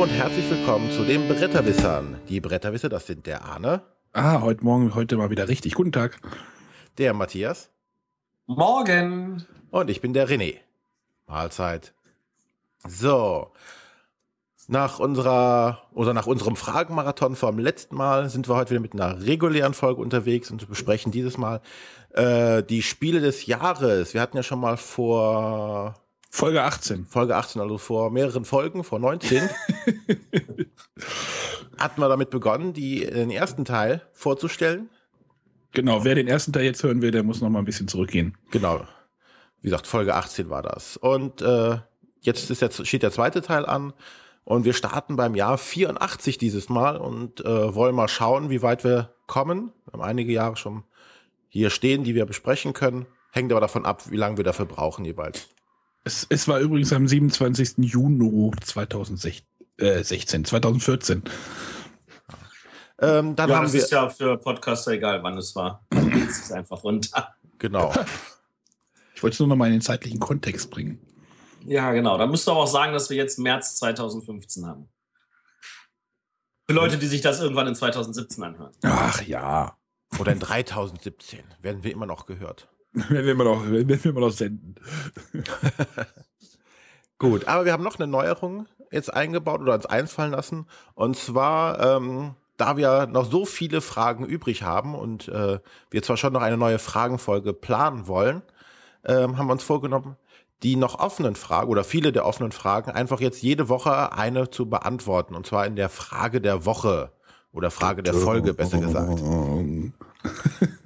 Hallo und herzlich willkommen zu den Bretterwissern. Die Bretterwisser, das sind der Arne. Ah, heute Morgen, heute mal wieder richtig. Guten Tag. Der Matthias. Morgen. Und ich bin der René. Mahlzeit. So. Nach unserer oder nach unserem Fragenmarathon vom letzten Mal sind wir heute wieder mit einer regulären Folge unterwegs und besprechen dieses Mal äh, die Spiele des Jahres. Wir hatten ja schon mal vor Folge 18. Folge 18, also vor mehreren Folgen, vor 19, hatten wir damit begonnen, die, den ersten Teil vorzustellen. Genau, wer den ersten Teil jetzt hören will, der muss noch mal ein bisschen zurückgehen. Genau. Wie gesagt, Folge 18 war das. Und äh, jetzt ist jetzt steht der zweite Teil an. Und wir starten beim Jahr 84 dieses Mal und äh, wollen mal schauen, wie weit wir kommen. Wir haben einige Jahre schon hier stehen, die wir besprechen können. Hängt aber davon ab, wie lange wir dafür brauchen jeweils. Es, es war übrigens am 27. Juni 2016, äh, 16, 2014. Ähm, dann ja, haben das wir, ist ja für Podcaster egal, wann es war. Dann geht es einfach runter. genau. Ich wollte es nur noch mal in den zeitlichen Kontext bringen. Ja, genau. Da musst du aber auch sagen, dass wir jetzt März 2015 haben. Für Leute, die sich das irgendwann in 2017 anhören. Ach ja. Oder in 3017 werden wir immer noch gehört. Wenn wir mal noch, wenn wir mal noch senden. Gut, aber wir haben noch eine Neuerung jetzt eingebaut oder uns einfallen lassen. Und zwar, ähm, da wir noch so viele Fragen übrig haben und äh, wir zwar schon noch eine neue Fragenfolge planen wollen, ähm, haben wir uns vorgenommen, die noch offenen Fragen oder viele der offenen Fragen einfach jetzt jede Woche eine zu beantworten. Und zwar in der Frage der Woche oder Frage der Folge, besser gesagt.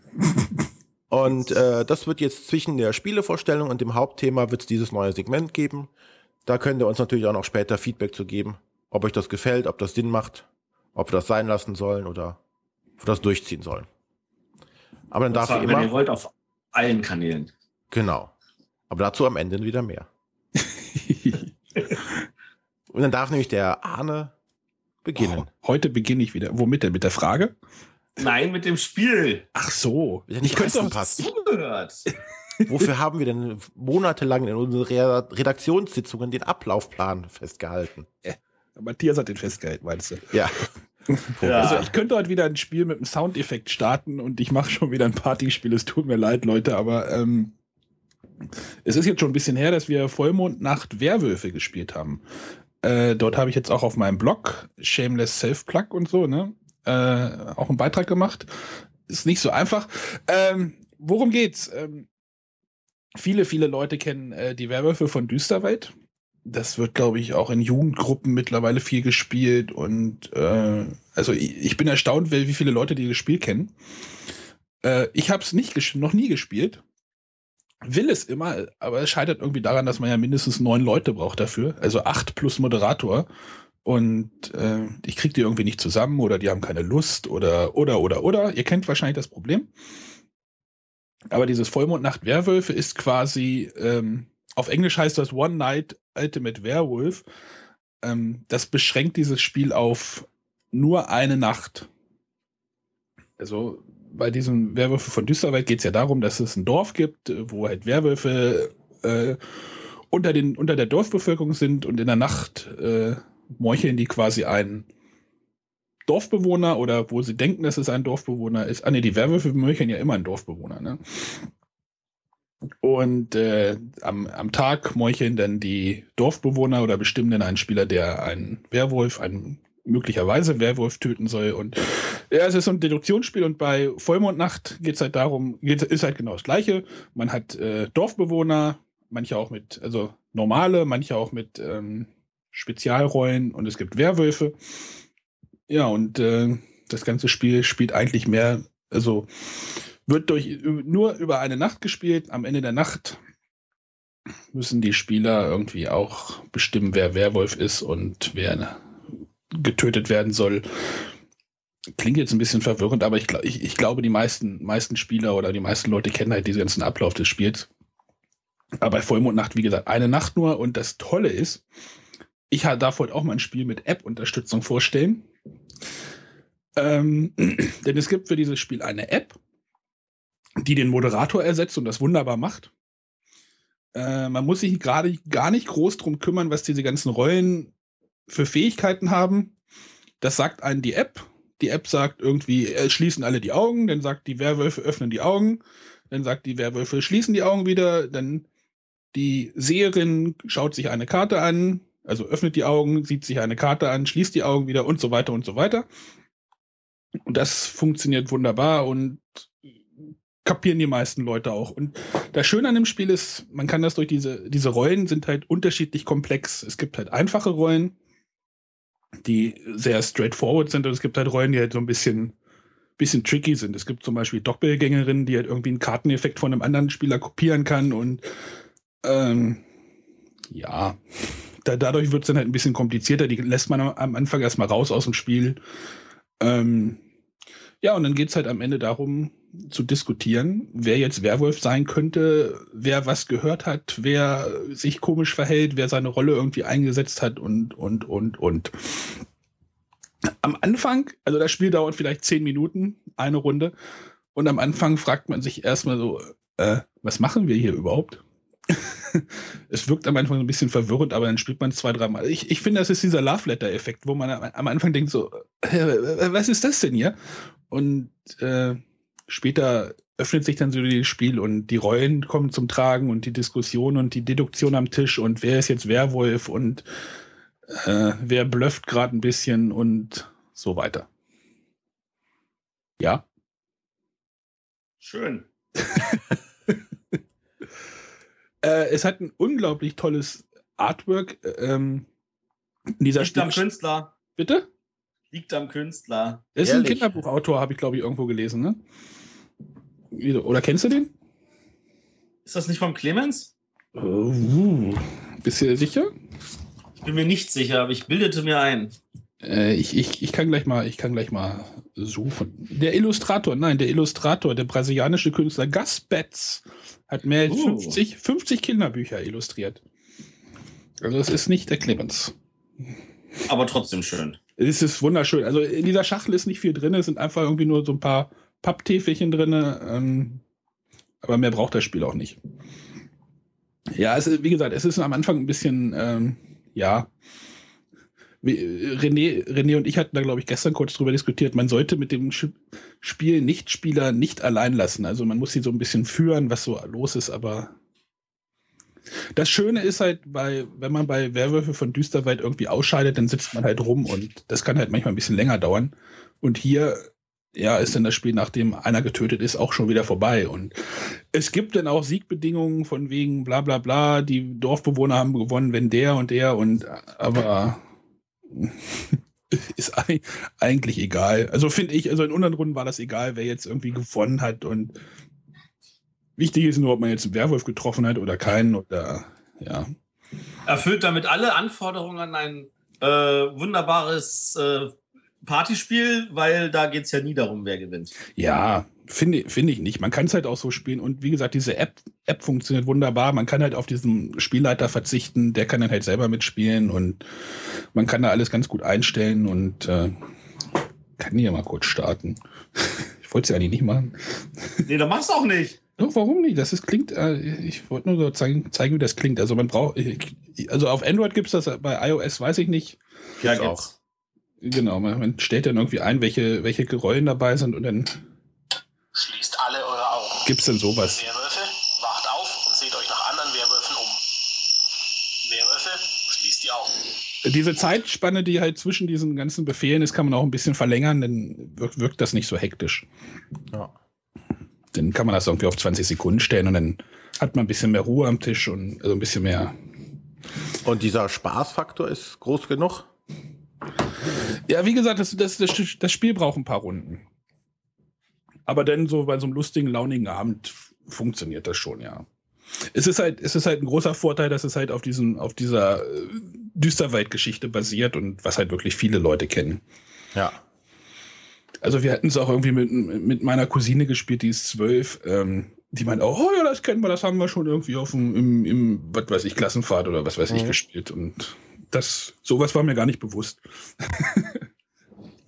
Und äh, das wird jetzt zwischen der Spielevorstellung und dem Hauptthema wird es dieses neue Segment geben. Da könnt ihr uns natürlich auch noch später Feedback zu geben, ob euch das gefällt, ob das Sinn macht, ob wir das sein lassen sollen oder ob wir das durchziehen sollen. Aber dann darf ihr wenn immer. ihr wollt, auf allen Kanälen. Genau. Aber dazu am Ende wieder mehr. Und dann darf nämlich der Arne beginnen. Oh, heute beginne ich wieder. Womit denn? Mit der Frage? Nein, mit dem Spiel. Ach so. Ja Ich könnte doch- passt. Zugehört. Wofür haben wir denn monatelang in unseren Re- Redaktionssitzungen den Ablaufplan festgehalten? Matthias hat den festgehalten, meinst du? Ja. Ja. Also ich könnte heute wieder ein Spiel mit einem Soundeffekt starten und ich mache schon wieder ein Partyspiel. Es tut mir leid, Leute, aber ähm, es ist jetzt schon ein bisschen her, dass wir Vollmondnacht Werwölfe gespielt haben. Äh, dort habe ich jetzt auch auf meinem Blog Shameless Self-Plug und so, ne? Äh, auch einen Beitrag gemacht. Ist nicht so einfach. Ähm, worum geht's? Ähm, viele, viele Leute kennen äh, die Werwölfe von Düsterwelt. Das wird, glaube ich, auch in Jugendgruppen mittlerweile viel gespielt und äh, also ich, ich bin erstaunt, wie viele Leute die Spiel kennen. Äh, ich habe es nicht noch nie gespielt, will es immer, aber es scheitert irgendwie daran, dass man ja mindestens neun Leute braucht dafür, also acht plus Moderator und äh, ich krieg die irgendwie nicht zusammen oder die haben keine Lust oder oder oder oder. Ihr kennt wahrscheinlich das Problem. Aber dieses Vollmondnacht Werwölfe ist quasi ähm, auf Englisch heißt das One Night Ultimate Werewolf. Ähm, das beschränkt dieses Spiel auf nur eine Nacht. Also bei diesem Werwölfe von Düsterwald geht es ja darum, dass es ein Dorf gibt, wo halt Werwölfe äh, unter, den, unter der Dorfbevölkerung sind und in der Nacht äh, meucheln die quasi einen Dorfbewohner oder wo sie denken, dass es ein Dorfbewohner ist. Ah ne, die Werwölfe meucheln ja immer einen Dorfbewohner, ne? Und äh, am, am Tag meucheln dann die Dorfbewohner oder bestimmen dann einen Spieler, der einen Werwolf, einen möglicherweise Werwolf töten soll. Und ja, es ist so ein Deduktionsspiel und bei Vollmondnacht geht es halt darum, geht, ist halt genau das Gleiche. Man hat äh, Dorfbewohner, manche auch mit, also normale, manche auch mit ähm, Spezialrollen und es gibt Werwölfe. Ja, und äh, das ganze Spiel spielt eigentlich mehr, also wird durch nur über eine Nacht gespielt. Am Ende der Nacht müssen die Spieler irgendwie auch bestimmen, wer Werwolf ist und wer getötet werden soll. Klingt jetzt ein bisschen verwirrend, aber ich, ich, ich glaube, die meisten, meisten Spieler oder die meisten Leute kennen halt diesen ganzen Ablauf des Spiels. Aber bei Vollmondnacht, wie gesagt, eine Nacht nur. Und das Tolle ist, ich darf heute auch mal ein Spiel mit App-Unterstützung vorstellen. Ähm, denn es gibt für dieses Spiel eine App, die den Moderator ersetzt und das wunderbar macht. Äh, man muss sich gerade gar nicht groß drum kümmern, was diese ganzen Rollen für Fähigkeiten haben. Das sagt einen die App. Die App sagt irgendwie, äh, schließen alle die Augen, dann sagt die Werwölfe öffnen die Augen, dann sagt die Werwölfe schließen die Augen wieder, dann die Seherin schaut sich eine Karte an, also öffnet die Augen, sieht sich eine Karte an, schließt die Augen wieder und so weiter und so weiter. Und das funktioniert wunderbar und kapieren die meisten Leute auch. Und das Schöne an dem Spiel ist, man kann das durch diese, diese Rollen sind halt unterschiedlich komplex. Es gibt halt einfache Rollen, die sehr straightforward sind und es gibt halt Rollen, die halt so ein bisschen, bisschen tricky sind. Es gibt zum Beispiel Doppelgängerinnen, die halt irgendwie einen Karteneffekt von einem anderen Spieler kopieren kann und ähm, ja, da, dadurch wird es dann halt ein bisschen komplizierter. Die lässt man am Anfang erstmal raus aus dem Spiel. Ähm, ja, und dann geht es halt am Ende darum, zu diskutieren, wer jetzt Werwolf sein könnte, wer was gehört hat, wer sich komisch verhält, wer seine Rolle irgendwie eingesetzt hat und, und, und, und. Am Anfang, also das Spiel dauert vielleicht zehn Minuten, eine Runde, und am Anfang fragt man sich erstmal so, äh, was machen wir hier überhaupt? Es wirkt am Anfang ein bisschen verwirrend, aber dann spielt man zwei, dreimal. Ich, ich finde, das ist dieser Love Letter-Effekt, wo man am Anfang denkt so, was ist das denn hier? Und äh, später öffnet sich dann so das Spiel und die Rollen kommen zum Tragen und die Diskussion und die Deduktion am Tisch und wer ist jetzt Werwolf und äh, wer blufft gerade ein bisschen und so weiter. Ja. Schön. äh, es hat ein unglaublich tolles Artwork. Ähm, dieser Liegt am Künstler. Bitte? Liegt am Künstler. Das ist ein Kinderbuchautor, habe ich glaube ich irgendwo gelesen, ne? Oder kennst du den? Ist das nicht vom Clemens? Uh, bist du sicher? Ich bin mir nicht sicher, aber ich bildete mir ein. Äh, ich, ich, ich kann gleich mal, ich kann gleich mal suchen. Der Illustrator, nein, der Illustrator, der brasilianische Künstler Gus Betts hat mehr als uh. 50, 50 Kinderbücher illustriert. Also es ist nicht der Clemens. Aber trotzdem schön. Es ist wunderschön. Also in dieser Schachtel ist nicht viel drin, es sind einfach irgendwie nur so ein paar Papptäfelchen drin. Ähm, aber mehr braucht das Spiel auch nicht. Ja, es ist, wie gesagt, es ist am Anfang ein bisschen, ähm, ja. René, René und ich hatten da, glaube ich, gestern kurz drüber diskutiert. Man sollte mit dem Spiel Nichtspieler nicht allein lassen. Also man muss sie so ein bisschen führen, was so los ist, aber das Schöne ist halt, bei, wenn man bei Werwölfe von Düsterwald irgendwie ausscheidet, dann sitzt man halt rum und das kann halt manchmal ein bisschen länger dauern. Und hier ja, ist dann das Spiel, nachdem einer getötet ist, auch schon wieder vorbei. Und es gibt dann auch Siegbedingungen von wegen bla bla bla, die Dorfbewohner haben gewonnen, wenn der und der und aber ist eigentlich egal. Also finde ich, also in anderen Runden war das egal, wer jetzt irgendwie gewonnen hat und wichtig ist nur, ob man jetzt einen Werwolf getroffen hat oder keinen oder ja. Erfüllt damit alle Anforderungen an ein äh, wunderbares äh, Partyspiel, weil da geht es ja nie darum, wer gewinnt. Ja, finde find ich nicht. Man kann es halt auch so spielen. Und wie gesagt, diese App, App funktioniert wunderbar. Man kann halt auf diesen Spielleiter verzichten, der kann dann halt selber mitspielen und man kann da alles ganz gut einstellen und äh, kann hier mal kurz starten. ich wollte es ja eigentlich nicht machen. nee, da machst du auch nicht. Doch, warum nicht? Das ist, klingt, äh, ich wollte nur so zeigen, zeigen, wie das klingt. Also man braucht, also auf Android gibt es das, bei iOS weiß ich nicht. Ja, auch. Genau, man, man, stellt dann irgendwie ein, welche, welche Rollen dabei sind und dann. Schließt alle eure Augen. Gibt's denn sowas? Werwölfe, wacht auf und seht euch nach anderen Werwölfen um. Werwölfe, schließt die Augen. Diese Zeitspanne, die halt zwischen diesen ganzen Befehlen ist, kann man auch ein bisschen verlängern, dann wirkt, wirkt das nicht so hektisch. Ja. Dann kann man das irgendwie auf 20 Sekunden stellen und dann hat man ein bisschen mehr Ruhe am Tisch und also ein bisschen mehr. Und dieser Spaßfaktor ist groß genug? Ja, wie gesagt, das, das, das, das Spiel braucht ein paar Runden. Aber dann so bei so einem lustigen, launigen Abend funktioniert das schon, ja. Es ist halt, es ist halt ein großer Vorteil, dass es halt auf diesem, auf dieser äh, Düsterwald-Geschichte basiert und was halt wirklich viele Leute kennen. Ja. Also wir hatten es auch irgendwie mit, mit meiner Cousine gespielt, die ist zwölf. Ähm, die meint auch, oh ja, das kennen wir, das haben wir schon irgendwie auf dem, im, im, was weiß ich, Klassenfahrt oder was weiß ich, mhm. gespielt. Und das, sowas war mir gar nicht bewusst.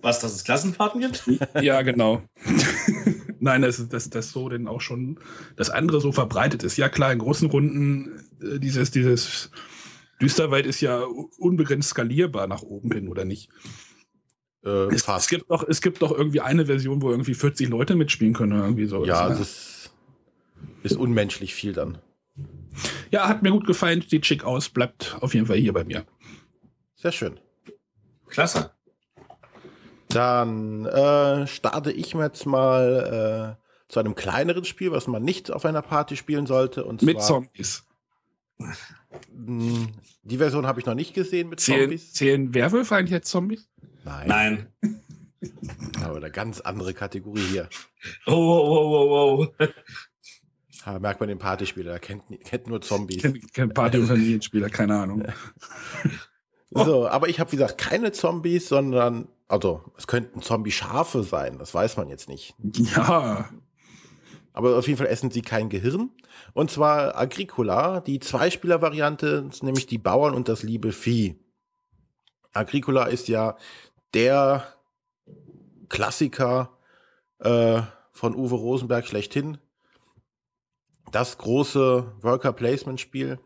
Was, dass es Klassenfahrten gibt? ja, genau. Nein, dass das, das so denn auch schon das andere so verbreitet ist. Ja, klar, in großen Runden äh, dieses, dieses Düsterwald ist ja unbegrenzt skalierbar nach oben hin, oder nicht? Äh, Es, es, gibt doch, es gibt doch irgendwie eine Version, wo irgendwie 40 Leute mitspielen können, oder irgendwie so. ja, Das, es ist, ist unmenschlich viel dann. ja, hat mir gut gefallen, sieht schick aus, bleibt auf jeden Fall hier bei mir. Sehr schön. Klasse. Dann äh, starte ich mir jetzt mal äh, zu einem kleineren Spiel, was man nicht auf einer Party spielen sollte. Und Mit zwar, Zombies. mh, Die Version habe ich noch nicht gesehen mit Zählen, Zombies. zählen Werwölfe eigentlich als Zombies? Nein, Nein. aber eine ganz andere Kategorie hier. Oh, oh, oh, oh, oh. Da merkt man den Partyspieler, der kennt, kennt nur Zombies. Kein, kein Party- und Familienspieler, keine Ahnung. So, aber ich habe, wie gesagt, keine Zombies, sondern, also, es könnten Zombie-Schafe sein, das weiß man jetzt nicht. Ja, Aber auf jeden Fall essen sie kein Gehirn. Und zwar Agricola, die Zweispieler-Variante, nämlich die Bauern und das liebe Vieh. Agricola ist ja der Klassiker äh, von Uwe Rosenberg schlechthin. Das große Worker-Placement-Spiel.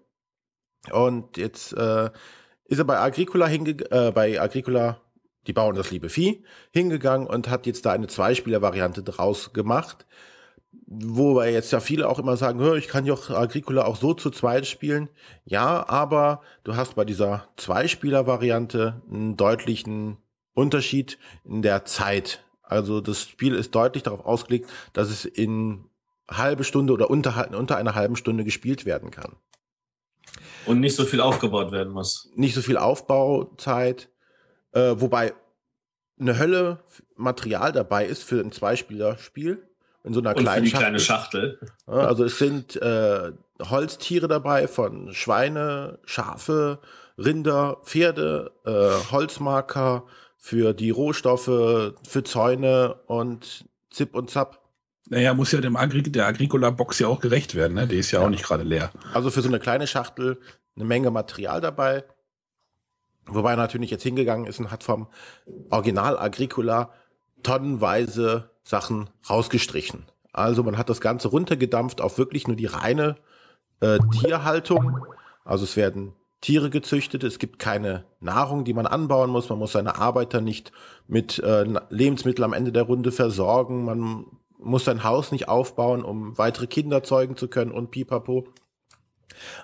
Und jetzt äh, ist er bei Agricola hinge äh, bei Agricola die Bauern das liebe Vieh hingegangen und hat jetzt da eine Zweispieler-Variante draus gemacht. Wobei jetzt ja viele auch immer sagen, "Hör, ich kann ja auch Agricola auch so zu zweit spielen. Ja, aber du hast bei dieser Zweispieler-Variante einen deutlichen Unterschied in der Zeit. Also das Spiel ist deutlich darauf ausgelegt, dass es in halbe Stunde oder unter, unter einer halben Stunde gespielt werden kann. Und nicht so viel aufgebaut werden muss. Nicht so viel Aufbauzeit, äh, wobei eine Hölle Material dabei ist für ein Zweispieler-Spiel. In so einer Und für kleinen die Schachtel. kleine Schachtel. Ja, Also es sind äh, Holztiere dabei von Schweine, Schafe, Rinder, Pferde, äh, Holzmarker für die Rohstoffe, für Zäune und Zip und Zap. naja, muss ja dem Agri der Agricola-Box ja auch gerecht werden, ne? Die ist ja, auch nicht gerade leer. Also für so eine kleine Schachtel eine Menge Material dabei. Wobei er natürlich jetzt hingegangen ist und hat vom Original Agricola tonnenweise Sachen rausgestrichen. Also man hat das Ganze runtergedampft auf wirklich nur die reine äh, Tierhaltung. Also es werden Tiere gezüchtet, es gibt keine Nahrung, die man anbauen muss, man muss seine Arbeiter nicht mit äh, Lebensmitteln am Ende der Runde versorgen, man muss sein Haus nicht aufbauen, um weitere Kinder zeugen zu können und pipapo.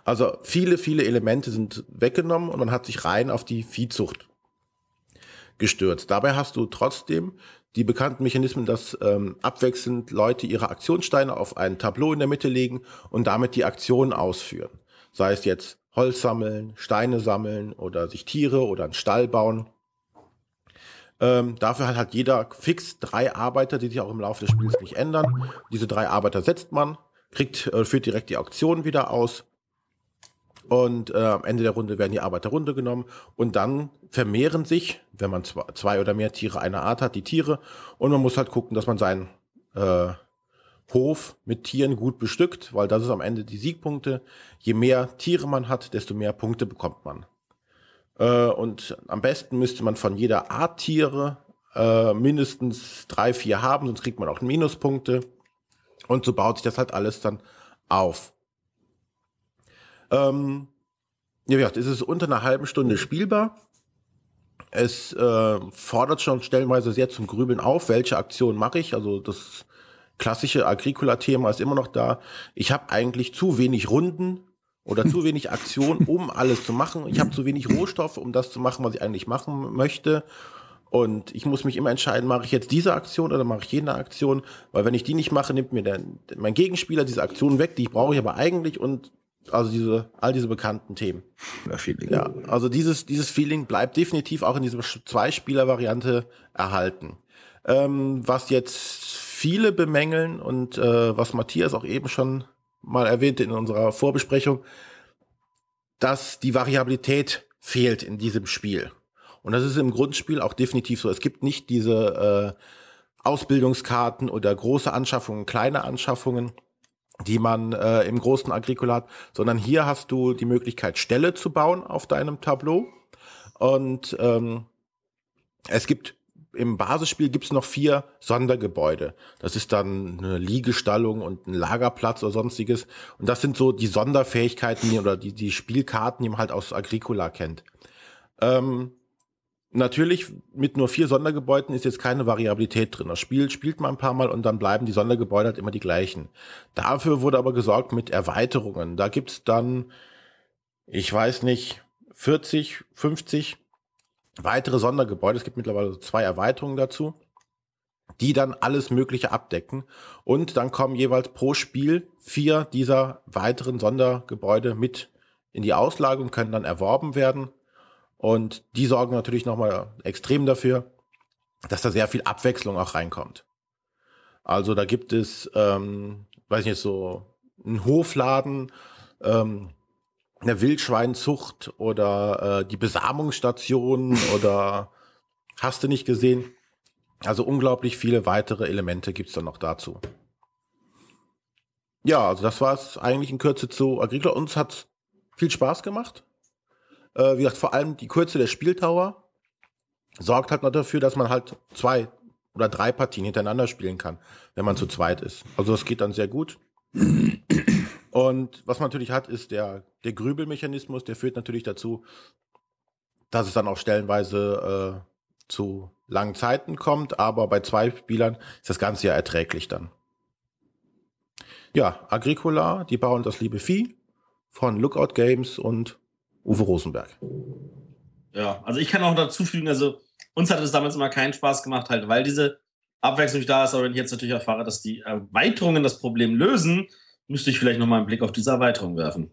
Also viele, viele Elemente sind weggenommen und man hat sich rein auf die Viehzucht gestürzt. Dabei hast du trotzdem die bekannten Mechanismen, dass ähm, abwechselnd Leute ihre Aktionssteine auf ein Tableau in der Mitte legen und damit die Aktion ausführen. Sei es jetzt Holz sammeln, Steine sammeln oder sich Tiere oder einen Stall bauen. Ähm, dafür hat halt jeder fix drei Arbeiter, die sich auch im Laufe des Spiels nicht ändern. Diese drei Arbeiter setzt man, kriegt, äh, führt direkt die Auktion wieder aus. Und äh, am Ende der Runde werden die Arbeiter runtergenommen und dann vermehren sich, wenn man zwei, oder mehr Tiere einer Art hat, die Tiere. Und man muss halt gucken, dass man seinen äh, Hof mit Tieren gut bestückt, weil das ist am Ende die Siegpunkte. Je mehr Tiere man hat, desto mehr Punkte bekommt man. Äh, und am besten müsste man von jeder Art Tiere äh, mindestens drei, vier haben, sonst kriegt man auch Minuspunkte. Und so baut sich das halt alles dann auf. Ähm, ja, wie gesagt, es ist unter einer halben Stunde spielbar. Es äh, fordert schon stellenweise sehr zum Grübeln auf, welche Aktion mache ich. Also das klassische Agricola-Thema ist immer noch da. Ich habe eigentlich zu wenig Runden oder zu wenig Aktion, um alles zu machen. Ich habe zu wenig Rohstoffe, um das zu machen, was ich eigentlich machen möchte. Und ich muss mich immer entscheiden, mache ich jetzt diese Aktion oder mache ich jene Aktion? Weil wenn ich die nicht mache, nimmt mir der, mein Gegenspieler diese Aktion weg, die brauche ich aber eigentlich und also diese, all diese bekannten Themen. Ja, Feeling. Ja, also dieses, dieses Feeling bleibt definitiv auch in dieser Zweispieler-Variante erhalten. Ähm, was jetzt viele bemängeln und äh, was Matthias auch eben schon mal erwähnte in unserer Vorbesprechung, dass die Variabilität fehlt in diesem Spiel. Und das ist im Grundspiel auch definitiv so. Es gibt nicht diese äh, Ausbildungskarten oder große Anschaffungen, kleine Anschaffungen, die man äh, im großen Agricola hat, sondern hier hast du die Möglichkeit, Ställe zu bauen auf deinem Tableau. Und ähm, es gibt im Basisspiel gibt's noch vier Sondergebäude. Das ist dann eine Liegestallung und ein Lagerplatz oder sonstiges. Und das sind so die Sonderfähigkeiten oder die, die Spielkarten, die man halt aus Agricola kennt. Ähm, natürlich, mit nur vier Sondergebäuden ist jetzt keine Variabilität drin. Das Spiel spielt man ein paar Mal und dann bleiben die Sondergebäude halt immer die gleichen. Dafür wurde aber gesorgt mit Erweiterungen. Da gibt's dann, ich weiß nicht, 40, 50 weitere Sondergebäude. Es gibt mittlerweile zwei Erweiterungen dazu, die dann alles Mögliche abdecken. Und dann kommen jeweils pro Spiel vier dieser weiteren Sondergebäude mit in die Auslage und können dann erworben werden. Und die sorgen natürlich nochmal extrem dafür, dass da sehr viel Abwechslung auch reinkommt. Also da gibt es, ähm, weiß nicht, so einen Hofladen, ähm, eine Wildschweinzucht oder äh, die Besamungsstation oder hast du nicht gesehen? Also unglaublich viele weitere Elemente gibt's dann noch dazu. Ja, also das war es eigentlich in Kürze zu Agricola. Uns hat viel Spaß gemacht. Äh, wie gesagt, vor allem die Kürze der Spieltauer sorgt halt noch dafür, dass man halt zwei oder drei Partien hintereinander spielen kann, wenn man zu zweit ist. Also das geht dann sehr gut. Und was man natürlich hat, ist der, der Grübelmechanismus, der führt natürlich dazu, dass es dann auch stellenweise äh, zu langen Zeiten kommt, aber bei zwei Spielern ist das Ganze ja erträglich dann. Ja, Agricola, die bauen das liebe Vieh von Lookout Games und Uwe Rosenberg. Ja, also ich kann auch dazu fügen, also uns hat es damals immer keinen Spaß gemacht, halt, weil diese Abwechslung da ist, aber wenn ich jetzt natürlich erfahre, dass die Erweiterungen das Problem lösen, müsste ich vielleicht nochmal einen Blick auf diese Erweiterung werfen.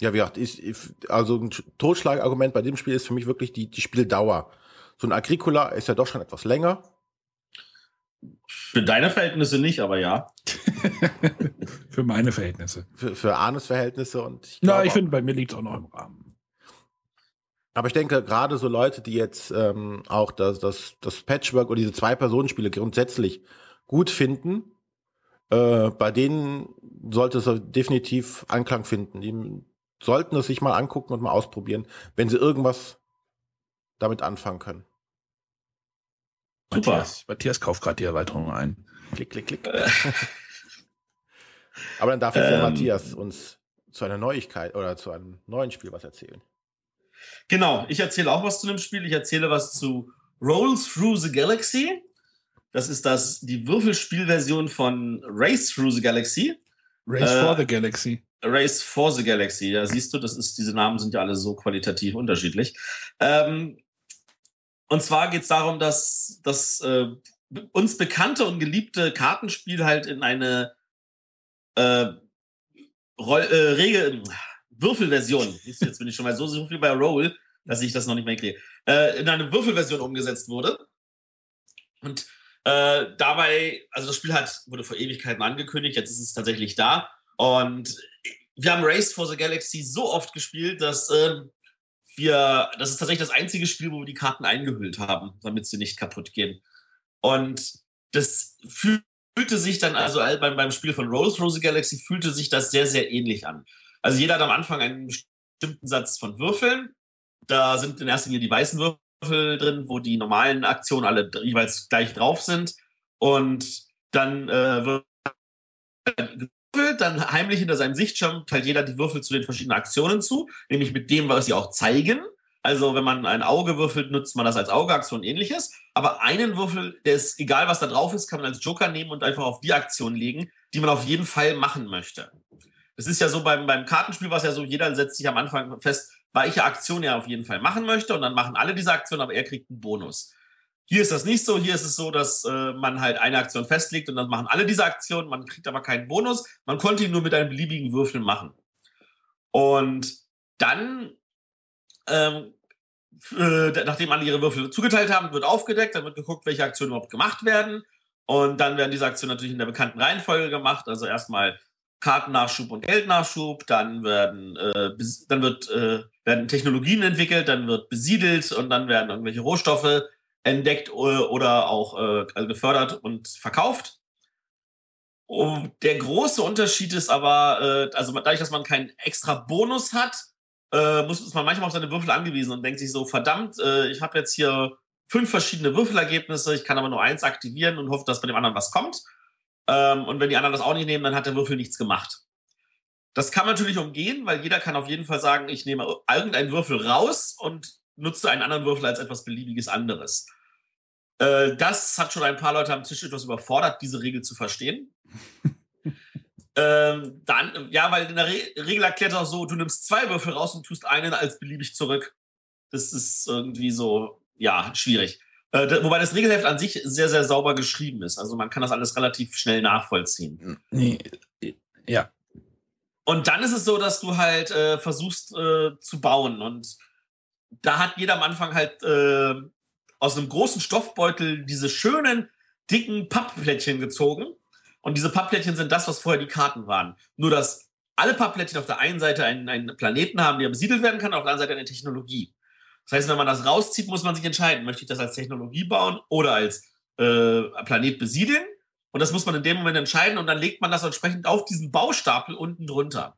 Ja, wie gesagt, ich, also ein Totschlagargument bei dem Spiel ist für mich wirklich die, die Spieldauer. So ein Agricola ist ja doch schon etwas länger. Für deine Verhältnisse nicht, aber ja. für meine Verhältnisse. Für, für Arnes Verhältnisse und ich glaube. Na, ich finde, bei mir liegt es auch noch im Rahmen. Aber ich denke, gerade so Leute, die jetzt ähm, auch das, das, das Patchwork oder diese Zwei-Personen-Spiele grundsätzlich gut finden, äh, bei denen sollte es definitiv Anklang finden. Die sollten es sich mal angucken und mal ausprobieren, wenn sie irgendwas damit anfangen können. Super. Matthias, Matthias kauft gerade die Erweiterung ein. Klick, klick, klick. Aber dann darf jetzt ähm, der Matthias uns zu einer Neuigkeit oder zu einem neuen Spiel was erzählen. Genau, ich erzähle auch was zu dem Spiel. Ich erzähle was zu Roll Through the Galaxy. Das ist das, die Würfelspielversion von Race Through the Galaxy. Race äh, for the Galaxy. Race for the Galaxy, ja, siehst du, das ist, diese Namen sind ja alle so qualitativ unterschiedlich. Ähm, und zwar geht es darum, dass das äh, uns bekannte und geliebte Kartenspiel halt in eine äh, Roll, äh, Regel, Würfelversion, jetzt bin ich schon mal so, so viel bei Roll, dass ich das noch nicht mehr kriege, äh, in eine Würfelversion umgesetzt wurde. Und äh, dabei, also das Spiel hat, wurde vor Ewigkeiten angekündigt, jetzt ist es tatsächlich da. Und wir haben Race for the Galaxy so oft gespielt, dass äh, wir, das ist tatsächlich das einzige Spiel, wo wir die Karten eingehüllt haben, damit sie nicht kaputt gehen. Und das fühlte sich dann, also beim, beim Spiel von Rose for the Galaxy, fühlte sich das sehr, sehr ähnlich an. Also jeder hat am Anfang einen bestimmten Satz von Würfeln. Da sind in erster Linie die weißen Würfel drin, wo die normalen Aktionen alle jeweils gleich drauf sind. Und dann äh, wird dann heimlich hinter seinem Sichtschirm teilt jeder die Würfel zu den verschiedenen Aktionen zu, nämlich mit dem, was sie auch zeigen. Also wenn man ein Auge würfelt, nutzt man das als Augeaktion und ähnliches. Aber einen Würfel, der ist, egal was da drauf ist, kann man als Joker nehmen und einfach auf die Aktion legen, die man auf jeden Fall machen möchte. Es ist ja so beim, beim Kartenspiel, was ja so, jeder setzt sich am Anfang fest, welche Aktion er auf jeden Fall machen möchte. Und dann machen alle diese Aktionen, aber er kriegt einen Bonus. Hier ist das nicht so. Hier ist es so, dass äh, man halt eine Aktion festlegt und dann machen alle diese Aktionen. Man kriegt aber keinen Bonus. Man konnte ihn nur mit einem beliebigen Würfel machen. Und dann, ähm, äh, nachdem alle ihre Würfel zugeteilt haben, wird aufgedeckt. Dann wird geguckt, welche Aktionen überhaupt gemacht werden. Und dann werden diese Aktionen natürlich in der bekannten Reihenfolge gemacht. Also erstmal Kartennachschub und Geldnachschub, dann werden, äh, dann wird, äh, werden Technologien entwickelt, dann wird besiedelt und dann werden irgendwelche Rohstoffe entdeckt oder auch äh, also gefördert und verkauft. Und der große Unterschied ist aber, äh, also dadurch, dass man keinen extra Bonus hat, äh, muss ist man manchmal auf seine Würfel angewiesen und denkt sich so, verdammt, äh, ich habe jetzt hier fünf verschiedene Würfelergebnisse. Ich kann aber nur eins aktivieren und hoffe, dass bei dem anderen was kommt. Ähm, und wenn die anderen das auch nicht nehmen, dann hat der Würfel nichts gemacht. Das kann man natürlich umgehen, weil jeder kann auf jeden Fall sagen, ich nehme irgendeinen Würfel raus und nutze einen anderen Würfel als etwas beliebiges anderes. Äh, das hat schon ein paar Leute am Tisch etwas überfordert, diese Regel zu verstehen. ähm, dann, ja, weil in der Re Regel erklärt auch so, du nimmst zwei Würfel raus und tust einen als beliebig zurück. Das ist irgendwie so, ja, schwierig. Äh, wobei das Regelheft an sich sehr, sehr sauber geschrieben ist. Also man kann das alles relativ schnell nachvollziehen. Nee, ja. Und dann ist es so, dass du halt äh, versuchst äh, zu bauen. Und da hat jeder am Anfang halt äh, aus einem großen Stoffbeutel diese schönen, dicken Pappplättchen gezogen. Und diese Pappplättchen sind das, was vorher die Karten waren. Nur, dass alle Pappplättchen auf der einen Seite einen, einen Planeten haben, der besiedelt werden kann, auf der anderen Seite eine Technologie. Das heißt, wenn man das rauszieht, muss man sich entscheiden, möchte ich das als Technologie bauen oder als äh, Planet besiedeln? Und das muss man in dem Moment entscheiden und dann legt man das entsprechend auf diesen Baustapel unten drunter.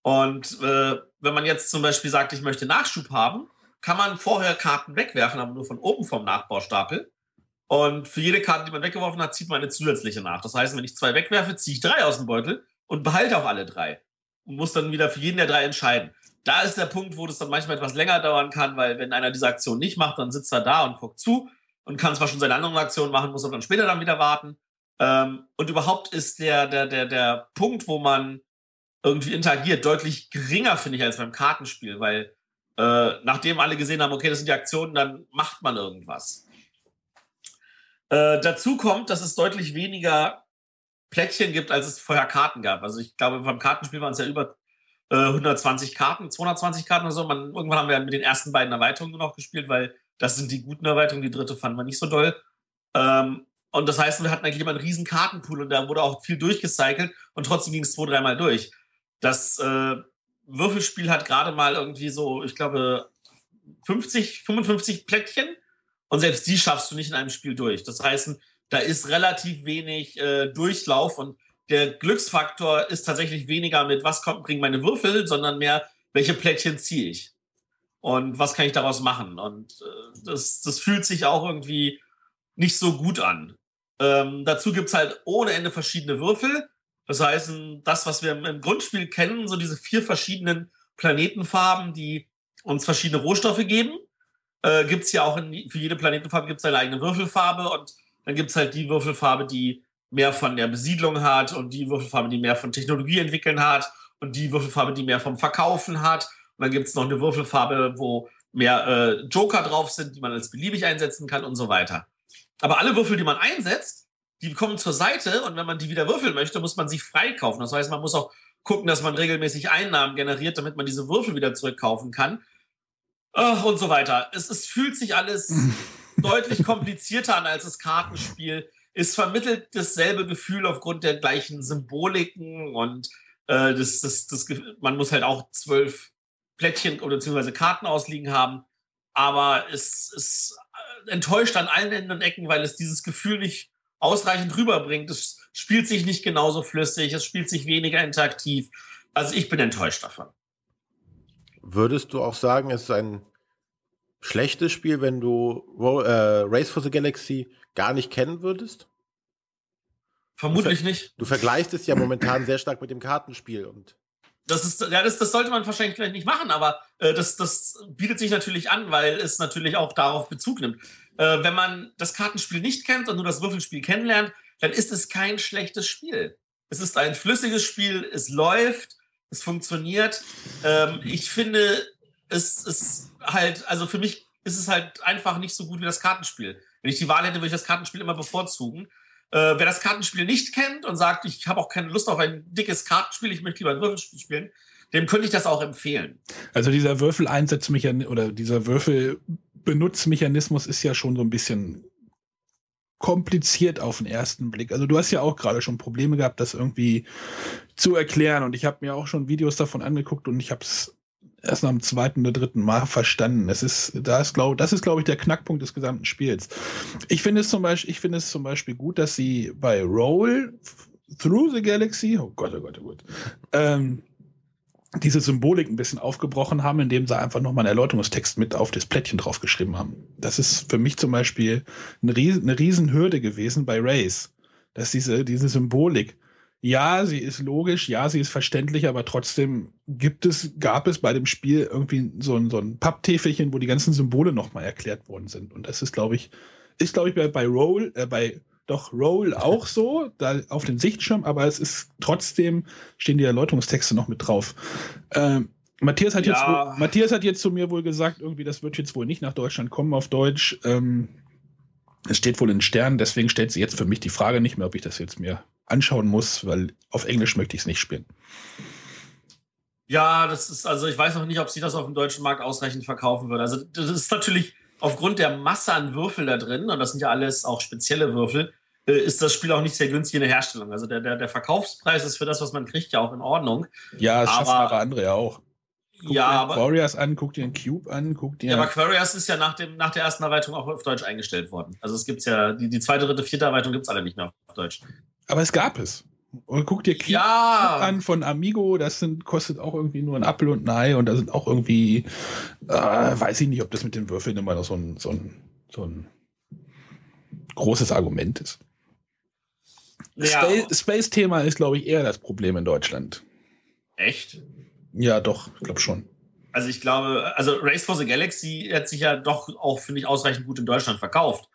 Und äh, wenn man jetzt zum Beispiel sagt, ich möchte Nachschub haben, kann man vorher Karten wegwerfen, aber nur von oben vom Nachbaustapel. Und für jede Karte, die man weggeworfen hat, zieht man eine zusätzliche nach. Das heißt, wenn ich zwei wegwerfe, ziehe ich drei aus dem Beutel und behalte auch alle drei. Und muss dann wieder für jeden der drei entscheiden. Da ist der Punkt, wo das dann manchmal etwas länger dauern kann, weil wenn einer diese Aktion nicht macht, dann sitzt er da und guckt zu und kann zwar schon seine anderen Aktionen machen, muss aber dann später dann wieder warten. Ähm, und überhaupt ist der, der, der, der Punkt, wo man irgendwie interagiert, deutlich geringer, finde ich, als beim Kartenspiel, weil äh, nachdem alle gesehen haben, okay, das sind die Aktionen, dann macht man irgendwas. Äh, dazu kommt, dass es deutlich weniger Plättchen gibt, als es vorher Karten gab. Also ich glaube, beim Kartenspiel waren es ja über äh, 120 Karten, 220 Karten oder so. Man, irgendwann haben wir mit den ersten beiden Erweiterungen noch gespielt, weil das sind die guten Erweiterungen. Die dritte fanden wir nicht so doll. Ähm, und das heißt, wir hatten eigentlich immer einen riesen Kartenpool und da wurde auch viel durchgecycelt und trotzdem ging es zwei, dreimal durch. Das äh, Würfelspiel hat gerade mal irgendwie so, ich glaube, 50, 55 Plättchen und selbst die schaffst du nicht in einem Spiel durch. Das heißt, da ist relativ wenig äh, Durchlauf und der Glücksfaktor ist tatsächlich weniger mit, was kommt, bringen meine Würfel, sondern mehr, welche Plättchen ziehe ich und was kann ich daraus machen. Und äh, das, das fühlt sich auch irgendwie nicht so gut an. Ähm, dazu gibt es halt ohne Ende verschiedene Würfel. Das heißt, das, was wir im Grundspiel kennen, so diese vier verschiedenen Planetenfarben, die uns verschiedene Rohstoffe geben, äh, gibt es ja auch in, für jede Planetenfarbe gibt es eine eigene Würfelfarbe und dann gibt es halt die Würfelfarbe, die mehr von der Besiedlung hat und die Würfelfarbe, die mehr von Technologie entwickeln hat und die Würfelfarbe, die mehr vom Verkaufen hat. Und dann gibt es noch eine Würfelfarbe, wo mehr äh, Joker drauf sind, die man als beliebig einsetzen kann und so weiter. Aber alle Würfel, die man einsetzt, die kommen zur Seite und wenn man die wieder würfeln möchte, muss man sie freikaufen. Das heißt, man muss auch gucken, dass man regelmäßig Einnahmen generiert, damit man diese Würfel wieder zurückkaufen kann. Ach, und so weiter. Es, es fühlt sich alles deutlich komplizierter an als das Kartenspiel. Es vermittelt dasselbe Gefühl aufgrund der gleichen Symboliken und äh, das, das, das, man muss halt auch zwölf Plättchen oder beziehungsweise Karten ausliegen haben. Aber es, es enttäuscht an allen Enden und Ecken, weil es dieses Gefühl nicht ausreichend rüberbringt. Es spielt sich nicht genauso flüssig, es spielt sich weniger interaktiv. Also ich bin enttäuscht davon. Würdest du auch sagen, es ist ein schlechtes Spiel, wenn du äh, Race for the Galaxy gar nicht kennen würdest? Vermutlich du nicht. Du vergleichst es ja momentan sehr stark mit dem Kartenspiel und das ist, ja, das, das sollte man wahrscheinlich vielleicht nicht machen, aber äh, das, das bietet sich natürlich an, weil es natürlich auch darauf Bezug nimmt. Äh, wenn man das Kartenspiel nicht kennt und nur das Würfelspiel kennenlernt, dann ist es kein schlechtes Spiel. Es ist ein flüssiges Spiel, es läuft, es funktioniert. Ähm, ich finde, es ist halt, also für mich ist es halt einfach nicht so gut wie das Kartenspiel. Wenn ich die Wahl hätte, würde ich das Kartenspiel immer bevorzugen. Äh, wer das Kartenspiel nicht kennt und sagt, ich habe auch keine Lust auf ein dickes Kartenspiel, ich möchte lieber ein Würfelspiel spielen, dem könnte ich das auch empfehlen. Also dieser Würfeleinsatzmechanismus oder dieser Würfelbenutzmechanismus ist ja schon so ein bisschen kompliziert auf den ersten Blick. Also du hast ja auch gerade schon Probleme gehabt, das irgendwie zu erklären und ich habe mir auch schon Videos davon angeguckt und ich habe es erst dem zweiten oder dritten Mal verstanden. Es ist, da ist, glaub, das ist, glaube ich, der Knackpunkt des gesamten Spiels. Ich finde es zum Beispiel, ich finde es zum Beispiel gut, dass sie bei Roll Through the Galaxy, oh Gott, oh Gott, oh Gott, ähm, diese Symbolik ein bisschen aufgebrochen haben, indem sie einfach nochmal einen Erläuterungstext mit auf das Plättchen draufgeschrieben haben. Das ist für mich zum Beispiel eine, Riesen, eine Riesenhürde gewesen bei Race. Dass diese, diese Symbolik, ja, sie ist logisch, ja, sie ist verständlich, aber trotzdem gibt es, gab es bei dem Spiel irgendwie so ein, so ein Papptäfelchen, wo die ganzen Symbole nochmal erklärt worden sind. Und das ist, glaube ich, ist, glaube ich, bei, bei Roll, äh, bei doch Roll auch so, da auf dem Sichtschirm, aber es ist trotzdem, stehen die Erläuterungstexte noch mit drauf. Ähm, Matthias hat, ja. jetzt, Matthias hat jetzt zu mir wohl gesagt, irgendwie, das wird jetzt wohl nicht nach Deutschland kommen auf Deutsch. Ähm, es steht wohl in Sternen, deswegen stellt sie jetzt für mich die Frage nicht mehr, ob ich das jetzt mir anschauen muss, weil auf Englisch möchte ich es nicht spielen. Ja, das ist, also ich weiß noch nicht, ob sie das auf dem deutschen Markt ausreichend verkaufen würde. Also das ist natürlich aufgrund der Masse an Würfel da drin, und das sind ja alles auch spezielle Würfel, äh, ist das Spiel auch nicht sehr günstig in der Herstellung. Also der, der, der Verkaufspreis ist für das, was man kriegt, ja auch in Ordnung. Ja, das aber, schaffen aber andere ja auch. Guck ja, dir aber, Warriors an, guck dir den Cube an, guck dir. Ja, aber Quarriors ist ja nach, dem, nach der ersten Erweiterung auch auf Deutsch eingestellt worden. Also es gibt ja, die, die zweite, dritte, vierte Erweiterung gibt es alle nicht mehr auf Deutsch. Aber es gab es. Und guck dir Cube ja. an von Amigo, das sind, kostet auch irgendwie nur ein Apfel und ein Ei und da sind auch irgendwie, äh, weiß ich nicht, ob das mit den Würfeln immer noch so ein, so ein, so ein großes Argument ist. Ja. Space-Thema ist, glaube ich, eher das Problem in Deutschland. Echt? Ja, doch, ich glaube schon. Also ich glaube, also Race for the Galaxy hat sich ja doch auch, finde ich, ausreichend gut in Deutschland verkauft.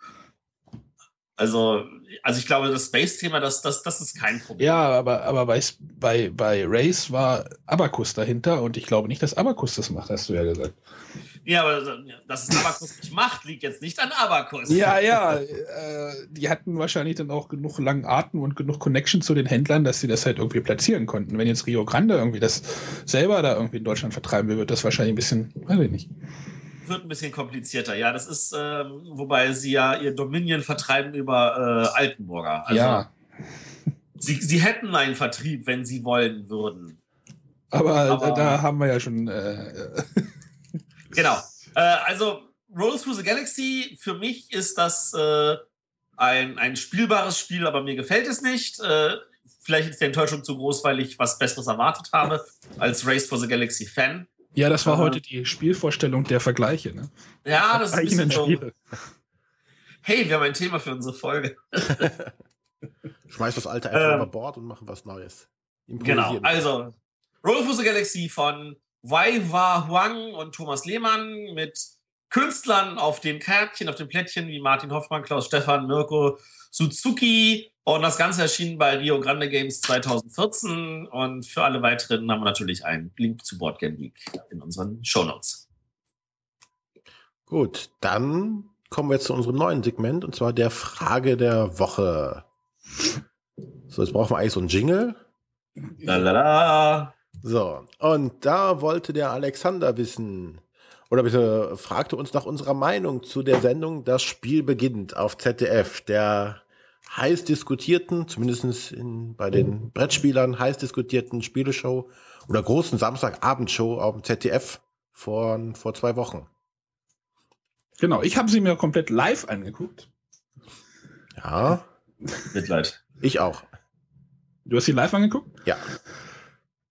Also, also ich glaube, das Space-Thema, das, das, das ist kein Problem. Ja, aber, aber bei, bei, bei Race war Abacus dahinter und ich glaube nicht, dass Abacus das macht, hast du ja gesagt. Ja, aber dass es Abacus nicht macht, liegt jetzt nicht an Abacus. Ja, ja. Äh, die hatten wahrscheinlich dann auch genug langen Atem und genug Connection zu den Händlern, dass sie das halt irgendwie platzieren konnten. Wenn jetzt Rio Grande irgendwie das selber da irgendwie in Deutschland vertreiben will, wird das wahrscheinlich ein bisschen, weiß ich nicht. Wird ein bisschen komplizierter, ja. Das ist, äh, wobei sie ja ihr Dominion vertreiben über äh, Altenburger. Also, ja. Sie, sie hätten einen Vertrieb, wenn sie wollen würden. Aber, Aber da haben wir ja schon. Äh, Genau. Äh, also Roll Through the Galaxy, für mich ist das äh, ein, ein spielbares Spiel, aber mir gefällt es nicht. Äh, vielleicht ist die Enttäuschung zu groß, weil ich was Besseres erwartet habe als Race for the Galaxy Fan. Ja, das war äh, heute die Spielvorstellung der Vergleiche. Ne? Ja, das ist ein bisschen so. Hey, wir haben ein Thema für unsere Folge. Schmeiß das alte einfach ähm, über Bord und machen was Neues. Genau, also Roll for the Galaxy von Wei Wa Huang und Thomas Lehmann mit Künstlern auf den Kärtchen, auf den Plättchen wie Martin Hoffmann, Klaus Stefan, Mirko Suzuki. Und das Ganze erschien bei Rio Grande Games 2014. Und für alle weiteren haben wir natürlich einen Link zu Boardgame Geek in unseren Show Notes. Gut, dann kommen wir jetzt zu unserem neuen Segment und zwar der Frage der Woche. So, jetzt brauchen wir eigentlich so einen Jingle. Lalala. So, und da wollte der Alexander wissen, oder bitte fragte uns nach unserer Meinung zu der Sendung Das Spiel beginnt auf ZDF, der heiß diskutierten, zumindest in, bei den Brettspielern, heiß diskutierten Spieleshow oder großen Samstagabendshow auf dem ZDF vor, vor zwei Wochen. Genau, ich habe sie mir komplett live angeguckt. Ja. Mitleid. Ich auch. Du hast sie live angeguckt? Ja.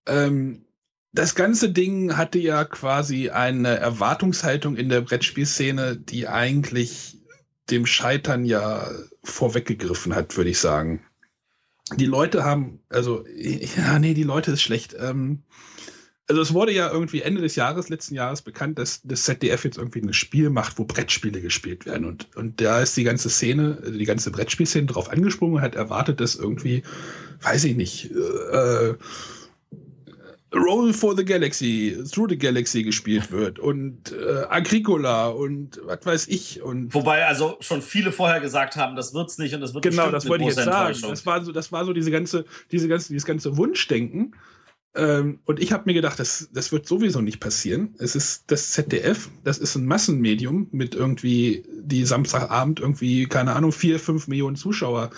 Ähm, das ganze Ding hatte ja quasi eine Erwartungshaltung in der Brettspielszene, die eigentlich dem Scheitern ja vorweggegriffen hat, würde ich sagen. Die Leute haben, also, ja, nee, die Leute ist schlecht. Ähm, also es wurde ja irgendwie Ende des Jahres, letzten Jahres bekannt, dass das ZDF jetzt irgendwie ein Spiel macht, wo Brettspiele gespielt werden. Und, und da ist die ganze Szene, also die ganze Brettspielszene drauf angesprungen und hat erwartet, dass irgendwie, weiß ich nicht, äh, Roll for the Galaxy, Through the Galaxy gespielt wird und äh, Agricola und was weiß ich. Und Wobei also schon viele vorher gesagt haben, das wird's nicht und das wird Genau, das wollte ich jetzt sagen. Das war so, das war so diese ganze, diese ganze, dieses ganze Wunschdenken. Ähm, und ich habe mir gedacht, das, das wird sowieso nicht passieren. Es ist das ZDF, das ist ein Massenmedium mit irgendwie, die Samstagabend irgendwie, keine Ahnung, vier, fünf Millionen Zuschauer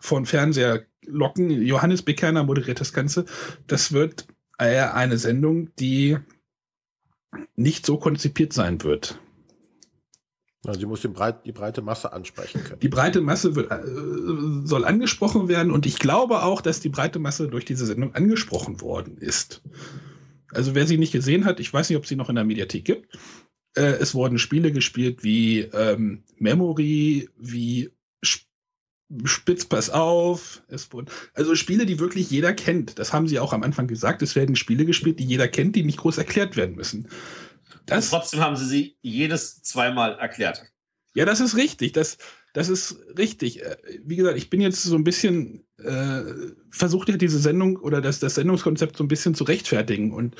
von Fernseher locken. Johannes Bekerner moderiert das Ganze. Das wird eine Sendung, die nicht so konzipiert sein wird. Also sie muss Breit, die breite Masse ansprechen können. Die breite Masse wird, äh, soll angesprochen werden und ich glaube auch, dass die breite Masse durch diese Sendung angesprochen worden ist. Also wer sie nicht gesehen hat, ich weiß nicht, ob sie noch in der Mediathek gibt. Äh, es wurden Spiele gespielt wie ähm, Memory, wie Spitz pass auf. Es wurden, also Spiele, die wirklich jeder kennt. Das haben sie auch am Anfang gesagt. Es werden Spiele gespielt, die jeder kennt, die nicht groß erklärt werden müssen. Das, Und trotzdem haben sie sie jedes zweimal erklärt. Ja, das ist richtig. Das, das ist richtig. Äh, wie gesagt, ich bin jetzt so ein bisschen äh, versucht ja diese Sendung oder das, das Sendungskonzept so ein bisschen zu rechtfertigen. Und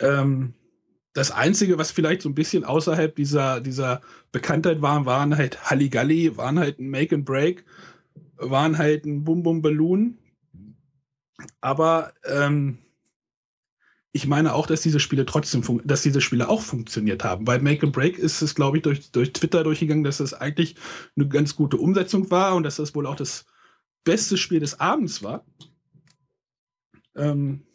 ähm, das Einzige, was vielleicht so ein bisschen außerhalb dieser, dieser Bekanntheit war, waren halt Halligalli, waren halt ein Make and Break, waren halt ein Bum Bum Balloon. Aber ähm, ich meine auch, dass diese Spiele trotzdem, dass diese Spiele auch funktioniert haben. Bei Make and Break ist es, glaube ich, durch, durch Twitter durchgegangen, dass es eigentlich eine ganz gute Umsetzung war und dass das wohl auch das beste Spiel des Abends war. Ähm,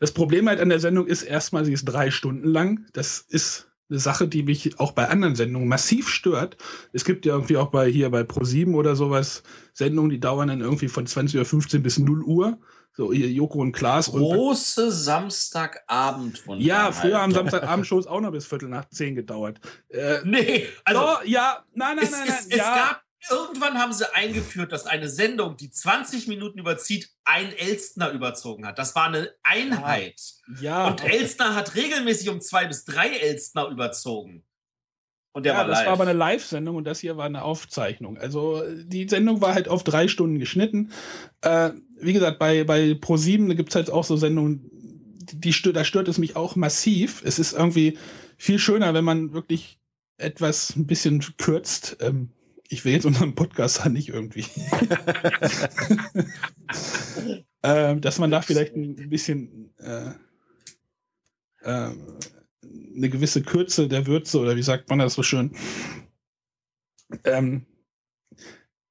das Problem halt an der Sendung ist erstmal, sie ist drei Stunden lang. Das ist eine Sache, die mich auch bei anderen Sendungen massiv stört. Es gibt ja irgendwie auch bei hier bei Pro7 oder sowas Sendungen, die dauern dann irgendwie von 20.15 Uhr bis 0 Uhr. So hier Joko und Klaas. Große Samstagabend von Ja, früher haben Samstagabend-Shows auch noch bis Viertel nach zehn gedauert. Äh, nee, also. So, ja, nein, nein, es, nein, nein. Es, ja. gab irgendwann haben sie eingeführt, dass eine Sendung, die 20 Minuten überzieht, ein Elstner überzogen hat. Das war eine Einheit. Ja. Und Elstner hat regelmäßig um zwei bis drei Elstner überzogen. Und der ja, war live. das war aber eine Live-Sendung und das hier war eine Aufzeichnung. Also die Sendung war halt auf drei Stunden geschnitten. Äh, wie gesagt, bei, bei Pro7 gibt es halt auch so Sendungen, die, die, da stört es mich auch massiv. Es ist irgendwie viel schöner, wenn man wirklich etwas ein bisschen kürzt. Ähm, ich will jetzt unseren Podcast nicht irgendwie. äh, dass man da vielleicht ein bisschen äh, äh, eine gewisse Kürze der Würze oder wie sagt man das so schön. Ähm,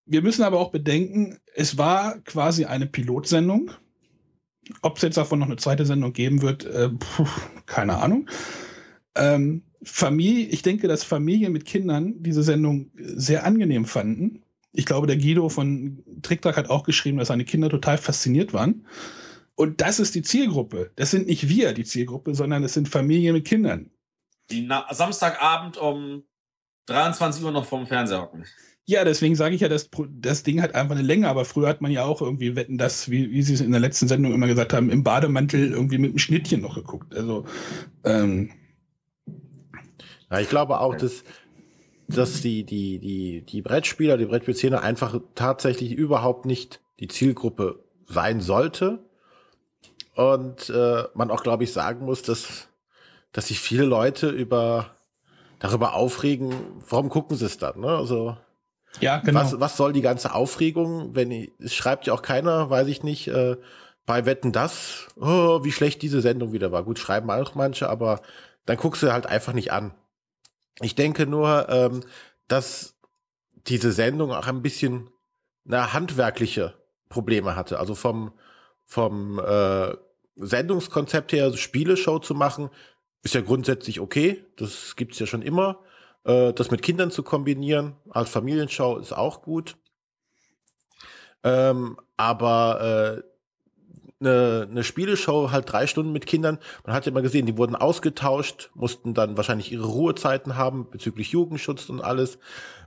wir müssen aber auch bedenken, es war quasi eine Pilotsendung. Ob es jetzt davon noch eine zweite Sendung geben wird, äh, puh, keine Ahnung. Ähm, Familie, ich denke, dass Familien mit Kindern diese Sendung sehr angenehm fanden. Ich glaube, der Guido von TrickTrack hat auch geschrieben, dass seine Kinder total fasziniert waren. Und das ist die Zielgruppe. Das sind nicht wir, die Zielgruppe, sondern es sind Familien mit Kindern. Die Samstagabend um 23 Uhr noch vorm Fernseher hocken. Ja, deswegen sage ich ja, das, das Ding hat einfach eine Länge, aber früher hat man ja auch irgendwie wetten, das, wie, wie sie es in der letzten Sendung immer gesagt haben, im Bademantel irgendwie mit einem Schnittchen noch geguckt. Also ähm, ja, ich glaube auch, dass, dass die, die, die, die Brettspieler, die Brettspielszene einfach tatsächlich überhaupt nicht die Zielgruppe sein sollte. Und äh, man auch, glaube ich, sagen muss, dass, dass sich viele Leute über darüber aufregen, warum gucken sie es dann? Ne? Also ja, genau. was, was soll die ganze Aufregung, wenn ich, es schreibt ja auch keiner, weiß ich nicht, äh, bei Wetten das, oh, wie schlecht diese Sendung wieder war. Gut, schreiben auch manche, aber dann guckst du halt einfach nicht an. Ich denke nur, ähm, dass diese Sendung auch ein bisschen na, handwerkliche Probleme hatte. Also vom, vom äh, Sendungskonzept her, also Spieleshow zu machen, ist ja grundsätzlich okay. Das gibt's ja schon immer. Äh, das mit Kindern zu kombinieren als Familienshow ist auch gut. Ähm, aber äh, eine, eine Spieleshow halt drei Stunden mit Kindern. Man hat ja mal gesehen, die wurden ausgetauscht, mussten dann wahrscheinlich ihre Ruhezeiten haben bezüglich Jugendschutz und alles.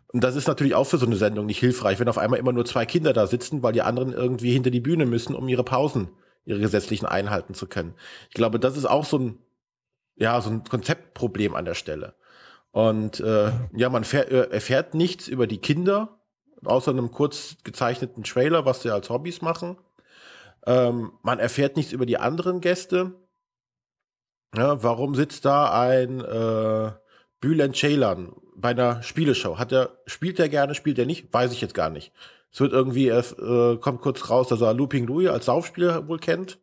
Und das ist natürlich auch für so eine Sendung nicht hilfreich, wenn auf einmal immer nur zwei Kinder da sitzen, weil die anderen irgendwie hinter die Bühne müssen, um ihre Pausen, ihre gesetzlichen einhalten zu können. Ich glaube, das ist auch so ein, ja, so ein Konzeptproblem an der Stelle. Und äh, ja, man äh, erfährt nichts über die Kinder, außer einem kurz gezeichneten Trailer, was sie als Hobbys machen. Ähm, man erfährt nichts über die anderen Gäste. Ja, warum sitzt da ein äh, Bülent Ceylan bei einer Spieleshow? Hat er, spielt er gerne, spielt er nicht? Weiß ich jetzt gar nicht. Es wird irgendwie, äh, kommt kurz raus, dass er Looping Louis als Saufspieler wohl kennt.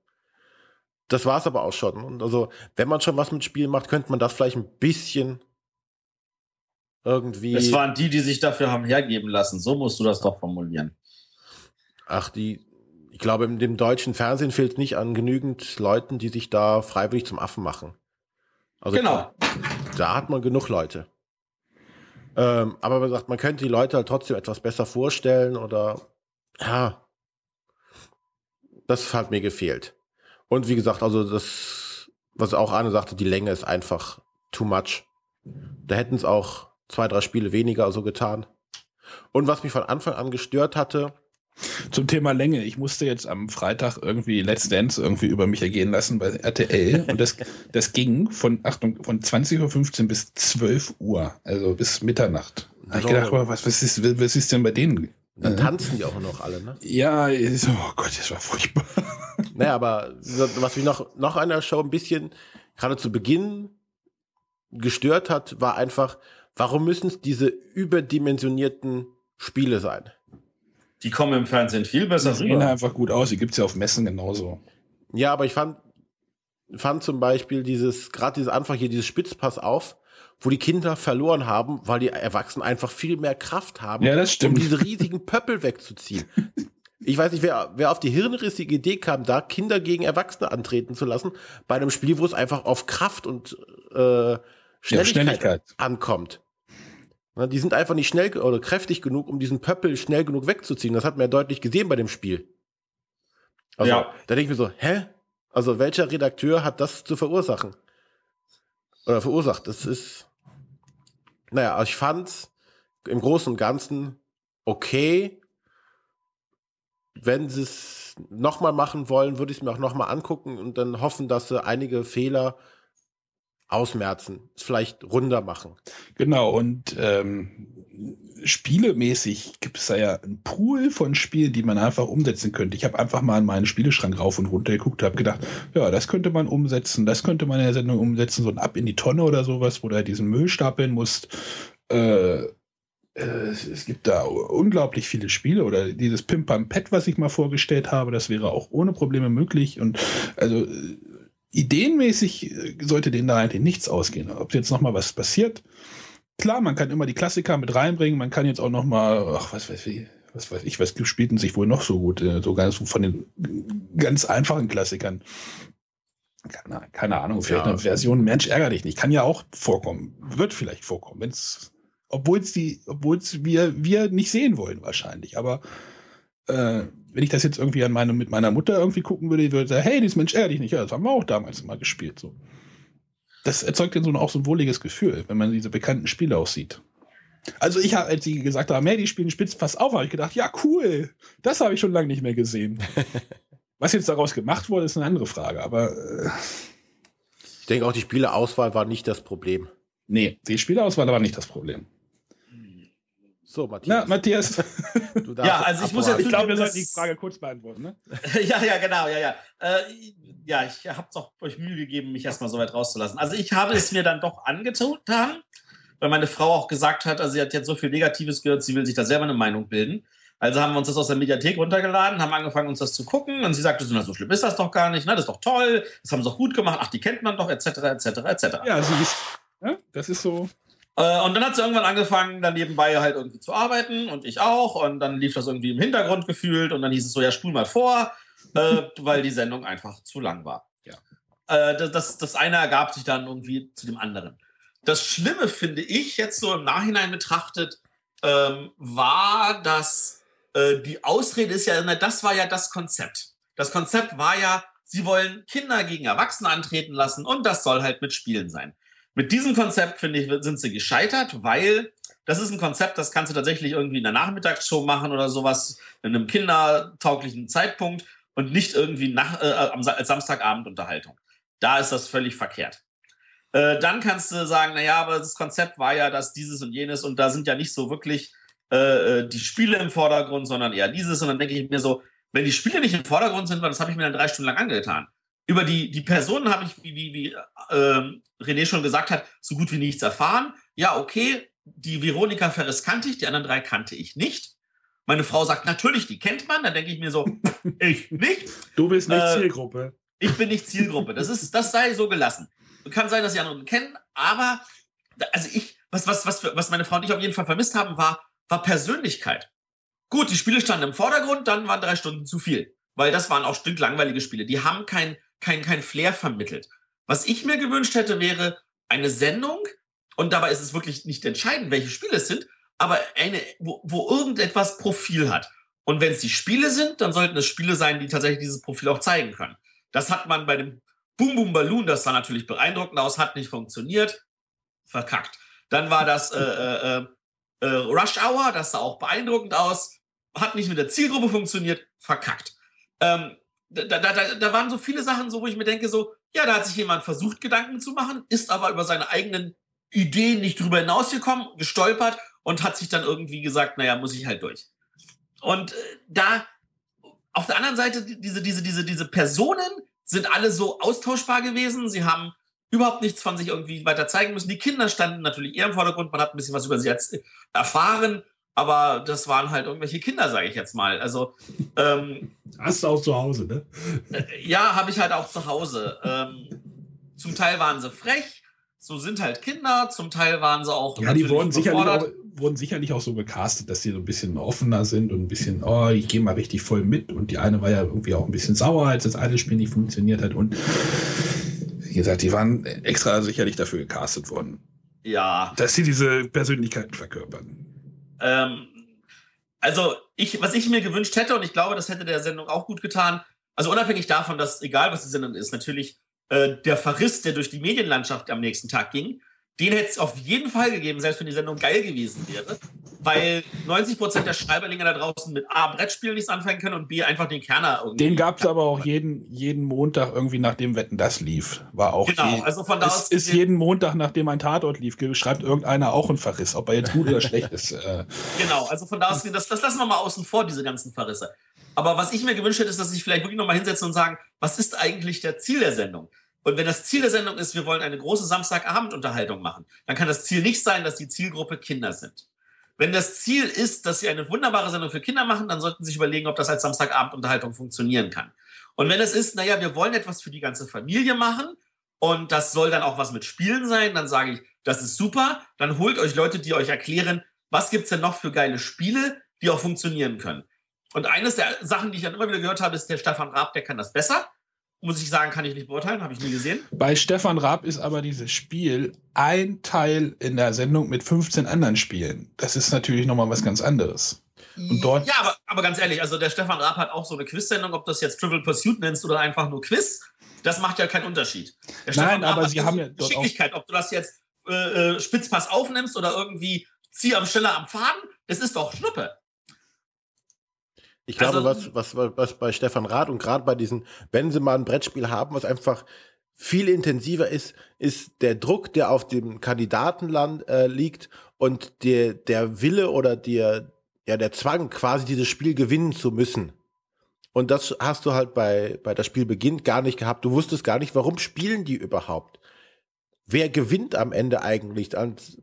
Das war's aber auch schon. Und also, wenn man schon was mit Spielen macht, könnte man das vielleicht ein bisschen irgendwie. Es waren die, die sich dafür haben hergeben lassen. So musst du das doch formulieren. Ach, die, ich glaube, in dem deutschen Fernsehen fehlt nicht an genügend Leuten, die sich da freiwillig zum Affen machen. Also genau. Da, da hat man genug Leute. Ähm, aber man sagt, man könnte die Leute halt trotzdem etwas besser vorstellen oder ja, das hat mir gefehlt. Und wie gesagt, also das, was auch Arne sagte, die Länge ist einfach too much. Da hätten es auch zwei, drei Spiele weniger so getan. Und was mich von Anfang an gestört hatte, zum Thema Länge. Ich musste jetzt am Freitag irgendwie Let's Dance irgendwie über mich ergehen lassen bei RTL. Und das, das ging von, Achtung, von 20.15 Uhr bis 12 Uhr, also bis Mitternacht. Da Also- ich gedacht, aber was, was, ist, was ist denn bei denen? dann tanzen die auch noch alle, ne? Ja, ist- oh Gott, das war furchtbar. Naja, aber was mich noch, noch an der Show ein bisschen, gerade zu Beginn gestört hat, war einfach, warum müssen es diese überdimensionierten Spiele sein? Die kommen im Fernsehen viel besser Das sehen rüber. einfach gut aus. Die gibt's ja auf Messen genauso. Ja, aber ich fand, fand zum Beispiel dieses, gerade dieses Anfang hier, dieses Spitzpass auf, wo die Kinder verloren haben, weil die Erwachsenen einfach viel mehr Kraft haben, Ja, das stimmt. um diese riesigen Pöppel wegzuziehen. Ich weiß nicht, wer, wer auf die hirnrissige Idee kam, da Kinder gegen Erwachsene antreten zu lassen, bei einem Spiel, wo es einfach auf Kraft und äh, Schnelligkeit, Schnelligkeit. ankommt. Na, die sind einfach nicht schnell oder kräftig genug, um diesen Pöppel schnell genug wegzuziehen. Das hat man ja deutlich gesehen bei dem Spiel. Also, Ja. da denke ich mir so, hä? Also, welcher Redakteur hat das zu verursachen? Oder verursacht? Das ist. Naja, also ich fand's im Großen und Ganzen okay. Wenn sie es nochmal machen wollen, würde ich es mir auch nochmal angucken und dann hoffen, dass sie einige Fehler ausmerzen, es vielleicht runder machen. Genau, und ähm, spielemäßig gibt es da ja einen Pool von Spielen, die man einfach umsetzen könnte. Ich habe einfach mal in meinen Spieleschrank rauf und runter geguckt, habe gedacht, ja, das könnte man umsetzen, das könnte man in der Sendung umsetzen, so ein Ab in die Tonne oder sowas, wo du halt diesen Müll stapeln musst. Äh, äh, es gibt da unglaublich viele Spiele oder dieses Pim Pam Pet, was ich mal vorgestellt habe, das wäre auch ohne Probleme möglich und also ideenmäßig äh, sollte denen da eigentlich nichts ausgehen. Ob jetzt noch mal was passiert, klar, man kann immer die Klassiker mit reinbringen, man kann jetzt auch noch mal, ach, was weiß ich, was weiß ich, was spielten sich wohl noch so gut, äh, so ganz von den ganz einfachen Klassikern. Keine, keine Ahnung, vielleicht Ja. eine Version Mensch ärger dich nicht. Kann ja auch vorkommen. Wird vielleicht vorkommen, wenn es, obwohl es die, obwohl es wir, wir nicht sehen wollen wahrscheinlich. Aber äh, wenn ich das jetzt irgendwie an meine, mit meiner Mutter irgendwie gucken würde, die würde sagen, hey, dieses Mensch dich nicht. Ja, das haben wir auch damals mal gespielt. So. Das erzeugt dann so auch so ein wohliges Gefühl, wenn man diese bekannten Spiele auch sieht. Also ich habe, als sie gesagt haben, hey, die spielen Spitzpass auf, habe ich gedacht, ja, cool, das habe ich schon lange nicht mehr gesehen. Was jetzt daraus gemacht wurde, ist eine andere Frage, aber äh, Ich denke auch, die Spieleauswahl war nicht das Problem. nee, die Spielauswahl war nicht das Problem. So, Na, Matthias. Matthias, du darfst Ja, also ich muss jetzt- ich glaube, wir sollten die Frage kurz beantworten, ne? ja, ja, genau, ja, ja. Äh, ja, ich habe doch euch Mühe gegeben, mich erstmal so weit rauszulassen. Also ich habe es mir dann doch angetan, weil meine Frau auch gesagt hat, also sie hat jetzt so viel Negatives gehört, sie will sich da selber eine Meinung bilden. Also haben wir uns das aus der Mediathek runtergeladen, haben angefangen, uns das zu gucken und sie sagte so, na, so schlimm ist das doch gar nicht, ne? das ist doch toll, das haben sie doch gut gemacht, ach, die kennt man doch, etc., etc., etc. Ja, ja, das ist so. Äh, und dann hat sie irgendwann angefangen, dann nebenbei halt irgendwie zu arbeiten und ich auch. Und dann lief das irgendwie im Hintergrund gefühlt und dann hieß es so, ja, spul mal vor, äh, weil die Sendung einfach zu lang war. Ja. Äh, das, das, eine ergab sich dann irgendwie zu dem anderen. Das Schlimme finde ich jetzt so im Nachhinein betrachtet, ähm, war, dass äh, die Ausrede ist ja, das war ja das Konzept. Das Konzept war ja, sie wollen Kinder gegen Erwachsene antreten lassen und das soll halt mit Spielen sein. Mit diesem Konzept, finde ich, sind sie gescheitert, weil das ist ein Konzept, das kannst du tatsächlich irgendwie in der Nachmittagsshow machen oder sowas, in einem kindertauglichen Zeitpunkt und nicht irgendwie nach, äh, am Sa- als Samstagabendunterhaltung. Da ist das völlig verkehrt. Äh, dann kannst du sagen, naja, aber das Konzept war ja das, dieses und jenes und da sind ja nicht so wirklich äh, äh, die Spiele im Vordergrund, sondern eher dieses. Und dann denke ich mir so, wenn die Spiele nicht im Vordergrund sind, das habe ich mir dann drei Stunden lang angetan. Über die, die Personen habe ich, wie, wie, wie ähm, René schon gesagt hat, so gut wie nichts erfahren. Ja, okay, die Veronika Ferres kannte ich, die anderen drei kannte ich nicht. Meine Frau sagt, natürlich, die kennt man. Dann denke ich mir so, ich nicht. Du bist nicht Äh, Zielgruppe. Ich bin nicht Zielgruppe. Das, ist, das sei so gelassen. Kann sein, dass die anderen kennen, aber also ich, was, was, was, was meine Frau und ich auf jeden Fall vermisst haben, war, war Persönlichkeit. Gut, die Spiele standen im Vordergrund, dann waren drei Stunden zu viel. Weil das waren auch stinklangweilige Spiele. Die haben kein, kein, kein Flair vermittelt. Was ich mir gewünscht hätte, wäre eine Sendung, und dabei ist es wirklich nicht entscheidend, welche Spiele es sind, aber eine, wo, wo irgendetwas Profil hat. Und wenn es die Spiele sind, dann sollten es Spiele sein, die tatsächlich dieses Profil auch zeigen können. Das hat man bei dem Boom Boom Balloon, das sah natürlich beeindruckend aus, hat nicht funktioniert, verkackt. Dann war das äh, äh, äh, Rush Hour, das sah auch beeindruckend aus, hat nicht mit der Zielgruppe funktioniert, verkackt. Ähm, da, da, da, da waren so viele Sachen, so wo ich mir denke, so, ja, da hat sich jemand versucht, Gedanken zu machen, ist aber über seine eigenen Ideen nicht drüber hinausgekommen, gestolpert und hat sich dann irgendwie gesagt, naja, muss ich halt durch. Und äh, da auf der anderen Seite, diese, diese, diese, diese Personen sind alle so austauschbar gewesen. Sie haben überhaupt nichts von sich irgendwie weiter zeigen müssen. Die Kinder standen natürlich eher im Vordergrund. Man hat ein bisschen was über sie erfahren, aber das waren halt irgendwelche Kinder, sage ich jetzt mal. Also ähm, hast du auch zu Hause, ne? Äh, ja, habe ich halt auch zu Hause. Ähm, zum Teil waren sie frech, so sind halt Kinder. Zum Teil waren sie auch. Ja, die wurden sicherlich auch, wurden sicherlich auch so gecastet, dass sie so ein bisschen offener sind und ein bisschen, oh, ich gehe mal richtig voll mit. Und die eine war ja irgendwie auch ein bisschen sauer, als das eine Spiel nicht funktioniert hat. Und wie gesagt, die waren extra sicherlich dafür gecastet worden. Ja. Dass sie diese Persönlichkeiten verkörpern. Ähm, also, ich, was ich mir gewünscht hätte, und ich glaube, das hätte der Sendung auch gut getan, also unabhängig davon, dass, egal was die Sendung ist, natürlich äh, der Verriss, der durch die Medienlandschaft am nächsten Tag ging, den hätte es auf jeden Fall gegeben, selbst wenn die Sendung geil gewesen wäre. Weil 90 Prozent der Schreiberlinge da draußen mit A, Brettspielen nichts anfangen können und B, einfach den Kerner irgendwie. Den gab es aber auch jeden, jeden Montag irgendwie, nachdem Wetten das lief. War auch genau, je, also von da aus. Ist, ist jeden Montag, nachdem ein Tatort lief, schreibt irgendeiner auch einen Verriss, ob er jetzt gut oder schlecht ist. Äh. Genau, also von da aus, das, das lassen wir mal außen vor, diese ganzen Verrisse. Aber was ich mir gewünscht hätte, ist, dass ich vielleicht wirklich nochmal hinsetze und sagen, was ist eigentlich der Ziel der Sendung? Und wenn das Ziel der Sendung ist, wir wollen eine große Samstagabendunterhaltung machen, dann kann das Ziel nicht sein, dass die Zielgruppe Kinder sind. Wenn das Ziel ist, dass sie eine wunderbare Sendung für Kinder machen, dann sollten sie sich überlegen, ob das als Samstagabendunterhaltung funktionieren kann. Und wenn es ist, naja, wir wollen etwas für die ganze Familie machen und das soll dann auch was mit Spielen sein, dann sage ich, das ist super, dann holt euch Leute, die euch erklären, was gibt's denn noch für geile Spiele, die auch funktionieren können. Und eines der Sachen, die ich dann immer wieder gehört habe, ist der Stefan Raab, der kann das besser muss ich sagen, kann ich nicht beurteilen, habe ich nie gesehen. Bei Stefan Raab ist aber dieses Spiel ein Teil in der Sendung mit 15 anderen Spielen. Das ist natürlich nochmal was ganz anderes. Und dort ja, aber, aber ganz ehrlich, also der Stefan Raab hat auch so eine Quiz-Sendung, ob du das jetzt Trivial Pursuit nennst oder einfach nur Quiz, das macht ja keinen Unterschied. Der Nein, Stefan aber sie haben ja dort Geschicklichkeit, ob du das jetzt äh, äh, Spitzpass aufnimmst oder irgendwie zieh am Schneller am Faden, das ist doch Schnuppe. Ich glaube, also, was, was, was bei Stefan Rath und gerade bei diesen, wenn sie mal ein Brettspiel haben, was einfach viel intensiver ist, ist der Druck, der auf dem Kandidatenland äh, liegt und der, der Wille oder der, ja, der Zwang, quasi dieses Spiel gewinnen zu müssen. Und das hast du halt bei, bei das Spiel beginnt gar nicht gehabt. Du wusstest gar nicht, warum spielen die überhaupt? Wer gewinnt am Ende eigentlich? Und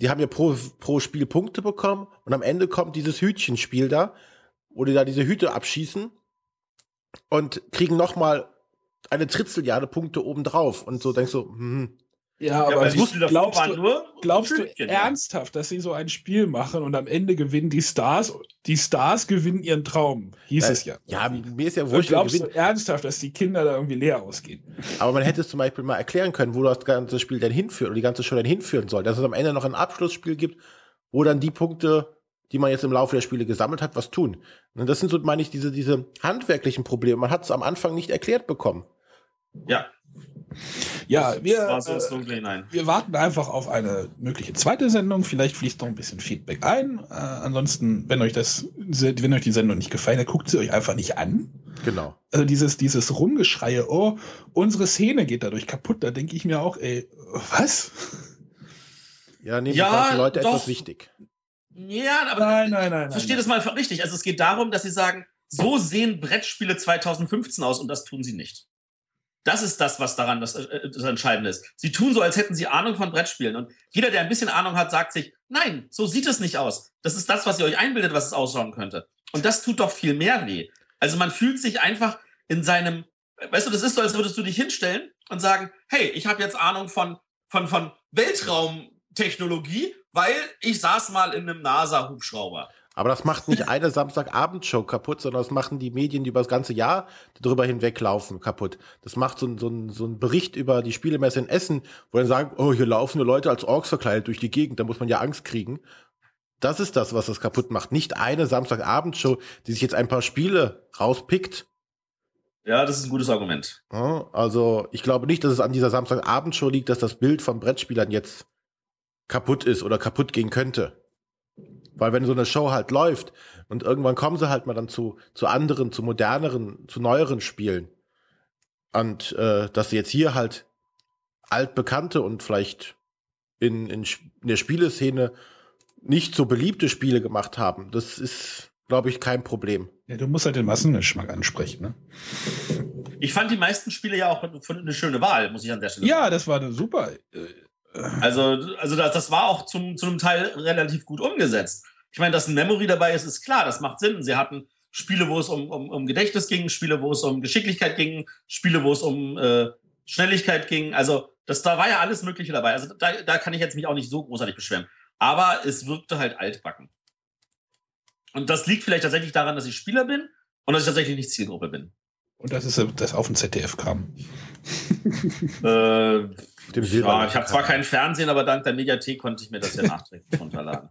die haben ja pro, pro Spiel Punkte bekommen und am Ende kommt dieses Hütchenspiel da, wo die da diese Hüte abschießen und kriegen noch mal eine Tritzeljahre Punkte obendrauf. Und so denkst du, hm, ja, aber ja, wusst, glaubst, du, glaubst du ernsthaft, dass sie so ein Spiel machen und am Ende gewinnen die Stars, die Stars gewinnen ihren Traum, hieß äh, es ja. Ja, mir ist ja wohl Glaubst du ernsthaft, dass die Kinder da irgendwie leer ausgehen? Aber man hätte es zum Beispiel mal erklären können, wo das ganze Spiel denn hinführt oder die ganze Show dann hinführen soll. Dass es am Ende noch ein Abschlussspiel gibt, wo dann die Punkte die man jetzt im Laufe der Spiele gesammelt hat, was tun. Und das sind so, meine ich, diese, diese handwerklichen Probleme. Man hat es am Anfang nicht erklärt bekommen. Ja. Ja, wir, so äh, wir warten einfach auf eine mögliche zweite Sendung. Vielleicht fließt noch ein bisschen Feedback ein. Äh, ansonsten, wenn euch das, wenn euch die Sendung nicht gefallen hat, guckt sie euch einfach nicht an. Genau. Also dieses, dieses Rumgeschreie, oh, unsere Szene geht dadurch kaputt, da denke ich mir auch, ey, was? Ja, nehmen ja, die Leute doch. etwas wichtig. Ja, aber nein, nein, nein, verstehe das mal richtig. Also es geht darum, dass sie sagen, so sehen Brettspiele 2015 aus und das tun sie nicht. Das ist das, was daran das, äh, das Entscheidende ist. Sie tun so, als hätten sie Ahnung von Brettspielen. Und jeder, der ein bisschen Ahnung hat, sagt sich, nein, so sieht es nicht aus. Das ist das, was ihr euch einbildet, was es ausschauen könnte. Und das tut doch viel mehr weh. Also man fühlt sich einfach in seinem, weißt du, das ist so, als würdest du dich hinstellen und sagen, hey, ich habe jetzt Ahnung von, von, von Weltraumtechnologie weil ich saß mal in einem NASA-Hubschrauber. Aber das macht nicht eine Samstagabendshow kaputt, sondern das machen die Medien, die über das ganze Jahr darüber hinweglaufen, kaputt. Das macht so ein, so, ein, so ein Bericht über die Spielemesse in Essen, wo dann sagen, oh, hier laufen nur Leute als Orks verkleidet durch die Gegend, da muss man ja Angst kriegen. Das ist das, was das kaputt macht. Nicht eine Samstagabendshow, die sich jetzt ein paar Spiele rauspickt Ja, das ist ein gutes Argument. Also ich glaube nicht, dass es an dieser Samstagabendshow liegt, dass das Bild von Brettspielern jetzt kaputt ist oder kaputt gehen könnte. Weil wenn so eine Show halt läuft und irgendwann kommen sie halt mal dann zu, zu anderen, zu moderneren, zu neueren Spielen. Und äh, dass sie jetzt hier halt altbekannte und vielleicht in, in, in der Spieleszene nicht so beliebte Spiele gemacht haben, das ist, glaube ich, kein Problem. Ja, du musst halt den Massengeschmack ansprechen, ne? Ich fand die meisten Spiele ja auch eine schöne Wahl, muss ich an der Stelle Ja, das war eine super. Also, also das, das war auch zum, zu einem Teil relativ gut umgesetzt. Ich meine, dass ein Memory dabei ist, ist klar, das macht Sinn. Sie hatten Spiele, wo es um, um, um Gedächtnis ging, Spiele, wo es um Geschicklichkeit ging, Spiele, wo es um äh, Schnelligkeit ging. Also, das, da war ja alles Mögliche dabei. Also, da, da kann ich jetzt mich auch nicht so großartig beschweren. Aber es wirkte halt altbacken. Und das liegt vielleicht tatsächlich daran, dass ich Spieler bin und dass ich tatsächlich nicht Zielgruppe bin. und das ist äh, das auf dem ZDF kam. Äh, Dem ja, ich habe zwar kein Fernsehen, aber dank der Mediathek konnte ich mir das ja nachträglich runterladen.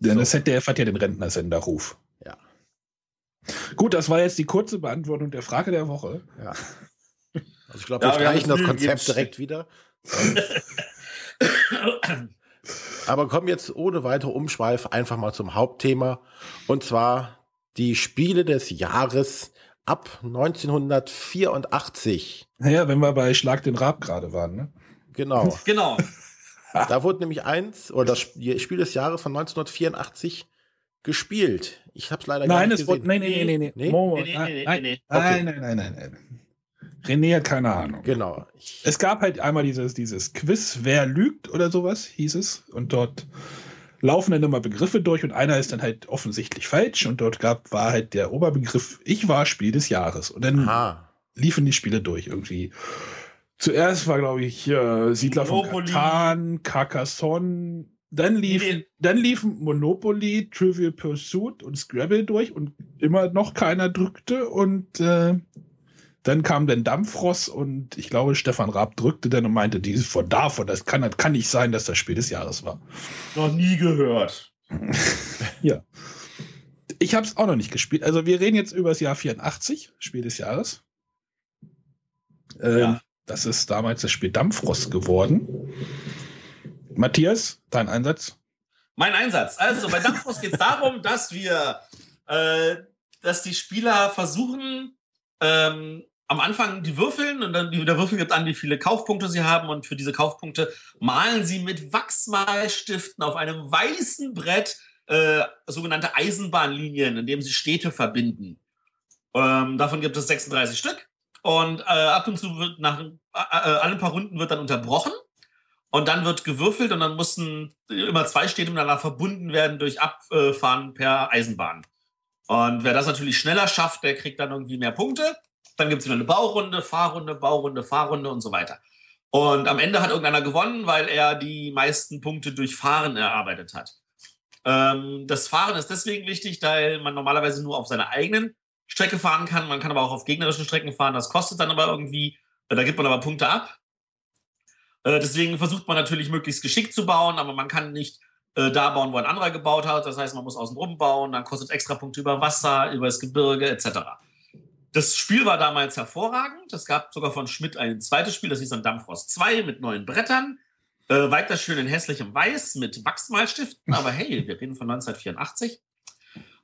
Denn das ZDF hat ja den Rentnersender-Ruf. Ja. Gut, das war jetzt die kurze Beantwortung der Frage der Woche. Ja. Also ich glaube, Ja, wir streichen das Konzept direkt wieder. Aber kommen jetzt ohne weitere Umschweif einfach mal zum Hauptthema. Und zwar die Spiele des Jahres ab 1984. Naja, wenn wir bei Schlag den Rab gerade waren, ne? Genau. genau. Da wurde nämlich eins, oder das Spiel des Jahres von 1984 gespielt. Ich habe es leider gar Nein, nicht es wurde. gesehen. Nein, nee, nee, nein, nee. nein, nein, nein, nein, nein. René hat keine Ahnung. Genau. Es gab halt einmal dieses, dieses Quiz, wer lügt oder sowas, hieß es. Und dort laufen dann immer Begriffe durch und einer ist dann halt offensichtlich falsch. Und dort gab, war halt der Oberbegriff, ich war Spiel des Jahres. Und dann aha. Liefen die Spiele durch irgendwie. Zuerst war, glaube ich, äh, Siedler von Monopoly. Katan, Carcassonne. Dann lief, Nee. dann liefen Monopoly, Trivial Pursuit und Scrabble durch und immer noch keiner drückte. Und äh, dann kam dann Dampfross und ich glaube, Stefan Raab drückte dann und meinte, dieses von davon, das kann, das kann nicht sein, dass das Spiel des Jahres war. Noch nie gehört. Ja. Ich habe es auch noch nicht gespielt. Also wir reden jetzt über das Jahr 84, Spiel des Jahres. Ähm, Ja. Das ist damals das Spiel Dampfrost geworden. Matthias, dein Einsatz? Mein Einsatz. Also bei Dampfros geht es darum, dass wir, äh, dass die Spieler versuchen, ähm, am Anfang die würfeln und dann der Würfel gibt an, wie viele Kaufpunkte sie haben und für diese Kaufpunkte malen sie mit Wachsmalstiften auf einem weißen Brett äh, sogenannte Eisenbahnlinien, in denen sie Städte verbinden. Ähm, davon gibt es 36 Stück und äh, ab und zu wird nach äh, äh, alle paar Runden wird dann unterbrochen und dann wird gewürfelt und dann mussten immer zwei Städte miteinander verbunden werden durch Abfahren per Eisenbahn. Und wer das natürlich schneller schafft, der kriegt dann irgendwie mehr Punkte. Dann gibt es wieder eine Baurunde, Fahrrunde, Baurunde, Fahrrunde und so weiter. Und am Ende hat irgendeiner gewonnen, weil er die meisten Punkte durch Fahren erarbeitet hat. Ähm, das Fahren ist deswegen wichtig, weil man normalerweise nur auf seiner eigenen Strecke fahren kann. Man kann aber auch auf gegnerischen Strecken fahren. Das kostet dann aber irgendwie, da gibt man aber Punkte ab. Äh, deswegen versucht man natürlich möglichst geschickt zu bauen, aber man kann nicht äh, da bauen, wo ein anderer gebaut hat. Das heißt, man muss außen rum bauen, dann kostet extra Punkte über Wasser, über das Gebirge etc. Das Spiel war damals hervorragend. Es gab sogar von Schmidt ein zweites Spiel, das hieß dann Dampfrost 2 mit neuen Brettern. Äh, weiter schön in hässlichem Weiß mit Wachsmalstiften, aber hey, wir reden von 1984.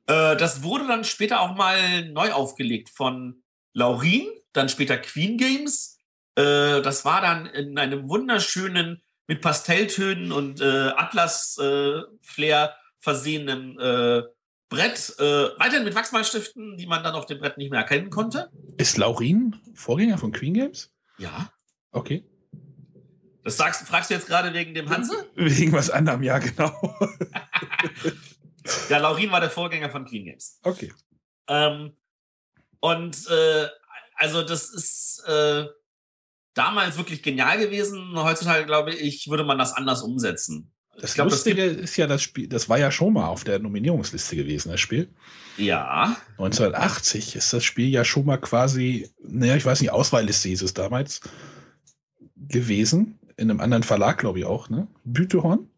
Äh, das wurde dann später auch mal neu aufgelegt von Laurin, dann später Queen Games. Äh, das war dann in einem wunderschönen, mit Pastelltönen und äh, Atlas-Flair versehenen äh, Brett. Äh, weiterhin mit Wachsmalstiften, die man dann auf dem Brett nicht mehr erkennen konnte. Ist Laurin Vorgänger von Queen Games? Ja. Okay. Das sagst, fragst du jetzt gerade wegen dem Hanse? Wegen was anderem, ja, genau. Ja, Laurin war der Vorgänger von Queen Games. Okay. Ähm, und äh, also das ist äh, damals wirklich genial gewesen. Heutzutage, glaube ich, würde man das anders umsetzen. Das ich glaube, das Lustige gibt, ist ja, das Spiel, das war ja schon mal auf der Nominierungsliste gewesen, das Spiel. ja. 1980 ist das Spiel ja schon mal quasi, naja, ich weiß nicht, Auswahlliste hieß es damals gewesen. In einem anderen Verlag, glaube ich auch, ne? Bütehorn.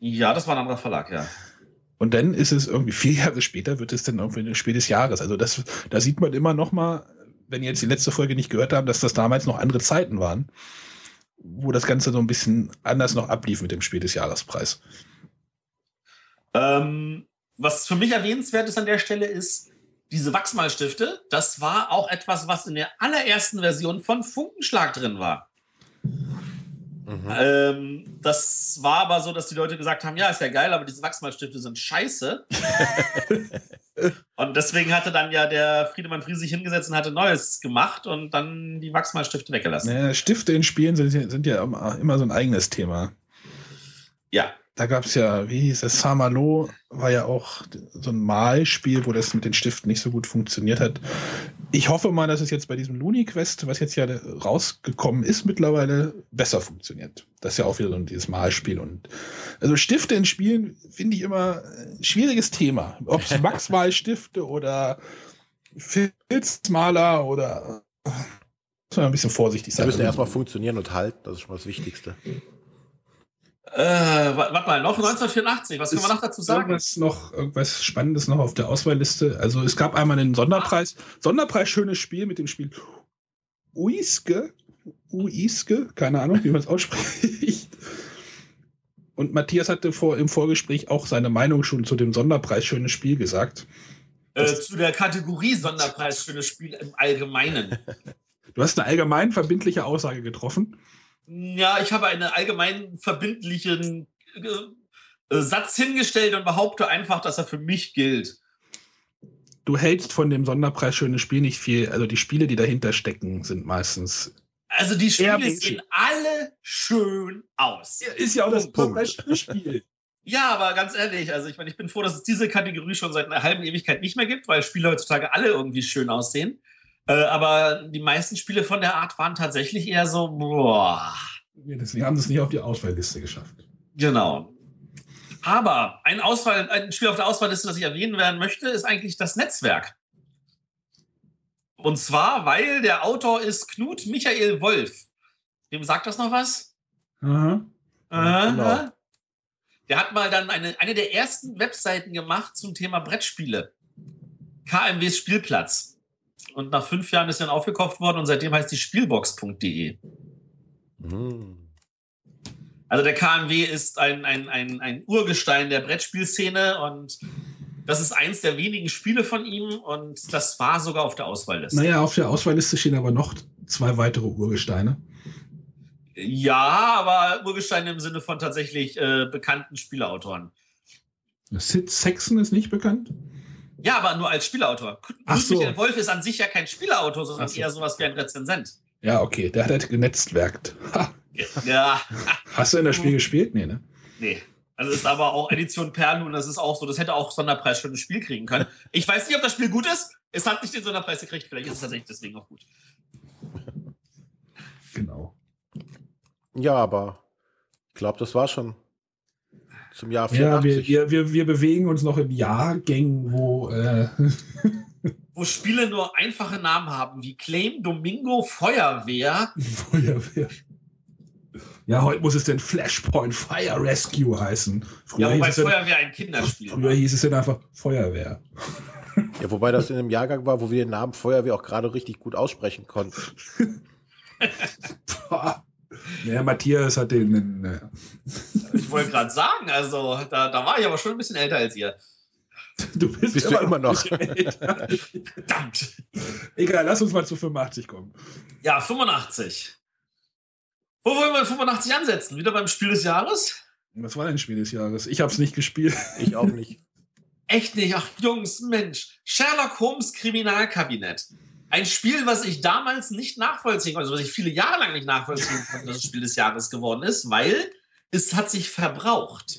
Ja, das war ein anderer Verlag, ja. Und dann ist es irgendwie vier Jahre später, wird es dann irgendwie ein Spiel des Jahres. Also das, da sieht man immer noch mal, wenn ihr jetzt die letzte Folge nicht gehört habt, dass das damals noch andere Zeiten waren, wo das Ganze so ein bisschen anders noch ablief mit dem Spiel des Jahrespreis. Ähm, was für mich erwähnenswert ist an der Stelle ist, diese Wachsmalstifte, das war auch etwas, was in der allerersten Version von Funkenschlag drin war. Mhm. Ähm, das war aber so, dass die Leute gesagt haben, ja, ist ja geil, aber diese Wachsmalstifte sind scheiße. und deswegen hatte dann ja der Friedemann Fries sich hingesetzt und hatte Neues gemacht und dann die Wachsmalstifte weggelassen. Naja, Stifte in Spielen sind, sind ja immer so ein eigenes Thema. Ja, da gab es ja, wie hieß es, Samalo war ja auch so ein Malspiel, wo das mit den Stiften nicht so gut funktioniert hat. Ich hoffe mal, dass es jetzt bei diesem Looney Quest, was jetzt ja rausgekommen ist, mittlerweile besser funktioniert. Das ist ja auch wieder so dieses Malspiel und also Stifte in Spielen finde ich immer ein schwieriges Thema. Ob es Max-Mal-Stifte oder Filzmaler oder muss man ein bisschen vorsichtig sein. Die müssen erstmal funktionieren und halten, das ist schon mal das Wichtigste. Äh, warte mal, noch 1984, was können wir noch dazu sagen? Irgendwas, noch, irgendwas Spannendes noch auf der Auswahlliste. Also es gab einmal einen Sonderpreis. Sonderpreis, schönes Spiel mit dem Spiel Uiske. Uiske, keine Ahnung, wie man es ausspricht. Und Matthias hatte vor, im Vorgespräch auch seine Meinung schon zu dem Sonderpreis schönes Spiel gesagt. Äh, zu der Kategorie Sonderpreis schönes Spiel im Allgemeinen. Du hast eine allgemein verbindliche Aussage getroffen. Ja, ich habe einen allgemein verbindlichen äh, Satz hingestellt und behaupte einfach, dass er für mich gilt. Du hältst von dem Sonderpreis schönes Spiel nicht viel. Also die Spiele, die dahinter stecken, sind meistens. Also die Spiele sehen alle schön aus. Ja, ist ja auch das beste Spiel. Ja, aber ganz ehrlich, also ich meine, ich bin froh, dass es diese Kategorie schon seit einer halben Ewigkeit nicht mehr gibt, weil Spiele heutzutage alle irgendwie schön aussehen. Äh, aber die meisten Spiele von der Art waren tatsächlich eher so, boah. Ja, deswegen haben sie es nicht auf die Auswahlliste geschafft. Genau. Aber ein, Auswahl, ein Spiel auf der Auswahlliste, das ich erwähnen werden möchte, ist eigentlich das Netzwerk. Und zwar, weil der Autor ist Knut Michael Wolf. Dem sagt das noch was? Aha. Genau. Der hat mal dann eine, eine der ersten Webseiten gemacht zum Thema Brettspiele. KMWs Spielplatz. Und nach fünf Jahren ist dann aufgekauft worden und seitdem heißt die Spielbox.de. Mhm. Also der KMW ist ein, ein, ein, ein Urgestein der Brettspielszene und das ist eins der wenigen Spiele von ihm und das war sogar auf der Auswahlliste. Naja, auf der Auswahlliste stehen aber noch zwei weitere Urgesteine. Ja, aber Urgesteine im Sinne von tatsächlich äh, bekannten Spieleautoren. Sid Saxon ist nicht bekannt? Ja, aber nur als Spielautor. Ach so. Michael Wolf ist an sich ja kein Spielautor, sondern so. eher sowas wie ein Rezensent. Ja, okay, der hat halt genetztwerkt. ja. Hast du in das Spiel gespielt? Nee, ne? Nee. Also ist aber auch Edition Perlu und das ist auch so, das hätte auch Sonderpreis für ein Spiel kriegen können. Ich weiß nicht, ob das Spiel gut ist. Es hat nicht den Sonderpreis gekriegt, vielleicht ist es tatsächlich deswegen auch gut. Genau. Ja, aber ich glaube, das war schon zum Jahr 84. Ja, wir, wir, wir bewegen uns noch in Jahrgängen, wo. Äh wo Spiele nur einfache Namen haben, wie Claim Domingo Feuerwehr. Feuerwehr. Ja, heute muss es denn Flashpoint Fire Rescue heißen. Früher ja, wobei Feuerwehr ein Kinderspiel Früher war. hieß es dann einfach Feuerwehr. Ja, wobei das in einem Jahrgang war, wo wir den Namen Feuerwehr auch gerade richtig gut aussprechen konnten. Ja, Matthias hat den. Naja. Ich wollte gerade sagen, also da, da war ich aber schon ein bisschen älter als ihr. Du bist, bist immer, immer noch. Verdammt. Egal, lass uns mal zu 85 kommen. Ja, 85. Wo wollen wir 85 ansetzen? Wieder beim Spiel des Jahres? Was war denn Spiel des Jahres? Ich habe es nicht gespielt. Ich auch nicht. Echt nicht? Ach, Jungs, Mensch. Sherlock Holmes Kriminalkabinett. Ein Spiel, was ich damals nicht nachvollziehen konnte, also was ich viele Jahre lang nicht nachvollziehen konnte, dass es Spiel des Jahres geworden ist, weil es hat sich verbraucht.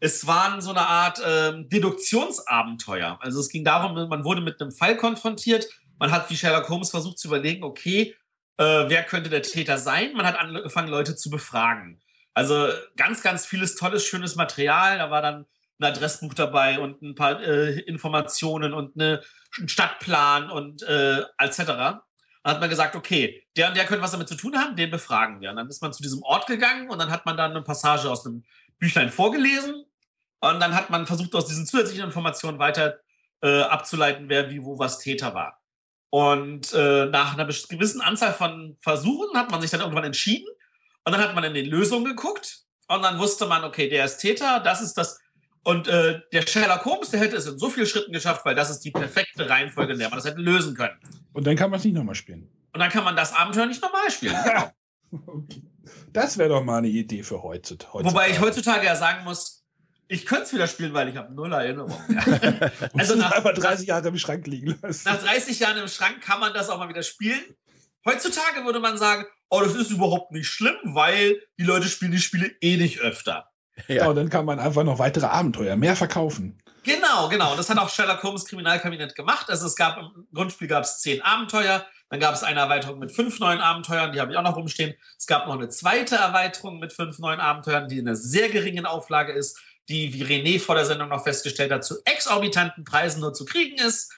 Es waren so eine Art ähm, Deduktionsabenteuer. Also es ging darum, man wurde mit einem Fall konfrontiert. Man hat wie Sherlock Holmes versucht zu überlegen, okay, äh, wer könnte der Täter sein? Man hat angefangen, Leute zu befragen. Also ganz, ganz vieles tolles, schönes Material. Da war dann ein Adressbuch dabei und ein paar äh, Informationen und eine Stadtplan und äh, etc. Dann hat man gesagt, okay, der und der könnte was damit zu tun haben, den befragen wir. Und dann ist man zu diesem Ort gegangen und dann hat man dann eine Passage aus einem Büchlein vorgelesen. Und dann hat man versucht, aus diesen zusätzlichen Informationen weiter äh, abzuleiten, wer wie wo was Täter war. Und äh, nach einer gewissen Anzahl von Versuchen hat man sich dann irgendwann entschieden. Und dann hat man in den Lösungen geguckt. Und dann wusste man, okay, der ist Täter, das ist das. Und äh, der Sherlock Holmes, der hätte es in so vielen Schritten geschafft, weil das ist die perfekte Reihenfolge, in der man das hätte lösen können. Und dann kann man es nicht nochmal spielen. Und dann kann man das Abenteuer nicht nochmal spielen. Genau. Okay. Das wäre doch mal eine Idee für heutzutage. Wobei ich heutzutage ja sagen muss, ich könnte es wieder spielen, weil ich habe null Erinnerung. also nach, einfach 30 Jahre im Schrank liegen lassen. Nach 30 Jahren im Schrank kann man das auch mal wieder spielen. Heutzutage würde man sagen, oh, das ist überhaupt nicht schlimm, weil die Leute spielen die Spiele eh nicht öfter. Ja, und dann kann man einfach noch weitere Abenteuer mehr verkaufen. Genau, genau. Das hat auch Sherlock Holmes Kriminalkabinett gemacht. Also es gab im Grundspiel gab es zehn Abenteuer. Dann gab es eine Erweiterung mit fünf neuen Abenteuern, die habe ich auch noch rumstehen. Es gab noch eine zweite Erweiterung mit fünf neuen Abenteuern, die in einer sehr geringen Auflage ist, die, wie René vor der Sendung noch festgestellt hat, zu exorbitanten Preisen nur zu kriegen ist.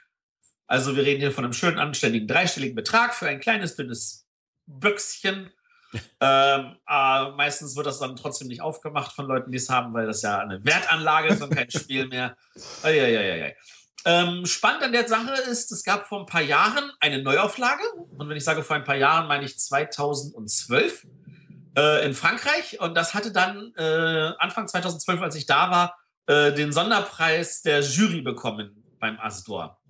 Also wir reden hier von einem schönen, anständigen dreistelligen Betrag für ein kleines, dünnes Büchschen. Ähm, äh, meistens wird das dann trotzdem nicht aufgemacht von Leuten, die es haben, weil das ja eine Wertanlage ist und kein Spiel mehr. Eieieiei. Ähm, spannend an der Sache ist, es gab vor ein paar Jahren eine Neuauflage. Und wenn ich sage vor ein paar Jahren, meine ich 2012 äh, in Frankreich. Und das hatte dann äh, Anfang 2012, als ich da war, äh, den Sonderpreis der Jury bekommen beim Astor.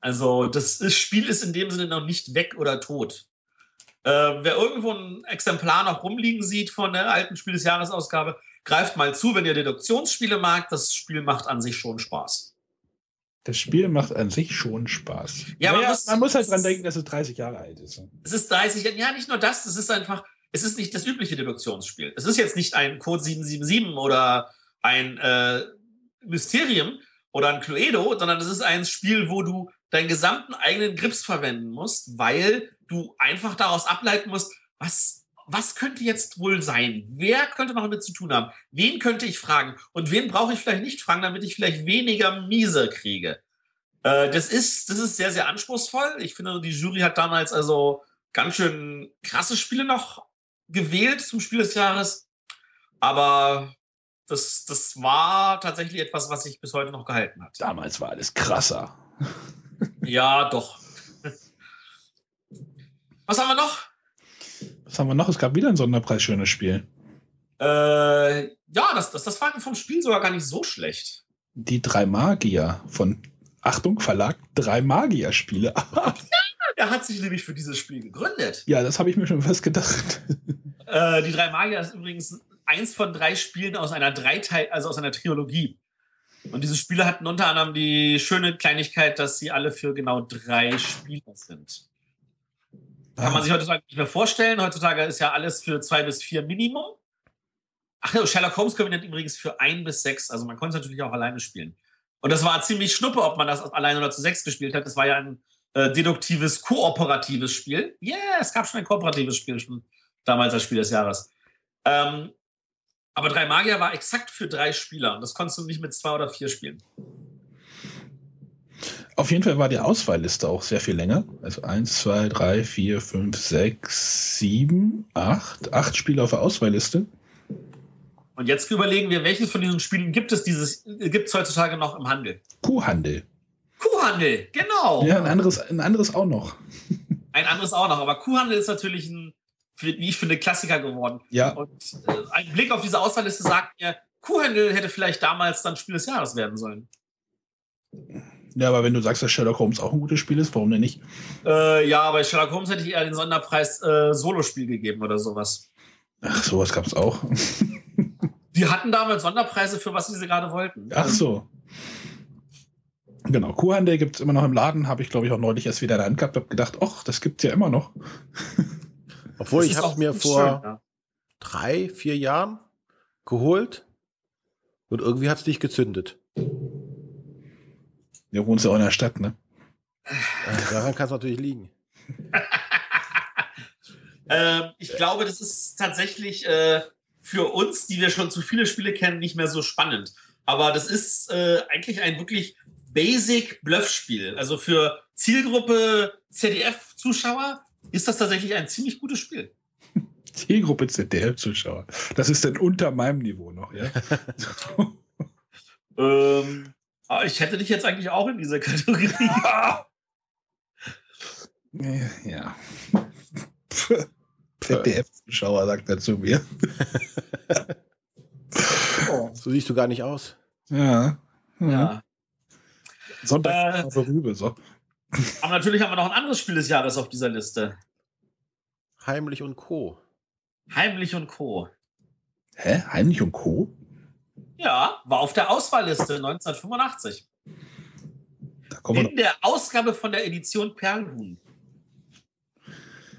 Also das Spiel ist in dem Sinne noch nicht weg oder tot. Äh, wer irgendwo ein Exemplar noch rumliegen sieht von der alten Spiel des Jahresausgabe, greift mal zu, wenn ihr Deduktionsspiele mag. Das Spiel macht an sich schon Spaß. Das Spiel macht an sich schon Spaß. Ja, naja, man, muss, man muss halt dran denken, dass es 30 Jahre alt ist. Es ist 30 Jahre, ja, nicht nur das, es ist einfach, es ist nicht das übliche Deduktionsspiel. Es ist jetzt nicht ein Code 777 oder ein äh, Mysterium oder ein Cluedo, sondern es ist ein Spiel, wo du deinen gesamten eigenen Grips verwenden musst, weil du einfach daraus ableiten musst, was was könnte jetzt wohl sein? Wer könnte noch damit zu tun haben? Wen könnte ich fragen? Und wen brauche ich vielleicht nicht fragen, damit ich vielleicht weniger Miese kriege? Äh, das, ist, das ist sehr, sehr anspruchsvoll. Ich finde, die Jury hat damals also ganz schön krasse Spiele noch gewählt zum Spiel des Jahres. Aber das, das war tatsächlich etwas, was sich bis heute noch gehalten hat. Damals war alles krasser. Ja, doch. Was haben wir noch? Was haben wir noch? Es gab wieder ein Sonderpreis schönes Spiel. Äh, ja, das, das, das war vom Spiel sogar gar nicht so schlecht. Die drei Magier von Achtung, Verlag Drei Magier-Spiele. er hat sich nämlich für dieses Spiel gegründet. Ja, das habe ich mir schon fast gedacht. Äh, die drei Magier ist übrigens eins von drei Spielen aus einer Dreiteil, also aus einer Trilogie. Und diese Spiele hatten unter anderem die schöne Kleinigkeit, dass sie alle für genau drei Spieler sind. Kann man sich heutzutage nicht mehr vorstellen. Heutzutage ist ja alles für zwei bis vier Minimum. Ach ja, Sherlock Holmes Kabinett übrigens für ein bis sechs. Also man konnte es natürlich auch alleine spielen. Und das war ziemlich schnuppe, ob man das alleine oder zu sechs gespielt hat. Das war ja ein äh, deduktives, kooperatives Spiel. Yeah, es gab schon ein kooperatives Spiel, schon damals als Spiel des Jahres. Ähm, aber Drei Magier war exakt für drei Spieler und das konntest du nicht mit zwei oder vier spielen. Auf jeden Fall war die Auswahlliste auch sehr viel länger. Also 1, 2, 3, 4, 5, 6, 7, 8. Acht Spiele auf der Auswahlliste. Und jetzt überlegen wir, welches von diesen Spielen gibt es dieses, gibt es heutzutage noch im Handel? Kuhhandel. Kuhhandel, genau. Ja, ein anderes, ein anderes auch noch. Ein anderes auch noch, aber Kuhhandel ist natürlich ein, wie ich finde, Klassiker geworden. Ja. Und äh, ein Blick auf diese Auswahlliste sagt mir, Kuhhandel hätte vielleicht damals dann Spiel des Jahres werden sollen. Ja, aber wenn du sagst, dass Sherlock Holmes auch ein gutes Spiel ist, warum denn nicht? Äh, ja, bei Sherlock Holmes hätte ich eher den Sonderpreis äh, Solospiel gegeben oder sowas. Ach, sowas gab es auch. Die hatten damals Sonderpreise für was sie gerade wollten. Ach so. Genau, Kuhhandel gibt es immer noch im Laden, habe ich glaube ich auch neulich erst wieder in der Hand gehabt, habe gedacht, ach, das gibt es ja immer noch. Obwohl Das ich habe auch mir vor schön, ja. drei, vier Jahren geholt und irgendwie hat es nicht gezündet. Du wohnst ja auch in der Stadt, ne? Äh, Daran kann es natürlich liegen. Ähm, ich glaube, das ist tatsächlich äh, für uns, die wir schon zu viele Spiele kennen, nicht mehr so spannend. Aber das ist äh, eigentlich ein wirklich basic Bluffspiel. Also für Zielgruppe ZDF-Zuschauer ist das tatsächlich ein ziemlich gutes Spiel. Zielgruppe ZDF-Zuschauer. Das ist dann unter meinem Niveau noch, ja. Ähm, ich hätte dich jetzt eigentlich auch in dieser Kategorie. ja. ZDF-Zuschauer sagt er zu mir. So siehst du gar nicht aus. Ja. ja. Sonntag Äh, vorüber, so. Aber natürlich haben wir noch ein anderes Spiel des Jahres auf dieser Liste. Heimlich und Co. Heimlich und Co. Hä? Heimlich und Co.? Ja, war auf der Auswahlliste 1985. Da kommen wir In der Ausgabe von der Edition Perlhuhn.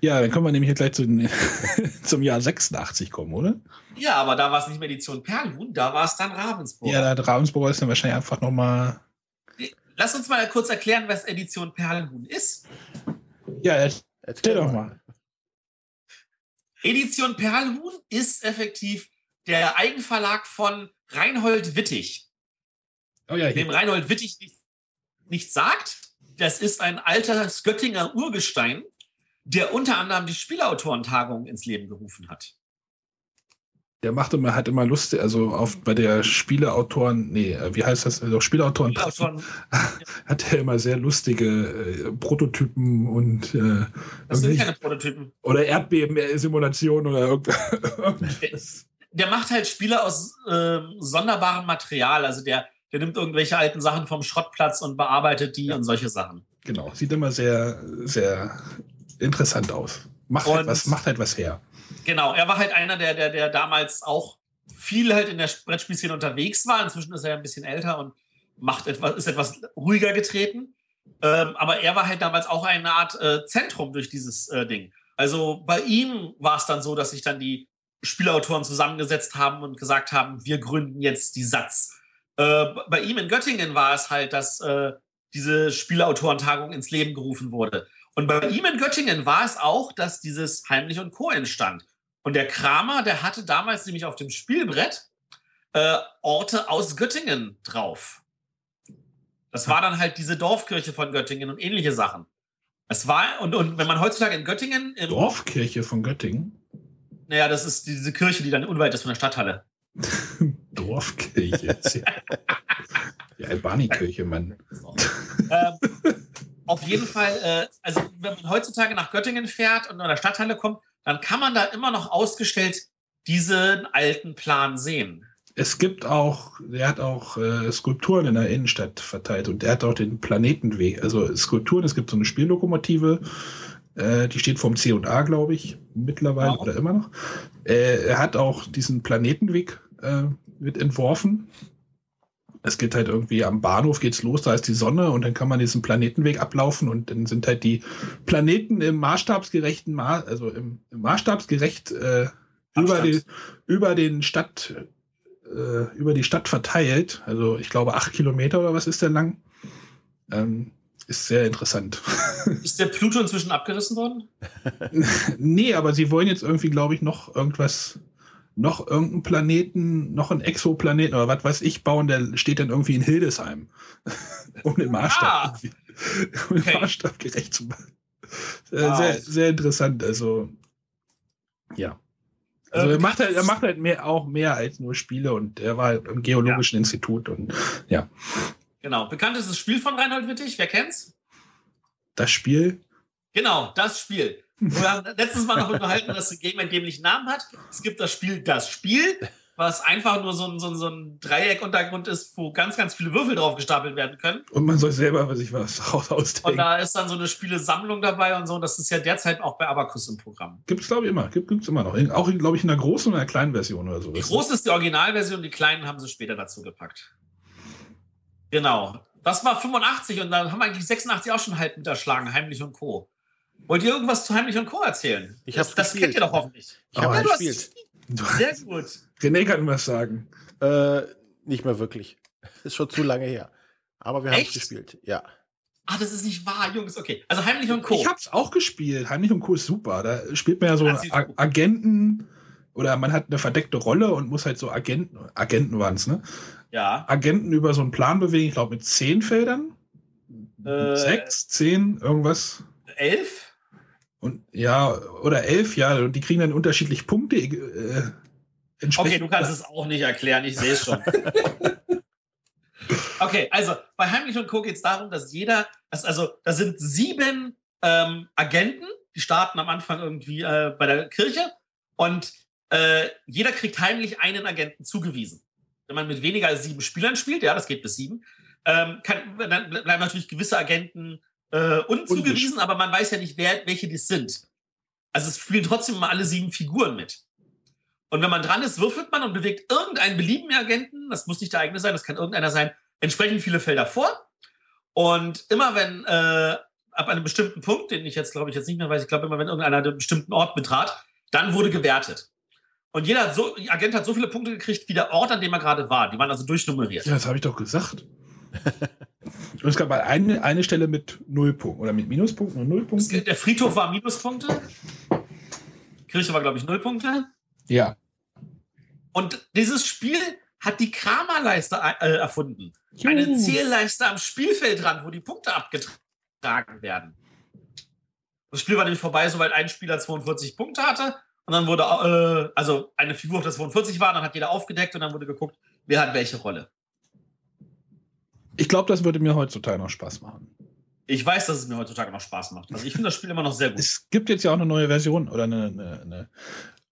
Ja, dann können wir nämlich jetzt gleich zu, den- zum Jahr 86 kommen, oder? Ja, aber da war es nicht mehr Edition Perlhuhn, da war es dann Ravensburg. Ja, da hat Ravensburger ist dann wahrscheinlich einfach nochmal. Lass uns mal kurz erklären, was Edition Perlhuhn ist. Ja, erzähl Erzähl doch mal. Edition Perlhuhn ist effektiv der Eigenverlag von Reinhold Wittig. Oh ja, Dem. Reinhold Wittig nicht, nichts sagt, das ist ein alter Göttinger Urgestein, der unter anderem die Spielautorentagung ins Leben gerufen hat. Der macht immer, hat immer Lust, also auf, bei der Spieleautoren, nee, äh, wie heißt das? Also Spieleautoren Spielautoren, hat er immer sehr lustige äh, Prototypen und äh, das sind keine Prototypen. oder Erdbeben-Simulationen oder irgendwas. Der macht halt Spiele aus ähm, sonderbarem Material. Also der, der nimmt irgendwelche alten Sachen vom Schrottplatz und bearbeitet die Ja. und solche Sachen. genau, sieht immer sehr, sehr interessant aus. Macht halt Und- was, macht halt was her. Genau, er war halt einer, der, der, der damals auch viel halt in der Brettspielszene unterwegs war. Inzwischen ist er ein bisschen älter und macht etwas, ist etwas ruhiger getreten. Ähm, aber er war halt damals auch eine Art äh, Zentrum durch dieses äh, Ding. Also bei ihm war es dann so, dass sich dann die Spielautoren zusammengesetzt haben und gesagt haben, wir gründen jetzt die Satz. Äh, bei ihm in Göttingen war es halt, dass äh, diese Spielautorentagung ins Leben gerufen wurde. Und bei ihm in Göttingen war es auch, dass dieses Heimlich und Co. entstand. Und der Kramer, der hatte damals nämlich auf dem Spielbrett äh, Orte aus Göttingen drauf. Das war dann halt diese Dorfkirche von Göttingen und ähnliche Sachen. Es war, und, und wenn man heutzutage in Göttingen, Dorfkirche von Göttingen. Naja, das ist diese Kirche, die dann unweit ist von der Stadthalle. Dorfkirche. Die Albani-Kirche, Mann. ähm, auf jeden Fall, äh, also wenn man heutzutage nach Göttingen fährt und an der Stadthalle kommt, dann kann man da immer noch ausgestellt diesen alten Plan sehen. Es gibt auch, er hat auch äh, Skulpturen in der Innenstadt verteilt und er hat auch den Planetenweg. Also Skulpturen, es gibt so eine Spiellokomotive, äh, die steht vom C&A, glaube ich, mittlerweile Ja. oder immer noch. Äh, er hat auch diesen Planetenweg äh, mit entworfen. Es geht halt irgendwie am Bahnhof geht's los, da ist die Sonne und dann kann man diesen Planetenweg ablaufen und dann sind halt die Planeten im maßstabsgerechten Ma also im, im maßstabsgerecht äh, über, die, über den Stadt äh, über die Stadt verteilt. Also ich glaube acht Kilometer oder was ist der lang? Ähm, ist sehr interessant. Ist der Pluto inzwischen abgerissen worden? nee, aber sie wollen jetzt irgendwie, glaube ich, noch irgendwas, noch irgendeinen Planeten, noch einen Exoplaneten oder was weiß ich bauen, der steht dann irgendwie in Hildesheim. um den Maßstab, Ah. um den Okay. Maßstab gerecht zu machen. Wow. Sehr, sehr interessant. Also, ja. Also Ähm, er macht halt, er macht halt mehr, auch mehr als nur Spiele und er war im Geologischen Institut und ja, Genau. Bekannt ist das Spiel von Reinhold Wittig. Wer kennt's? Das Spiel. Genau, das Spiel. Wir haben letztens mal noch unterhalten, dass das Game einen dämlichen Namen hat. Es gibt das Spiel Das Spiel, was einfach nur so ein, so ein, so ein Dreieckuntergrund ist, wo ganz, ganz viele Würfel drauf gestapelt werden können. Und man soll selber sich was raus Und ausdenken. da ist dann so eine Spielesammlung dabei und so. Das ist ja derzeit auch bei Abacus im Programm. Gibt es, glaube ich, immer. Gibt es immer noch. Auch, glaube ich, in einer großen und einer kleinen Version oder so. Die große ist die Originalversion, die kleinen haben sie später dazu gepackt. Genau. Das war 85 und dann haben wir eigentlich 86 auch schon halb miterschlagen, Heimlich und Co. Wollt ihr irgendwas zu Heimlich und Co. erzählen? Ich das, hab's das kennt ihr doch hoffentlich. Ich habe Oh, gespielt. Sehr gut. René kann was sagen. Äh, nicht mehr wirklich. Ist schon zu lange her. Aber wir haben es gespielt. Ja. Ah, das ist nicht wahr, Jungs. Okay. Also Heimlich und Co. Ich habe es auch gespielt. Heimlich und Co. ist super. Da spielt man ja so. Agenten oder man hat eine verdeckte Rolle und muss halt so Agenten, Agenten waren es, ne? Ja. Agenten über so einen Plan bewegen. Ich glaube, mit zehn Feldern. Äh, Sechs, zehn, irgendwas. Elf? Und Ja, oder elf, ja, und die kriegen dann unterschiedlich Punkte. Äh, okay, du kannst es auch nicht erklären, ich sehe es schon. okay, also bei Heimlich und Co. geht es darum, dass jeder, also da sind sieben ähm, Agenten, die starten am Anfang irgendwie äh, bei der Kirche und äh, jeder kriegt heimlich einen Agenten zugewiesen. Wenn man mit weniger als sieben Spielern spielt, ja, das geht bis sieben, ähm, kann, dann bleiben natürlich gewisse Agenten äh, unzugewiesen, aber man weiß ja nicht, wer, welche die sind. Also es spielen trotzdem immer alle sieben Figuren mit. Und wenn man dran ist, würfelt man und bewegt irgendeinen beliebigen Agenten, das muss nicht der eigene sein, das kann irgendeiner sein, entsprechend viele Felder vor. Und immer wenn äh, ab einem bestimmten Punkt, den ich jetzt glaube ich jetzt nicht mehr weiß, ich glaube immer wenn irgendeiner einen bestimmten Ort betrat, dann wurde gewertet. Und jeder hat so, Agent hat so viele Punkte gekriegt wie der Ort, an dem er gerade war. Die waren also durchnummeriert. Ja, das habe ich doch gesagt. und es gab eine, eine Stelle mit Nullpunkten oder mit Minuspunkten und Nullpunkten. Der Friedhof war Minuspunkte. Kirche war, glaube ich, Nullpunkte. Ja. Und dieses Spiel hat die Kramerleiste äh, erfunden. Juhu. Eine Zählleiste am Spielfeldrand, wo die Punkte abgetragen werden. Das Spiel war nämlich vorbei, sobald ein Spieler 42 Punkte hatte und dann wurde, äh, also eine Figur auf der 42 war, dann hat jeder aufgedeckt und dann wurde geguckt, wer hat welche Rolle. Ich glaube, das würde mir heutzutage noch Spaß machen. Ich weiß, dass es mir heutzutage noch Spaß macht. Also ich finde das Spiel immer noch sehr gut. Es gibt jetzt ja auch eine neue Version oder eine. eine, eine.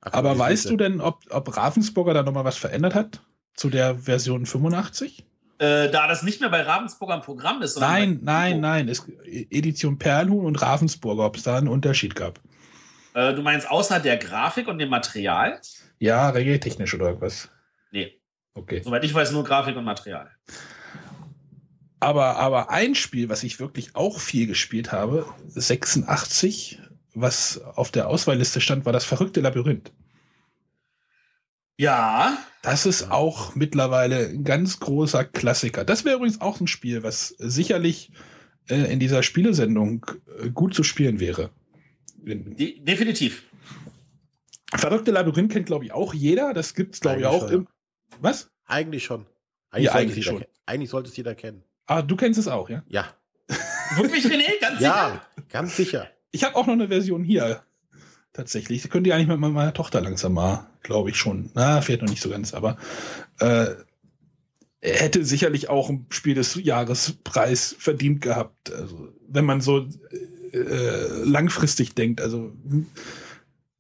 Aber weißt du denn, ob, ob Ravensburger da nochmal was verändert hat zu der Version 85? Äh, da das nicht mehr bei Ravensburger im Programm ist. Nein, nein, nein. Es, Edition Perlhuhn und Ravensburger, ob es da einen Unterschied gab. Äh, du meinst außer der Grafik und dem Material? Ja, regeltechnisch oder irgendwas? Nee. Okay. Soweit ich weiß, nur Grafik und Material. Aber, aber ein Spiel, was ich wirklich auch viel gespielt habe, 86, was auf der Auswahlliste stand, war das verrückte Labyrinth. Ja. Das ist auch mittlerweile ein ganz großer Klassiker. Das wäre übrigens auch ein Spiel, was sicherlich äh, in dieser Spielesendung äh, gut zu spielen wäre. De definitiv. Verrückte Labyrinth kennt, glaube ich, auch jeder. Das gibt es, glaube ich, auch im. Was? Eigentlich schon. Eigentlich, ja, eigentlich schon. Eigentlich sollte es jeder kennen. Ah, du kennst es auch, ja? Ja. Wirklich, René? Ganz ja, sicher? Ja, ganz sicher. Ich habe auch noch eine Version hier. Tatsächlich. Sie könnt ihr eigentlich mit meiner Tochter langsam mal, glaube ich schon. Na, fährt noch nicht so ganz, aber äh, er hätte sicherlich auch ein Spiel des Jahrespreis verdient gehabt. Also, wenn man so äh, langfristig denkt. Also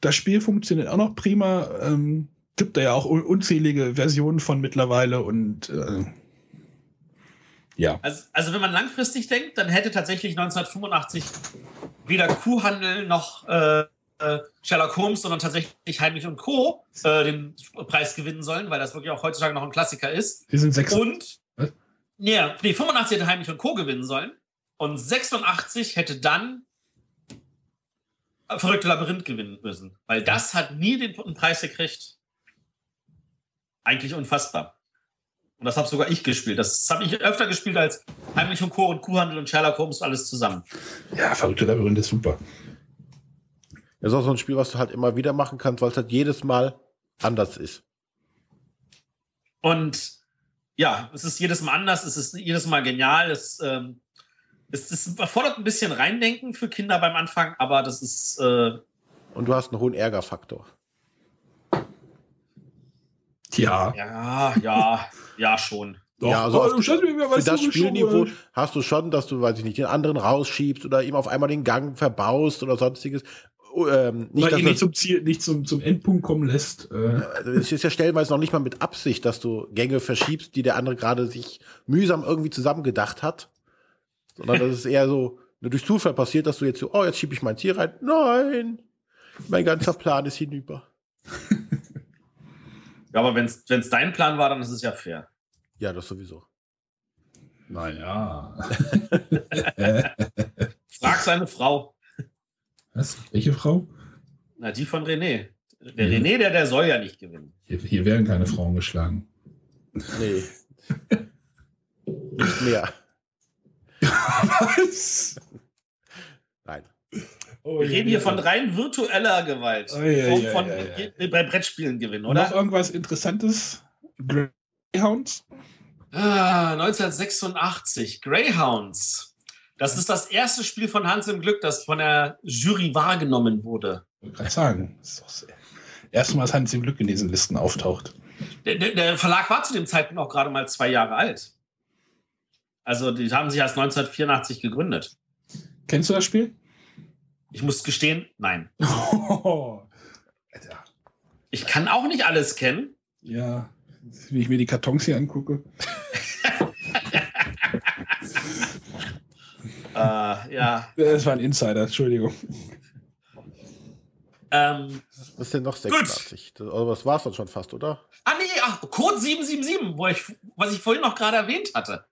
das Spiel funktioniert auch noch prima. Ähm, gibt da ja auch unzählige Versionen von mittlerweile und äh, ja. Also, also wenn man langfristig denkt, dann hätte tatsächlich 1985 weder Kuhhandel noch äh, äh, Sherlock Holmes, sondern tatsächlich Heimlich und Co. Äh, den Preis gewinnen sollen, weil das wirklich auch heutzutage noch ein Klassiker ist. Wir sind sechs. Und Was? nee, nee, 85 hätte Heimlich und Co. gewinnen sollen. Und 86 hätte dann Verrückte Labyrinth gewinnen müssen. Weil das hat nie den Preis gekriegt. Eigentlich unfassbar. Und das habe sogar ich gespielt. Das habe ich öfter gespielt als Heimlich und Co. und Kuhhandel und Sherlock Holmes alles zusammen. Ja, Verrückte Labyrinth ist super. Das ist auch so ein Spiel, was du halt immer wieder machen kannst, weil es halt jedes Mal anders ist. Und ja, es ist jedes Mal anders, es ist jedes Mal genial. Es ähm, es, es erfordert ein bisschen Reindenken für Kinder beim Anfang, aber das ist. Äh Und du hast einen hohen Ärgerfaktor. Ja. Ja, ja, ja, schon. Doch. Ja, also oh, für das Spielniveau hast du schon, dass du, weiß ich nicht, den anderen rausschiebst oder ihm auf einmal den Gang verbaust oder sonstiges. Oh, ähm, nicht, dass ihn nicht zum Ziel, nicht zum, zum Endpunkt kommen lässt. Äh. Also es ist ja stellenweise noch nicht mal mit Absicht, dass du Gänge verschiebst, die der andere gerade sich mühsam irgendwie zusammengedacht hat. Sondern das ist eher so, nur durch Zufall passiert, dass du jetzt so, oh, jetzt schiebe ich mein Tier rein. Nein, mein ganzer Plan ist hinüber. Ja, aber wenn es dein Plan war, dann ist es ja fair. Ja, das sowieso. Naja. Frag seine Frau. Was? Welche Frau? Na, die von René. Der mhm. René, der, der soll ja nicht gewinnen. Hier, hier werden keine Frauen geschlagen. Nee. nicht mehr. Was? Nein. Oh, Wir reden hier von rein virtueller Gewalt. Oh, ja, ja, von, ja, bei Brettspielen gewinnen, oder? Noch irgendwas Interessantes? Greyhounds? Ah, 1986. Greyhounds. Das ist das erste Spiel von Hans im Glück, das von der Jury wahrgenommen wurde. Ich wollte gerade sagen, das ist doch sehr- erstmals Hans im Glück in diesen Listen auftaucht. Der, der, der Verlag war zu dem Zeitpunkt auch gerade mal zwei Jahre alt. Also die haben sich erst 1984 gegründet. Kennst du das Spiel? Ich muss gestehen, nein. Alter. Ich kann auch nicht alles kennen. Ja, wie ich mir die Kartons hier angucke. Äh, ja. Das war ein Insider, Entschuldigung. Ähm, Was ist denn noch 86? Das, also das war's dann schon fast, oder? ah nee, ach, Code 777, wo ich, was ich vorhin noch gerade erwähnt hatte.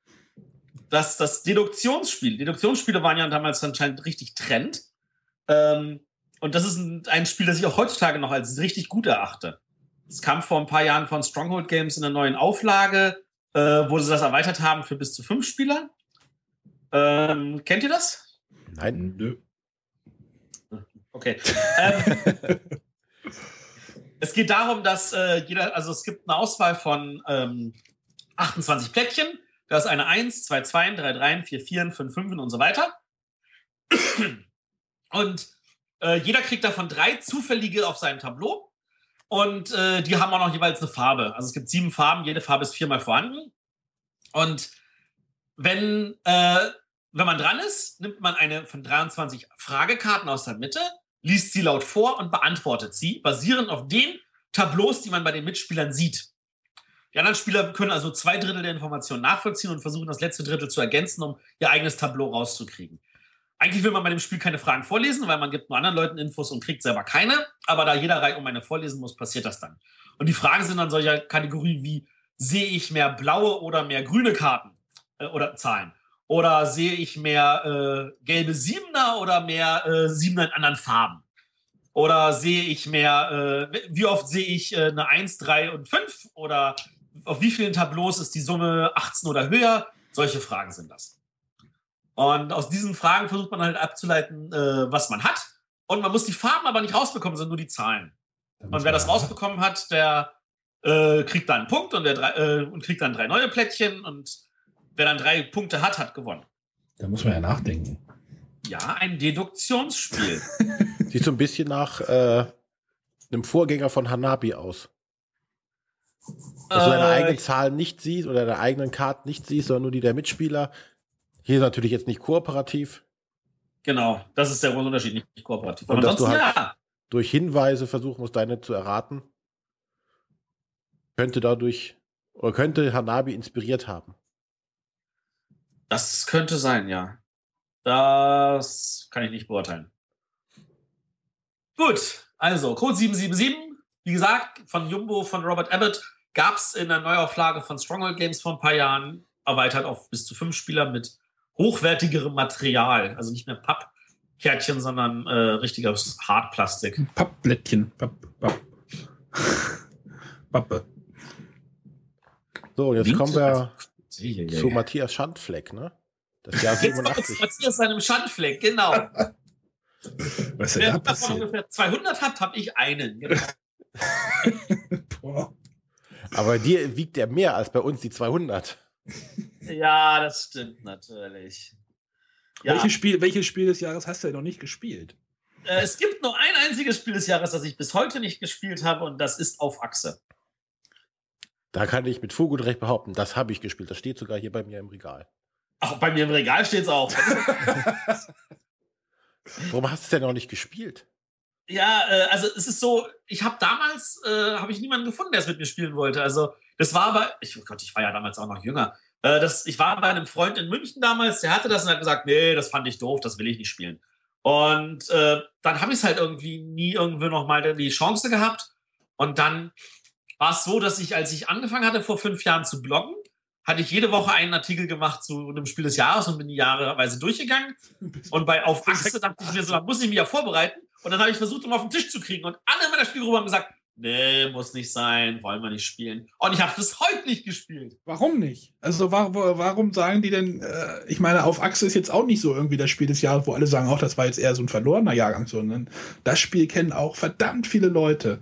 Das, das Deduktionsspiel. Deduktionsspiele waren ja damals anscheinend richtig Trend. Ähm, und das ist ein, ein Spiel, das ich auch heutzutage noch als richtig gut erachte. Es kam vor ein paar Jahren von Stronghold Games in einer neuen Auflage, äh, wo sie das erweitert haben für bis zu fünf Spieler. Ähm, kennt ihr das? Nein. Nö. Okay. Ähm, es geht darum, dass äh, jeder, also es gibt eine Auswahl von ähm, 28 Plättchen. Da ist eine 1, 2 2, 3 3, 4 4, 5 5 und so weiter. Und äh, jeder kriegt davon drei zufällige auf seinem Tableau. Und äh, die haben auch noch jeweils eine Farbe. Also es gibt sieben Farben, jede Farbe ist viermal vorhanden. Und wenn, äh, wenn man dran ist, nimmt man eine von 23 Fragekarten aus der Mitte, liest sie laut vor und beantwortet sie, basierend auf den Tableaus, die man bei den Mitspielern sieht. Die anderen Spieler können also zwei Drittel der Informationen nachvollziehen und versuchen, das letzte Drittel zu ergänzen, um ihr eigenes Tableau rauszukriegen. Eigentlich will man bei dem Spiel keine Fragen vorlesen, weil man gibt nur anderen Leuten Infos und kriegt selber keine. Aber da jeder Reihe um eine vorlesen muss, passiert das dann. Und die Fragen sind dann solcher Kategorien wie, sehe ich mehr blaue oder mehr grüne Karten äh, oder Zahlen? Oder sehe ich mehr äh, gelbe Siebener oder mehr äh, Siebener in anderen Farben? Oder sehe ich mehr, äh, wie oft sehe ich äh, eine 1, 3 und 5? Oder auf wie vielen Tableaus ist die Summe 18 oder höher? Solche Fragen sind das. Und aus diesen Fragen versucht man halt abzuleiten, äh, was man hat. Und man muss die Farben aber nicht rausbekommen, sondern nur die Zahlen. Und wer das rausbekommen hat, der äh, kriegt dann einen Punkt und, der drei, äh, und kriegt dann drei neue Plättchen. Und wer dann drei Punkte hat, hat gewonnen. Da muss man ja nachdenken. Ja, ein Deduktionsspiel. Sieht so ein bisschen nach äh, einem Vorgänger von Hanabi aus. Dass du deine Äh, eigenen Zahlen nicht siehst oder deine eigenen Karten nicht siehst, sondern nur die der Mitspieler. Hier ist natürlich jetzt nicht kooperativ. Genau, das ist der große Unterschied, nicht kooperativ. Und Aber dass du ansonsten halt- ja. Durch Hinweise versuchen musst, deine zu erraten. Könnte dadurch oder könnte Hanabi inspiriert haben. Das könnte sein, ja. Das kann ich nicht beurteilen. Gut, also Code 777, wie gesagt, von Jumbo, von Robert Abbott, gab es in der Neuauflage von Stronghold Games vor ein paar Jahren, erweitert auf bis zu fünf Spieler mit hochwertigerem Material. Also nicht mehr Pappkärtchen, sondern äh, richtiges Hartplastik. Pappblättchen. Papp, Papp. Pappe. So, jetzt Winkt- kommen wir Ja, ja, zu. Matthias Schandfleck, ne? Das Jahr Jetzt kommt 87. Matthias seinem Schandfleck, genau. Was Wer da davon ungefähr 200 hat, habe ich einen. Genau. Boah. Aber dir wiegt er mehr als bei uns die 200. Ja, das stimmt natürlich. Ja, Welches, Spiel, welches Spiel des Jahres hast du denn noch nicht gespielt? äh, es gibt nur ein einziges Spiel des Jahres, das ich bis heute nicht gespielt habe, und das ist auf Achse. Da kann ich mit Fug und Recht behaupten, das habe ich gespielt. Das steht sogar hier bei mir im Regal. Ach, bei mir im Regal steht es auch. Warum hast du es denn noch nicht gespielt? Ja, äh, also es ist so, ich habe damals, äh, habe ich niemanden gefunden, der es mit mir spielen wollte. Also das war aber, ich, oh Gott, ich war ja damals auch noch jünger. Äh, das, ich war bei einem Freund in München damals, der hatte das und hat gesagt, nee, das fand ich doof, das will ich nicht spielen. Und äh, dann habe ich es halt irgendwie nie irgendwo noch mal die Chance gehabt. Und dann war es so, dass ich, als ich angefangen hatte, vor fünf Jahren zu bloggen, hatte ich jede Woche einen Artikel gemacht zu einem Spiel des Jahres und bin die jahreweise durchgegangen. Und bei Auf Achse dachte ich mir so, da muss ich mich ja vorbereiten. Und dann habe ich versucht, um auf den Tisch zu kriegen. Und alle in meiner Spielgruppe haben gesagt, nee, muss nicht sein, wollen wir nicht spielen. Und ich habe bis heute nicht gespielt. Warum nicht? Also wa wa warum sagen die denn, äh, ich meine, auf Achse ist jetzt auch nicht so irgendwie das Spiel des Jahres, wo alle sagen, auch das war jetzt eher so ein verlorener Jahrgang, sondern das Spiel kennen auch verdammt viele Leute.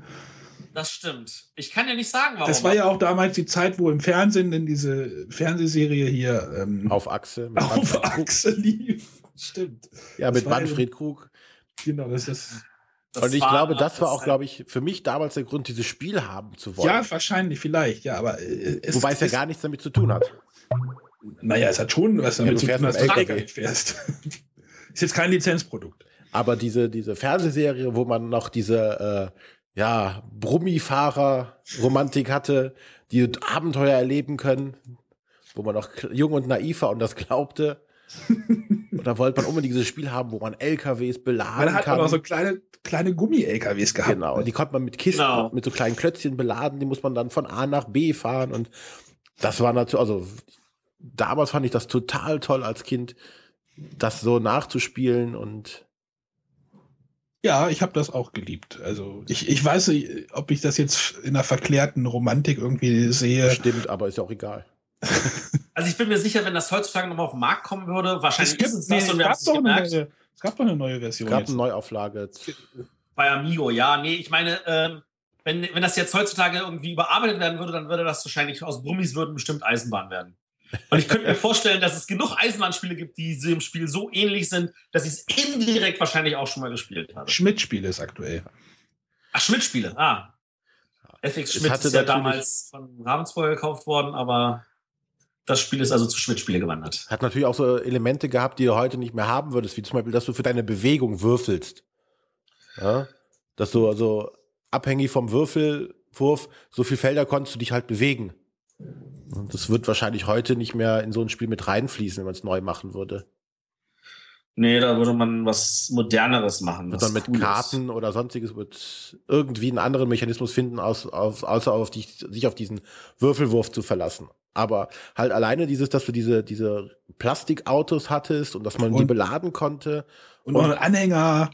Das stimmt. Ich kann ja nicht sagen, warum. Das war ja auch damals die Zeit, wo im Fernsehen in diese Fernsehserie hier ähm, Auf Achse. mit auf Manfred Krug. Achse lief. Stimmt. Ja, Das mit ja- Manfred Krug. Genau, das ist. Das Und ich glaube, das war auch, glaube ich, für mich damals der Grund, dieses Spiel haben zu wollen. Ja, wahrscheinlich, vielleicht, ja, aber äh, es Wobei es ja gar nichts damit zu tun hat. Naja, es hat schon was damit du zu fährst tun, dass du LKW. fährst. ist jetzt kein Lizenzprodukt. Aber diese, diese Fernsehserie, wo man noch diese, äh, ja, Brummifahrer-Romantik hatte, die Abenteuer erleben können, wo man noch jung und naiv war und das glaubte. und da wollte man unbedingt dieses Spiel haben, wo man LKWs beladen Man hat kann. auch noch so kleine, kleine Gummi-LKWs gehabt. Genau, und die konnte man mit Kisten, Genau. mit so kleinen Klötzchen beladen, die muss man dann von A nach B fahren und das war natürlich, also damals fand ich das total toll als Kind, das so nachzuspielen und Ja, ich habe das auch geliebt. Also ich, ich weiß nicht, ob ich das jetzt in einer verklärten Romantik irgendwie sehe. stimmt, aber ist ja auch egal. Also ich bin mir sicher, wenn das heutzutage nochmal auf den Markt kommen würde, wahrscheinlich Es, gibt, ist es nee, das es, und wir haben gab es doch nicht eine gemerkt. neue, es gab doch eine neue Es Version. gab jetzt. eine Neuauflage. Bei Amigo, ja. Nee, ich meine, ähm, wenn, wenn das jetzt heutzutage irgendwie überarbeitet werden würde, dann würde das wahrscheinlich aus Brummis würden bestimmt Eisenbahn werden. Und ich könnte mir vorstellen, dass es genug Eisenbahnspiele gibt, die dem Spiel so ähnlich sind, dass ich es indirekt wahrscheinlich auch schon mal gespielt habe. Schmidt-Spiel ist aktuell. Ach, Schmidt-Spiele, ah. FX Schmidt hatte ist ja damals von Ravensburger gekauft worden, aber das Spiel ist also zu Schmidt-Spiele gewandert. Hat natürlich auch so Elemente gehabt, die du heute nicht mehr haben würdest, wie zum Beispiel, dass du für deine Bewegung würfelst. Ja? Dass du also abhängig vom Würfelwurf, so viel Felder konntest du dich halt bewegen. Und das wird wahrscheinlich heute nicht mehr in so ein Spiel mit reinfließen, wenn man es neu machen würde. Nee, da würde man was Moderneres machen. Wird was man mit Cooles. Karten oder sonstiges wird irgendwie einen anderen Mechanismus finden, aus, auf, außer auf die, sich auf diesen Würfelwurf zu verlassen. Aber halt alleine dieses, dass du diese, diese Plastikautos hattest und dass man die Und- beladen konnte. Und ein Anhänger.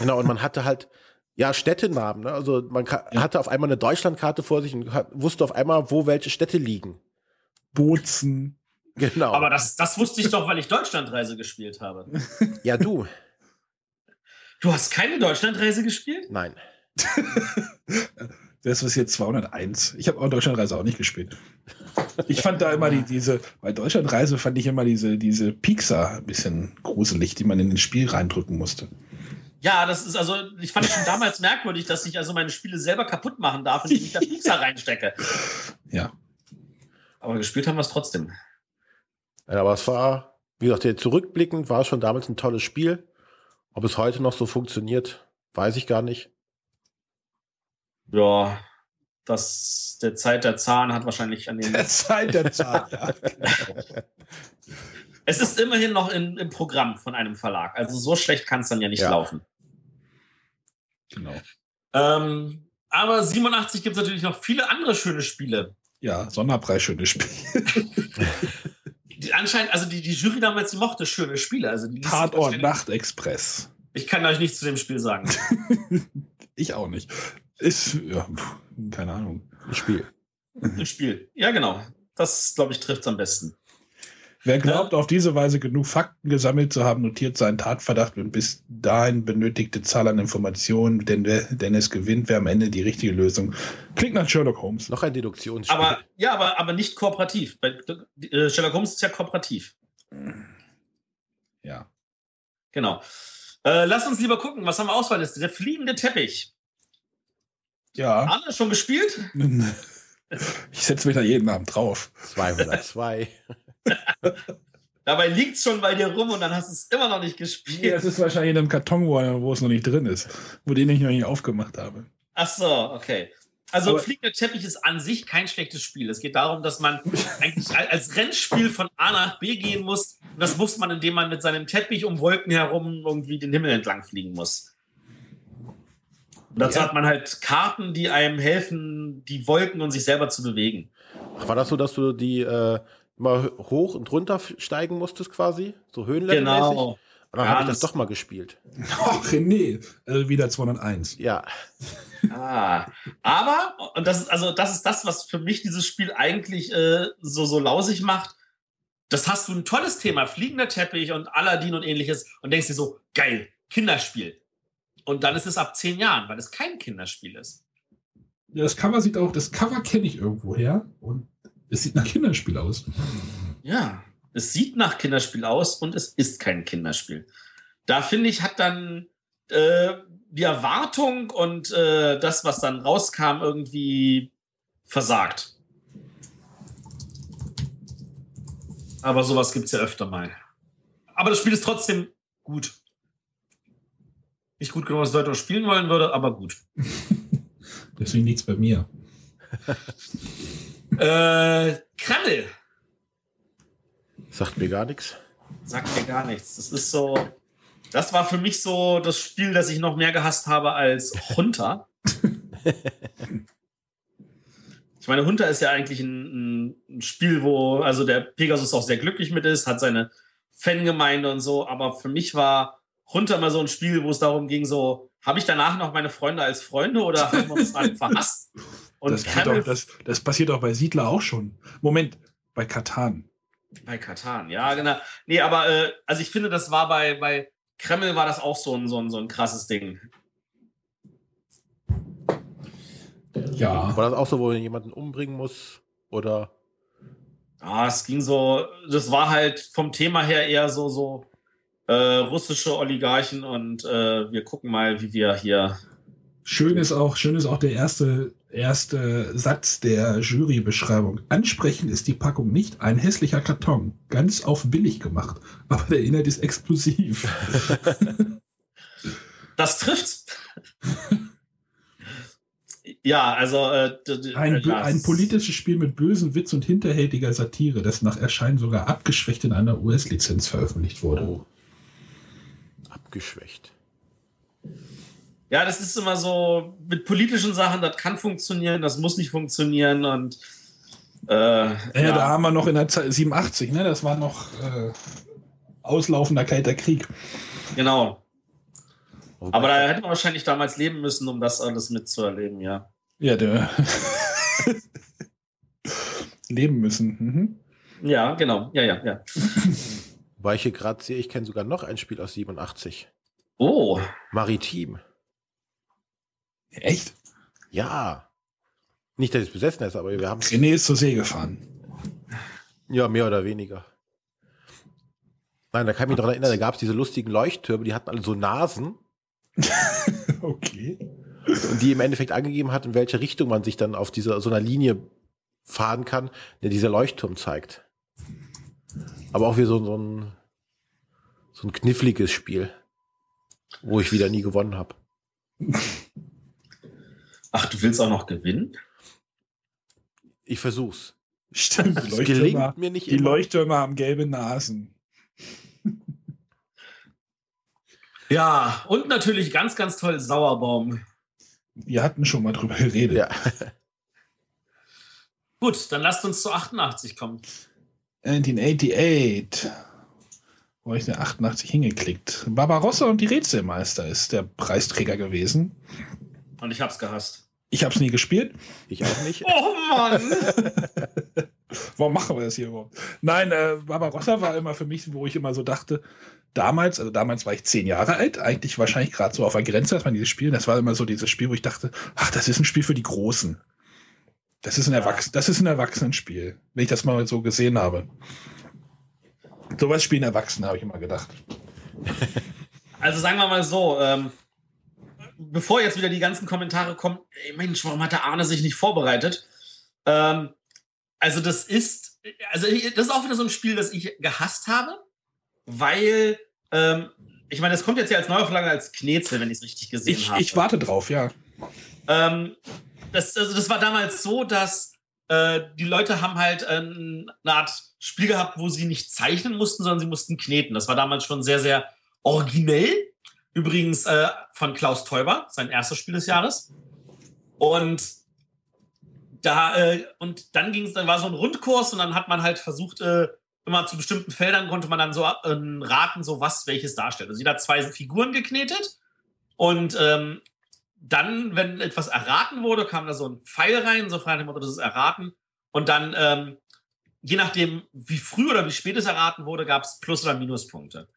Genau, und man hatte halt, ja, Städtenamen. Ne? Also man Ja. hatte auf einmal eine Deutschlandkarte vor sich und hat, wusste auf einmal, wo welche Städte liegen. Bozen. Genau. Aber das, das wusste ich doch, weil ich Deutschlandreise gespielt habe. ja, du. Du hast keine Deutschlandreise gespielt? Nein. Das ist jetzt 201. Ich habe auch Deutschlandreise auch nicht gespielt. Ich fand da immer die, diese, bei Deutschlandreise fand ich immer diese, diese Pixar ein bisschen gruselig, die man in das Spiel reindrücken musste. Ja, das ist also, ich fand es schon damals merkwürdig, dass ich also meine Spiele selber kaputt machen darf, indem ich da Pixar reinstecke. Ja. Aber gespielt haben wir es trotzdem. Ja, aber es war, wie gesagt, jetzt zurückblickend war es schon damals ein tolles Spiel. Ob es heute noch so funktioniert, weiß ich gar nicht. Ja, das, der Zeit der Zahn hat wahrscheinlich an den. Der Zeit der Zahn. Ja. Es ist immerhin noch in, im Programm von einem Verlag. Also so schlecht kann es dann ja nicht Ja. laufen. genau. Ähm, aber 87 gibt es natürlich noch viele andere schöne Spiele. Ja, Sonderpreis, schönes Spiel. Die anscheinend, also die, die Jury damals, die mochte schöne Spiele. Also die Tatort Nachtexpress. Ich kann euch nichts zu dem Spiel sagen. Ich auch nicht. Ist, ja, keine Ahnung. Ein Spiel. Ein Spiel. Ja, genau. Das, glaube ich, trifft es am besten. Wer glaubt, auf diese Weise genug Fakten gesammelt zu haben, notiert seinen Tatverdacht und bis dahin benötigte Zahl an Informationen, denn, wer, denn es gewinnt, wer am Ende die richtige Lösung. Klingt nach Sherlock Holmes. Noch ein Deduktionsspiel. Aber ja, aber, aber nicht kooperativ. Bei, äh, Sherlock Holmes ist ja kooperativ. Ja. Genau. Äh, lass uns lieber gucken, was haben wir Auswahlliste? Der fliegende Teppich. Ja. Arne, schon gespielt? Ich setze mich da jeden Abend drauf. 202. Dabei liegt es schon bei dir rum und dann hast du es immer noch nicht gespielt. Ja, es ist wahrscheinlich in einem Karton, wo, wo es noch nicht drin ist, wo den ich noch nicht aufgemacht habe. Ach so, okay. Also Aber- fliegender Teppich ist an sich kein schlechtes Spiel. Es geht darum, dass man eigentlich al- als Rennspiel von A nach B gehen muss. Und das muss man, indem man mit seinem Teppich um Wolken herum irgendwie den Himmel entlang fliegen muss. Und dazu Ja. hat man halt Karten, die einem helfen, die Wolken und sich selber zu bewegen. Ach, war das so, dass du die äh, immer hoch und runter steigen musstest quasi? So höhenlevelmäßig? Genau. Und dann habe ich das doch mal gespielt. Ach, René. Also wieder 201. Ja. Ah, aber, und das ist, also das ist das, was für mich dieses Spiel eigentlich äh, so, so lausig macht. Das hast du ein tolles Thema, fliegender Teppich und Aladdin und ähnliches und denkst dir so, geil, Kinderspiel. Und dann ist es ab zehn Jahren, weil es kein Kinderspiel ist. Ja, das Cover sieht auch, das Cover kenne ich irgendwo her und es sieht nach Kinderspiel aus. Ja, es sieht nach Kinderspiel aus und es ist kein Kinderspiel. Da finde ich, hat dann äh, die Erwartung und äh, das, was dann rauskam, irgendwie versagt. Aber sowas gibt es ja öfter mal. Aber das Spiel ist trotzdem gut. Nicht gut genug, was Leute auch spielen wollen würde, aber gut. Deswegen liegt es bei mir. äh, Krabbel. Sagt mir gar nichts. Sagt mir gar nichts. Das ist so. Das war für mich so das Spiel, das ich noch mehr gehasst habe als Hunter. ich meine, Hunter ist ja eigentlich ein, ein, Spiel, wo also der Pegasus auch sehr glücklich mit ist, hat seine Fangemeinde und so, aber für mich war Hunter mal so ein Spiel, wo es darum ging, so, habe ich danach noch meine Freunde als Freunde oder haben wir uns alle verhasst? Und das, auch, das, das passiert auch bei Siedler auch schon. Moment, bei Katan. Bei Katan, ja, genau. Nee, aber äh, also ich finde, das war bei, bei Kreml war das auch so ein, so ein, so ein krasses Ding. Ja. War das auch so, wo man jemanden umbringen muss? Oder? Ah, es ging so, das war halt vom Thema her eher so, so äh, russische Oligarchen und äh, wir gucken mal, wie wir hier. Schön ist auch, schön ist auch der erste, erste Satz der Jurybeschreibung. Ansprechend ist die Packung nicht ein hässlicher Karton, ganz auf billig gemacht, aber der Inhalt ist explosiv. das trifft. Ja, also äh, ein, ja, ein politisches Spiel mit bösen Witz und hinterhältiger Satire, das nach Erscheinen sogar abgeschwächt in einer US-Lizenz veröffentlicht wurde. Oh. Abgeschwächt. Ja, das ist immer so mit politischen Sachen, das kann funktionieren, das muss nicht funktionieren und äh, ja, ja, da haben wir noch in der Zeit 87, ne? Das war noch äh, auslaufender kalter Krieg. Genau. Okay. Aber da hätte man wahrscheinlich damals leben müssen, um das alles mitzuerleben, ja. Ja, der. leben müssen. Mhm. Ja, genau. Ja, ja, ja. Weil ich hier gerade sehe, ich kenne sogar noch ein Spiel aus 87. Oh. Maritim. Echt? Ja. Nicht, dass es besessen ist, aber wir haben. René ist zur See gefahren. Ja, mehr oder weniger. Nein, da kann ich mich daran erinnern, da gab es diese lustigen Leuchttürme, die hatten alle so Nasen. okay. Und die im Endeffekt angegeben hat, in welche Richtung man sich dann auf dieser so einer Linie fahren kann, der dieser Leuchtturm zeigt. Aber auch wie so, so ein so ein kniffliges Spiel, wo ich wieder nie gewonnen habe. Ach, du willst auch noch gewinnen? Ich versuch's. Stimmt, die Leuchttürme, mir nicht die Leuchttürme haben gelbe Nasen. Ja, und natürlich ganz, ganz toll Sauerbaum. Wir hatten schon mal drüber geredet. Ja. Gut, dann lasst uns zu 88 kommen. 1988. Wo ich eine 88 hingeklickt. Barbarossa und die Rätselmeister ist der Preisträger gewesen. Und ich hab's gehasst. Ich hab's nie gespielt. Ich auch nicht. oh Mann! Warum machen wir das hier überhaupt? Nein, äh, Barbarossa war immer für mich, wo ich immer so dachte, damals, also damals war ich zehn Jahre alt, eigentlich wahrscheinlich gerade so auf der Grenze, dass man dieses Spiel, das war immer so dieses Spiel, wo ich dachte, ach, das ist ein Spiel für die Großen. Das ist ein, Erwachs das ist ein Erwachsenenspiel, wenn ich das mal so gesehen habe. Sowas spielen Erwachsene, habe ich immer gedacht. Also sagen wir mal so, ähm, bevor jetzt wieder die ganzen Kommentare kommen, ey Mensch, warum hat der Arne sich nicht vorbereitet? Ähm, also das ist, also das ist auch wieder so ein Spiel, das ich gehasst habe weil ähm, ich meine, das kommt jetzt ja als Neuauflage als Knezel, wenn ich es richtig gesehen ich, habe. Ich warte drauf, ja. Ähm, das, also das war damals so, dass äh, die Leute haben halt äh, eine Art Spiel gehabt, wo sie nicht zeichnen mussten, sondern sie mussten kneten. Das war damals schon sehr, sehr originell. Übrigens äh, von Klaus Teuber, sein erstes Spiel des Jahres. Und da, äh, und dann ging es, dann war so ein Rundkurs und dann hat man halt versucht, äh, immer zu bestimmten Feldern konnte man dann so äh, raten, so was welches darstellt. Also jeder hat zwei Figuren geknetet und ähm, dann, wenn etwas erraten wurde, kam da so ein Pfeil rein, so frei dem Motto, das ist erraten. Und dann, ähm, je nachdem, wie früh oder wie spät es erraten wurde, gab es Plus- oder Minuspunkte.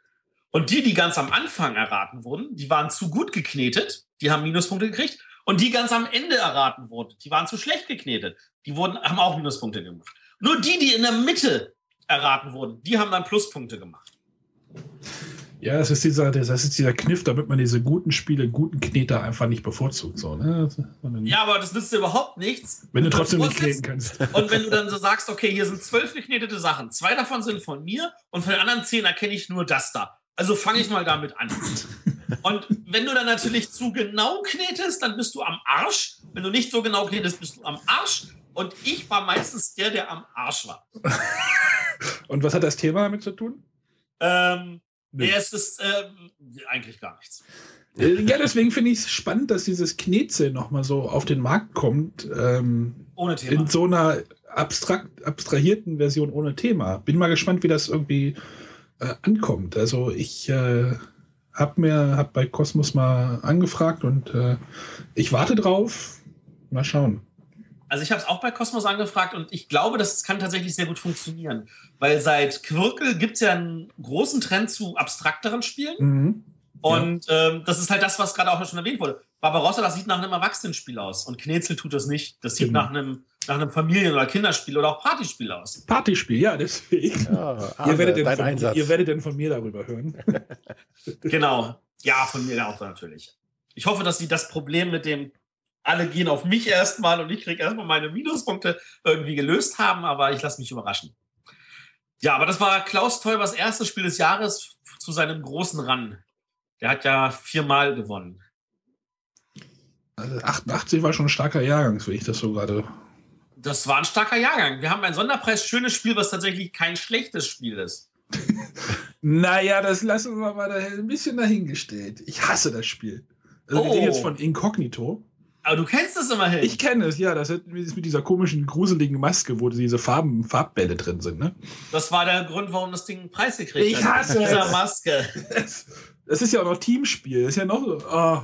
Und die, die ganz am Anfang erraten wurden, die waren zu gut geknetet, die haben Minuspunkte gekriegt. Und die ganz am Ende erraten wurden, die waren zu schlecht geknetet. Die wurden, haben auch Minuspunkte gemacht. Nur die, die in der Mitte erraten wurden, die haben dann Pluspunkte gemacht. Ja, das ist dieser, das ist dieser Kniff, damit man diese guten Spiele, guten Kneter einfach nicht bevorzugt. So, ne? Ja, aber das nützt dir überhaupt nichts. Wenn du trotzdem nicht kneten kannst. Und wenn du dann so sagst, okay, hier sind zwölf geknetete Sachen, zwei davon sind von mir und von den anderen zehn erkenne ich nur das da. Also fange ich mal damit an. Und wenn du dann natürlich zu genau knetest, dann bist du am Arsch. Wenn du nicht so genau knetest, bist du am Arsch. Und ich war meistens der, der am Arsch war. Und was hat das Thema damit zu tun? Ähm, nee. es ist äh, eigentlich gar nichts. Äh, ja, deswegen finde ich es spannend, dass dieses Knetze nochmal so auf den Markt kommt. Ähm, ohne Thema. In so einer abstrakt, abstrahierten Version ohne Thema. Bin mal gespannt, wie das irgendwie äh, ankommt. Also ich äh, habe mir hab bei Cosmos mal angefragt und äh, ich warte drauf. Mal schauen. Also ich habe es auch bei Cosmos angefragt und ich glaube, das kann tatsächlich sehr gut funktionieren. Weil seit Quirkel gibt es ja einen großen Trend zu abstrakteren Spielen. Mhm. Und ja. ähm, das ist halt das, was gerade auch schon erwähnt wurde. Barbarossa, das sieht nach einem Erwachsenenspiel aus. Und Knetzel tut das nicht. Das sieht genau. nach einem nach einem Familien- oder Kinderspiel oder auch Partyspiel aus. Partyspiel, ja, deswegen. Ja, ihr, werdet von, ihr werdet dann von mir darüber hören. genau. Ja, von mir auch natürlich. Ich hoffe, dass sie das Problem mit dem alle gehen auf mich erstmal und ich kriege erstmal meine Minuspunkte irgendwie gelöst haben, aber ich lasse mich überraschen. Ja, aber das war Klaus Teubers erstes Spiel des Jahres zu seinem großen Run. Der hat ja viermal gewonnen. Also 88 war schon ein starker Jahrgang, wenn ich das so gerade. Das war ein starker Jahrgang. Wir haben ein Sonderpreis schönes Spiel, was tatsächlich kein schlechtes Spiel ist. naja, das lassen wir mal ein bisschen dahingestellt. Ich hasse das Spiel. Also oh. wir reden jetzt von Inkognito. Aber du kennst es immerhin. Ich kenne es, ja. Das ist mit dieser komischen, gruseligen Maske, wo diese Farben, Farbbälle drin sind, ne? Das war der Grund, warum das Ding einen Preis gekriegt ich hat. Ich hasse dieser Maske. Das ist ja auch noch Teamspiel. Das ist ja noch so. Oh.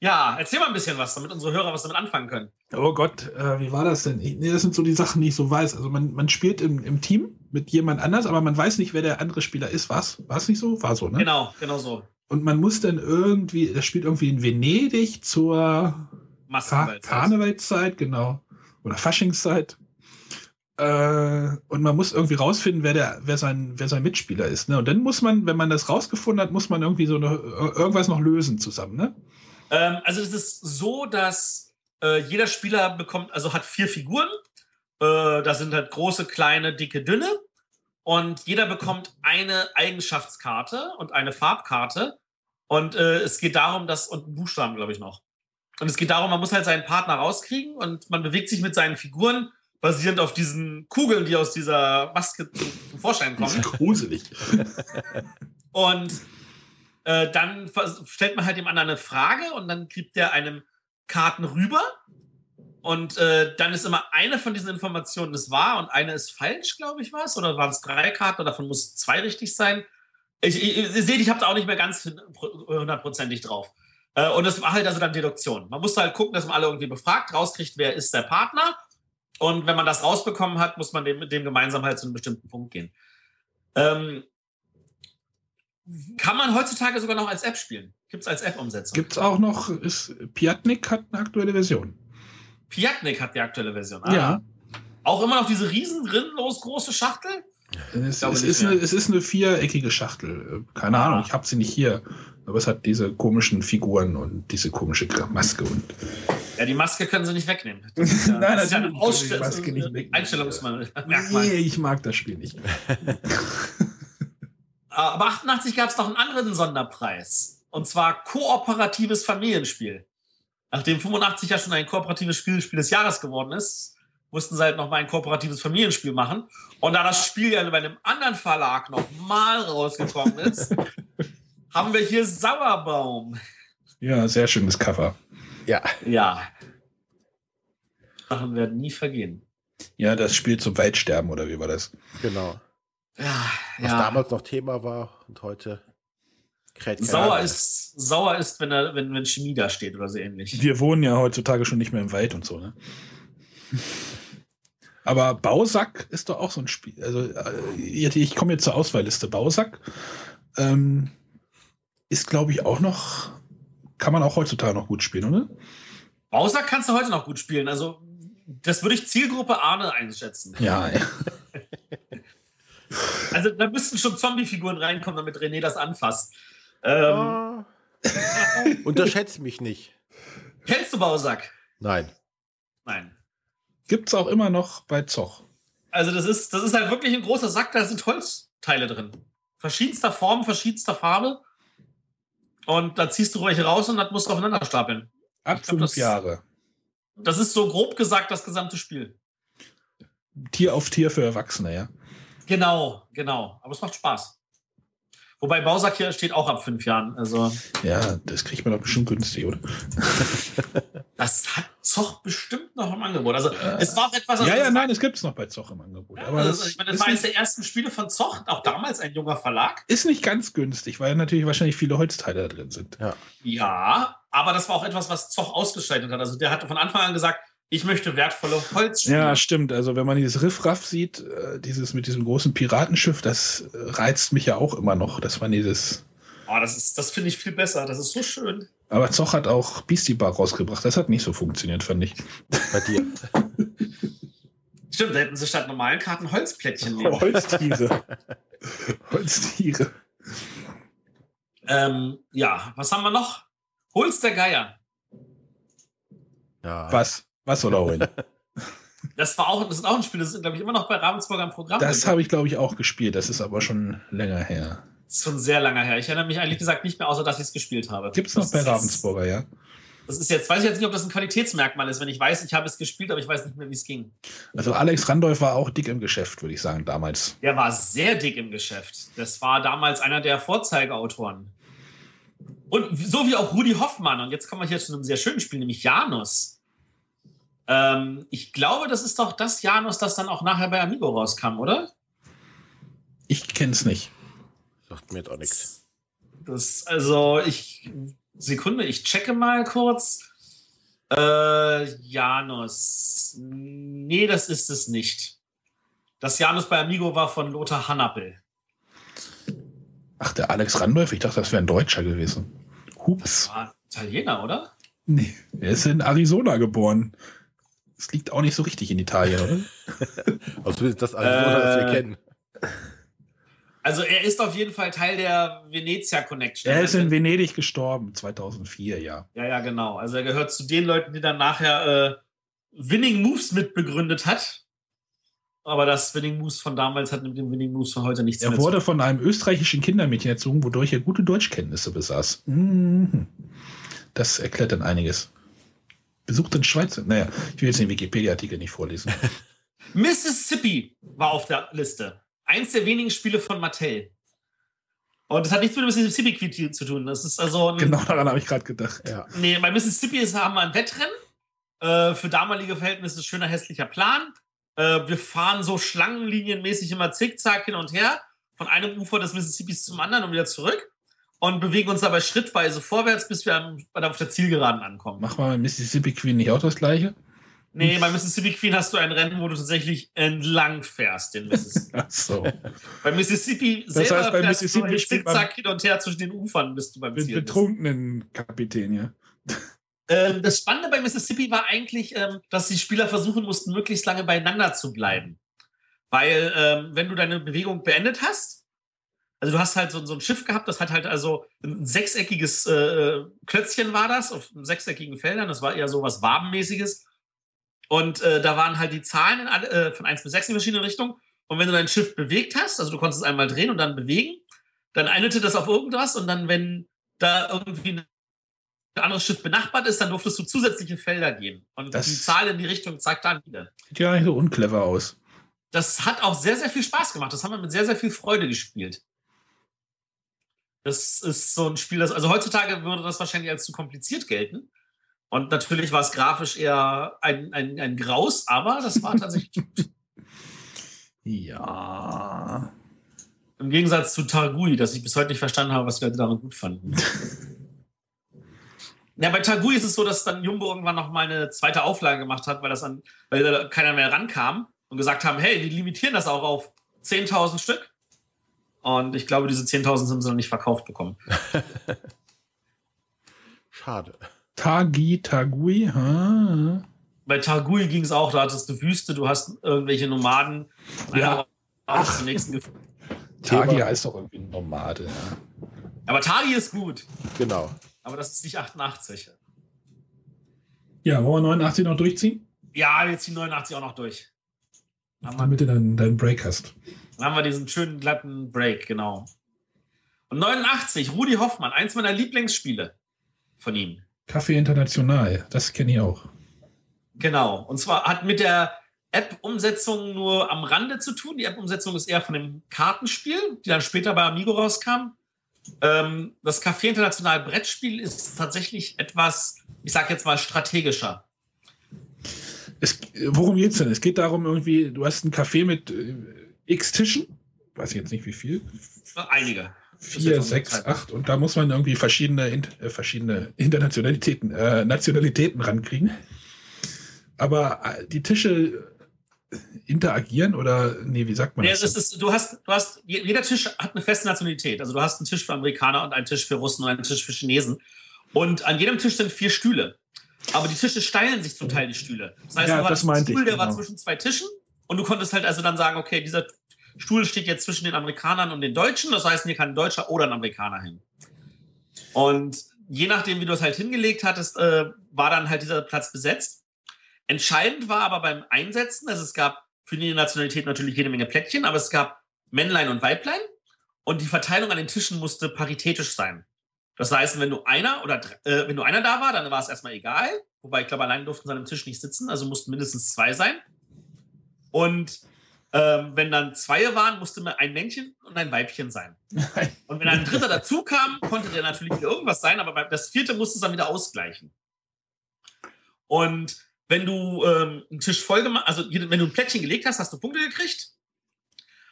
Ja, erzähl mal ein bisschen was, damit unsere Hörer was damit anfangen können. Oh Gott, äh, wie war das denn? nee, das sind so die Sachen, die ich so weiß. Also man, man spielt im, im Team mit jemand anders, aber man weiß nicht, wer der andere Spieler ist. War es nicht so? War so, ne? Genau, genau so. Und man muss dann irgendwie, das spielt irgendwie in Venedig zur Kar Karnevalszeit, genau. Oder Faschingszeit. Äh, und man muss irgendwie rausfinden, wer, der, wer, sein, wer sein Mitspieler ist. Ne? Und dann muss man, wenn man das rausgefunden hat, muss man irgendwie so eine, irgendwas noch lösen zusammen. Ne? Ähm, also es ist so, dass äh, jeder Spieler bekommt, also hat vier Figuren. Äh, da sind halt große, kleine, dicke, dünne. Und jeder bekommt eine Eigenschaftskarte und eine Farbkarte. Und äh, es geht darum, dass, und Buchstaben, glaube ich, noch. Und es geht darum, man muss halt seinen Partner rauskriegen und man bewegt sich mit seinen Figuren basierend auf diesen Kugeln, die aus dieser Maske zum Vorschein kommen. gruselig. und äh, dann stellt man halt dem anderen eine Frage und dann kriegt der einem Karten rüber. Und äh, dann ist immer eine von diesen Informationen ist wahr und eine ist falsch, glaube ich, was. Oder waren es drei Karten davon muss zwei richtig sein. Ich, ich, ihr seht, ich habe da auch nicht mehr ganz hundertprozentig drauf. Äh, und das war halt also dann Deduktion. Man musste halt gucken, dass man alle irgendwie befragt, rauskriegt, wer ist der Partner. Und wenn man das rausbekommen hat, muss man dem, mit dem gemeinsam halt zu einem bestimmten Punkt gehen. Ähm, kann man heutzutage sogar noch als App spielen. Gibt es als App-Umsetzung. Gibt es auch noch, ist, Piatnik hat eine aktuelle Version. Piatnik hat die aktuelle Version. Ah. Ja. Auch immer noch diese riesen, rinnlos große Schachtel? Es, es ist eine, es, ist eine, viereckige Schachtel. Keine Ahnung, ich habe sie nicht hier. Aber es hat diese komischen Figuren und diese komische Maske. Und ja, die Maske können sie nicht wegnehmen. Das ist ja, Nein, das ist ja eine Ausstell Maske nicht wegnehmen. Einstellungsmerkmal. Nee, ich mag das Spiel nicht. Aber 88 gab es noch einen anderen Sonderpreis. Und zwar kooperatives Familienspiel. Nachdem 85 ja schon ein kooperatives Spiel, Spiel des Jahres geworden ist, mussten sie halt noch mal ein kooperatives Familienspiel machen. Und da das Spiel ja bei einem anderen Verlag noch mal rausgekommen ist, haben wir hier Sauerbaum. Ja, sehr schönes Cover. Ja. Ja. Sachen werden nie vergehen. Ja, das Spiel zum Waldsterben, oder wie war das? Genau. Ja, Was ja. damals noch Thema war und heute sauer ist, sauer ist, wenn, er, wenn, wenn Chemie da steht oder so ähnlich. Wir wohnen ja heutzutage schon nicht mehr im Wald und so, ne? Aber Bausack ist doch auch so ein Spiel. Also, äh, ich komme jetzt zur Auswahlliste. Bausack ähm, ist, glaube ich, auch noch, kann man auch heutzutage noch gut spielen, oder? Bowser kannst du heute noch gut spielen. Also, das würde ich Zielgruppe Arne einschätzen. Ja, ja. Also, da müssten schon Zombie-Figuren reinkommen, damit René das anfasst. Ähm, Ah. Unterschätzt mich nicht. Kennst du Bausack? Nein. Nein. Gibt's auch immer noch bei Zoch. Also, das ist, das ist halt wirklich ein großer Sack, da sind Holzteile drin. Verschiedenster Form, verschiedenster Farbe. Und da ziehst du welche raus und das musst du aufeinander stapeln. Ab fünf das- Jahre. Das ist so grob gesagt das gesamte Spiel. Tier auf Tier für Erwachsene, ja. Genau, genau. Aber es macht Spaß. Wobei Bausack hier steht auch ab fünf Jahren. Also, Ja, das kriegt man doch bestimmt günstig, oder? das hat Zoch bestimmt noch im Angebot. Also, es war auch etwas. also ja, ja, das nein, es gibt's noch bei Zoch im Angebot. war- Aber also, das ich meine, das ist, war eines der ersten Spiele von Zoch, auch damals ein junger Verlag. ist nicht ganz günstig, weil natürlich wahrscheinlich viele Holzteile da drin sind. Ja, aber das war auch etwas, was Zoch ausgestaltet hat. Also, der hatte von Anfang an gesagt, ich möchte wertvolle Holzspiele. Ja, stimmt. Also wenn man dieses Riffraff sieht, äh, dieses mit diesem großen Piratenschiff, das äh, reizt mich ja auch immer noch. Das war dieses. Oh, das ist, das finde ich viel besser. Das ist so schön. Aber Zoch hat auch Beastie Bar rausgebracht. Das hat nicht so funktioniert, fand ich. Bei dir. Stimmt, da hätten sie statt normalen Karten Holzplättchen nehmen. Holztiere. Holztiere. ähm, ja, was haben wir noch? Holz der Geier. Ja. Was? Was soll er holen? Das war auch, das ist auch ein Spiel, das ist, glaube ich, immer noch bei Ravensburger im Programm. Das habe ich, glaube ich, auch gespielt. Das ist aber schon länger her. Das ist schon sehr lange her. Ich erinnere mich eigentlich gesagt nicht mehr, außer dass ich es gespielt habe. Gibt es noch bei ist jetzt- Ravensburger, ja? Das ist jetzt, weiß ich jetzt nicht, ob das ein Qualitätsmerkmal ist, wenn ich weiß, ich habe es gespielt, aber ich weiß nicht mehr, wie es ging. Also Alex Randolph war auch dick im Geschäft, würde ich sagen, damals. Der war sehr dick im Geschäft. Das war damals einer der Vorzeigeautoren. Und so wie auch Rudi Hoffmann. Und jetzt kommen wir hier zu einem sehr schönen Spiel, nämlich Janus. Ähm, ich glaube, das ist doch das Janus, das dann auch nachher bei Amigo rauskam, oder? Ich kenne es nicht. Sagt mir jetzt auch nichts. Das, also, ich. Sekunde, ich checke mal kurz. Äh, Janus. Nee, das ist es nicht. Das Janus bei Amigo war von Lothar Hannappel. Ach, der Alex Randolph? Ich dachte, das wäre ein Deutscher gewesen. Hups. War Italiener, oder? Nee, er ist in Arizona geboren. Das liegt auch nicht so richtig in Italien, oder? Aber zumindest das alles, das wir Äh, kennen. Also er ist auf jeden Fall Teil der Venezia Connection. Er ist in Venedig gestorben, 2004, ja. ja, ja, genau. Also er gehört zu den Leuten, die dann nachher äh, Winning Moves mitbegründet hat. Aber das Winning Moves von damals hat mit dem Winning Moves von heute nichts Er mehr wurde von einem österreichischen Kindermädchen erzogen, wodurch er gute Deutschkenntnisse besaß. Mhm. Das erklärt dann einiges. Besucht in Schweiz. Naja, ich will jetzt den Wikipedia-Artikel nicht vorlesen. Mississippi war auf der Liste. Eins der wenigen Spiele von Mattel. Und das hat nichts mit dem Mississippi zu tun. Das ist also ein, genau daran habe ich gerade gedacht. Ja. Nee, bei Mississippi ist, haben wir ein Wettrennen. Äh, für damalige Verhältnisse schöner hässlicher Plan. Äh, wir fahren so schlangenlinienmäßig immer zickzack hin und her. Von einem Ufer des Mississippis zum anderen und wieder zurück. Und bewegen uns dabei schrittweise vorwärts, bis wir auf der Zielgeraden ankommen. Mach mal Mississippi Queen nicht auch das gleiche? Nee, bei Mississippi Queen hast du ein Rennen, wo du tatsächlich entlang fährst, den Mississippi. Ach so. bei Mississippi Das selber heißt, bei fährst Mississippi du zickzack hin und her zwischen den Ufern, bis du beim Mit Ziel bist. betrunkenen Kapitän, ja. Ähm, das Spannende bei Mississippi war eigentlich, ähm, dass die Spieler versuchen mussten, möglichst lange beieinander zu bleiben. Weil, ähm, wenn du deine Bewegung beendet hast, also du hast halt so, so ein Schiff gehabt, das hat halt also ein sechseckiges äh, Klötzchen war das, auf sechseckigen Feldern, das war eher so was Wabenmäßiges. Und äh, da waren halt die Zahlen alle, äh, von 1 bis 6 in verschiedene Richtungen. Und wenn du dein Schiff bewegt hast, also du konntest es einmal drehen und dann bewegen, dann einete das auf irgendwas und dann, wenn da irgendwie ein anderes Schiff benachbart ist, dann durftest du zusätzliche Felder gehen. Und Das- die Zahl in die Richtung zeigt dann wieder. Sieht ja nicht so unclever aus. Das hat auch sehr, sehr viel Spaß gemacht. Das haben wir mit sehr, sehr viel Freude gespielt. Das ist so ein Spiel, das, also heutzutage würde das wahrscheinlich als zu kompliziert gelten. Und natürlich war es grafisch eher ein, ein, ein Graus, aber das war tatsächlich gut. Ja. Im Gegensatz zu Targui, das ich bis heute nicht verstanden habe, was die Leute daran gut fanden. Ja, bei Targui ist es so, dass dann Jumbo irgendwann noch mal eine zweite Auflage gemacht hat, weil das an, weil da keiner mehr rankam und gesagt haben, hey, die limitieren das auch auf 10.000 Stück. Und ich glaube, diese 10.000 sind sie noch nicht verkauft bekommen. Schade. Tagi, Tagui. Ah. Bei Targui ging es auch, da hattest du Wüste, du hast irgendwelche Nomaden. Ja. Ach. Zum nächsten Tagi heißt doch irgendwie ein Nomade. Ja. aber Tagi ist gut. Genau. Aber das ist nicht 88. ja, wollen wir 89 noch durchziehen? Ja, jetzt die 89 auch noch durch. Haben Damit du dann deinen Break hast. Dann haben wir diesen schönen glatten Break, genau. Und 89, Rudi Hoffmann, eins meiner Lieblingsspiele von ihm. Kaffee International, das kenne ich auch. Genau. Und zwar hat mit der App-Umsetzung nur am Rande zu tun. Die App-Umsetzung ist eher von dem Kartenspiel, die dann später bei Amigo rauskam. Ähm, das Café International Brettspiel ist tatsächlich etwas, ich sag jetzt mal, strategischer. Es, worum geht's denn? Es geht darum, irgendwie, du hast ein Café mit äh, x Tischen. Weiß ich jetzt nicht wie viel. Einige. Vier, sechs, acht. Und da muss man irgendwie verschiedene, äh, verschiedene Internationalitäten, äh, Nationalitäten rankriegen. Aber äh, die Tische interagieren oder, nee, wie sagt man Nee, das? ist, du hast, du hast, je- jeder Tisch hat eine feste Nationalität. Also du hast einen Tisch für Amerikaner und einen Tisch für Russen und einen Tisch für Chinesen. Und an jedem Tisch sind vier Stühle. Aber die Tische steilen sich zum Teil die Stühle. Das heißt, Ja, du hattest einen meinte ich, Stuhl, der war genau. zwischen zwei Tischen und du konntest halt also dann sagen, okay, dieser Stuhl steht jetzt zwischen den Amerikanern und den Deutschen. Das heißt, hier kann ein Deutscher oder ein Amerikaner hin. Und je nachdem, wie du es halt hingelegt hattest, äh, war dann halt dieser Platz besetzt. Entscheidend war aber beim Einsetzen, also es gab für die Nationalität natürlich jede Menge Plättchen, aber es gab Männlein und Weiblein und die Verteilung an den Tischen musste paritätisch sein. Das heißt, wenn du einer oder äh, wenn du einer da war, dann war es erstmal egal. Wobei ich glaube, allein durften sie an einem Tisch nicht sitzen, also mussten mindestens zwei sein. Und ähm, wenn dann zwei waren, musste mal ein Männchen und ein Weibchen sein. Und wenn ein dritter dazu kam, konnte der natürlich wieder irgendwas sein, aber das vierte musste es dann wieder ausgleichen. Und wenn du ähm, einen Tisch voll gemacht, also wenn du ein Plättchen gelegt hast, hast du Punkte gekriegt.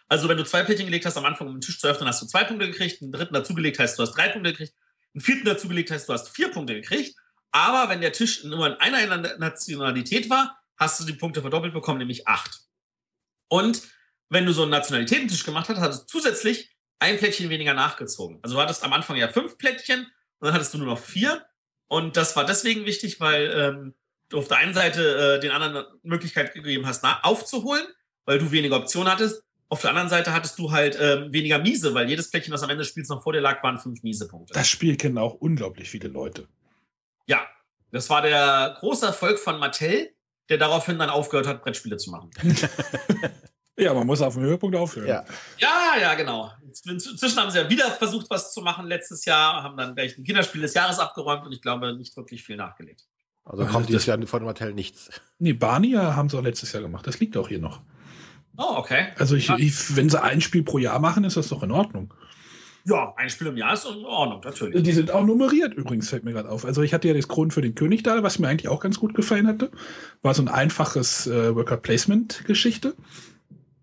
Also wenn du zwei Plättchen gelegt hast am Anfang, um den Tisch zu öffnen, hast du zwei Punkte gekriegt. Einen dritten dazugelegt hast, du hast drei Punkte gekriegt. Einen vierten dazugelegt hast, du hast vier Punkte gekriegt. Aber wenn der Tisch nur in einer Nationalität war, hast du die Punkte verdoppelt bekommen, nämlich acht. Und wenn du so einen Nationalitätentisch gemacht hast, hattest du zusätzlich ein Plättchen weniger nachgezogen. Also du hattest am Anfang ja fünf Plättchen und dann hattest du nur noch vier. Und das war deswegen wichtig, weil ähm, du auf der einen Seite äh, den anderen Möglichkeit gegeben hast, aufzuholen, weil du weniger Optionen hattest. Auf der anderen Seite hattest du halt ähm, weniger Miese, weil jedes Plättchen, das am Ende des Spiels noch vor dir lag, waren fünf Miese-Punkte. Das Spiel kennen auch unglaublich viele Leute. Ja, das war der große Erfolg von Mattel, der daraufhin dann aufgehört hat, Brettspiele zu machen. Ja, man muss auf dem Höhepunkt aufhören. Ja. Ja, ja, genau. Inzwischen haben sie ja wieder versucht, was zu machen letztes Jahr, haben dann gleich ein Kinderspiel des Jahres abgeräumt und ich glaube, nicht wirklich viel nachgelegt. Also kommt dieses Jahr von Mattel nichts. Nee, Barnier haben sie auch letztes Jahr gemacht. Das liegt auch hier noch. Oh, okay. Also ich, Ja. ich, wenn sie ein Spiel pro Jahr machen, ist das doch in Ordnung. Ja, ein Spiel im Jahr ist in Ordnung, natürlich. Die sind auch nummeriert übrigens, fällt mir gerade auf. Also ich hatte ja das Kronen für den König da, was mir eigentlich auch ganz gut gefallen hatte. War so ein einfaches äh, Worker Placement Geschichte.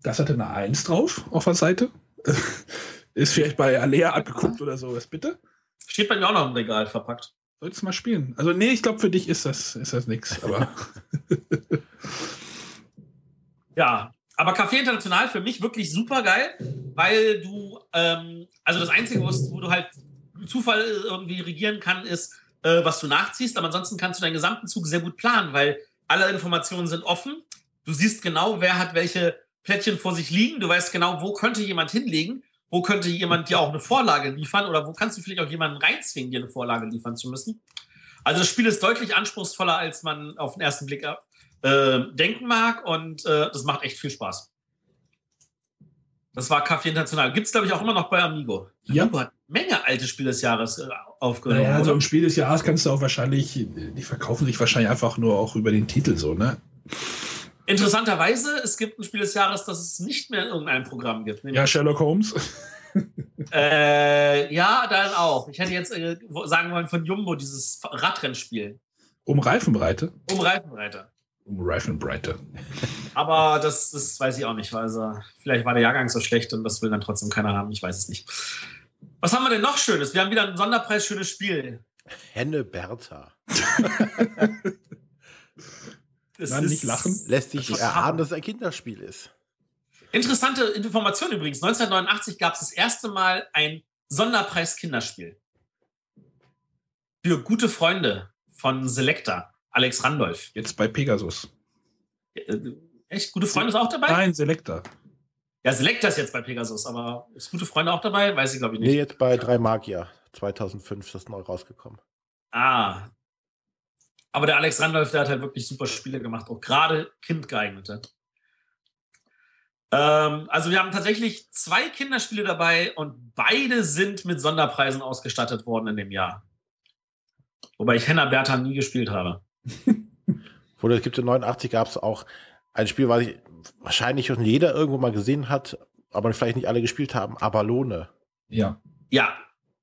Das hatte eine 1 drauf auf der Seite. Ist vielleicht bei Alea abgeguckt oder sowas, bitte. Steht bei mir auch noch im Regal verpackt. Solltest du mal spielen. Also nee, ich glaube für dich ist das, ist das nix. Aber Ja, aber Café International für mich wirklich super geil, weil du, ähm, also das Einzige, wo du halt Zufall irgendwie regieren kann, ist, äh, was du nachziehst, aber ansonsten kannst du deinen gesamten Zug sehr gut planen, weil alle Informationen sind offen. Du siehst genau, wer hat welche Plättchen vor sich liegen. Du weißt genau, wo könnte jemand hinlegen, wo könnte jemand dir auch eine Vorlage liefern oder wo kannst du vielleicht auch jemanden reinzwingen, dir eine Vorlage liefern zu müssen. Also das Spiel ist deutlich anspruchsvoller, als man auf den ersten Blick äh, denken mag und äh, das macht echt viel Spaß. Das war Café International. Gibt es, glaube ich, auch immer noch bei Amigo. Ja. Amigo hat eine Menge alte Spiele des Jahres äh, aufgenommen. naja, so oder? im Spiel des Jahres kannst du auch wahrscheinlich, die verkaufen sich wahrscheinlich einfach nur auch über den Titel so, ne? Interessanterweise, es gibt ein Spiel des Jahres, das es nicht mehr in irgendeinem Programm gibt. Ja, Sherlock Holmes. äh, ja dann auch. Ich hätte jetzt äh, sagen wollen von Jumbo, dieses Radrennspiel. Um Reifenbreite. Um Reifenreiter. Um Reifenbreite. Aber das, das weiß ich auch nicht. Also, vielleicht war der Jahrgang so schlecht und das will dann trotzdem keiner haben. Ich weiß es nicht. Was haben wir denn noch Schönes? Wir haben wieder ein Sonderpreis schönes Spiel. Henne Bertha. Es Nein, nicht lachen. Lässt sich Das erahnen, dass es ein Kinderspiel ist. Interessante Information übrigens. 1989 gab es das erste Mal ein Sonderpreis Kinderspiel. Für gute Freunde von Selecta, Alex Randolph. Jetzt bei Pegasus. Äh, Echt? Gute Freunde ist auch dabei? Nein, Selector. Ja, Selecta ist jetzt bei Pegasus, aber ist Gute Freunde auch dabei? Weiß ich, glaube ich, nicht. Nee, jetzt bei Drei Magier. 2005 ist das neu rausgekommen. Ah. Aber der Alex Randolph, der hat halt wirklich super Spiele gemacht, auch gerade kindgeeignete. Ähm, also wir haben tatsächlich zwei Kinderspiele dabei und beide sind mit Sonderpreisen ausgestattet worden in dem Jahr. Wobei ich Henna Bertha nie gespielt habe. Oder es gibt in 89 gab es auch ein Spiel, was ich wahrscheinlich schon jeder irgendwo mal gesehen hat, aber vielleicht nicht alle gespielt haben, Abalone. Ja. Ja,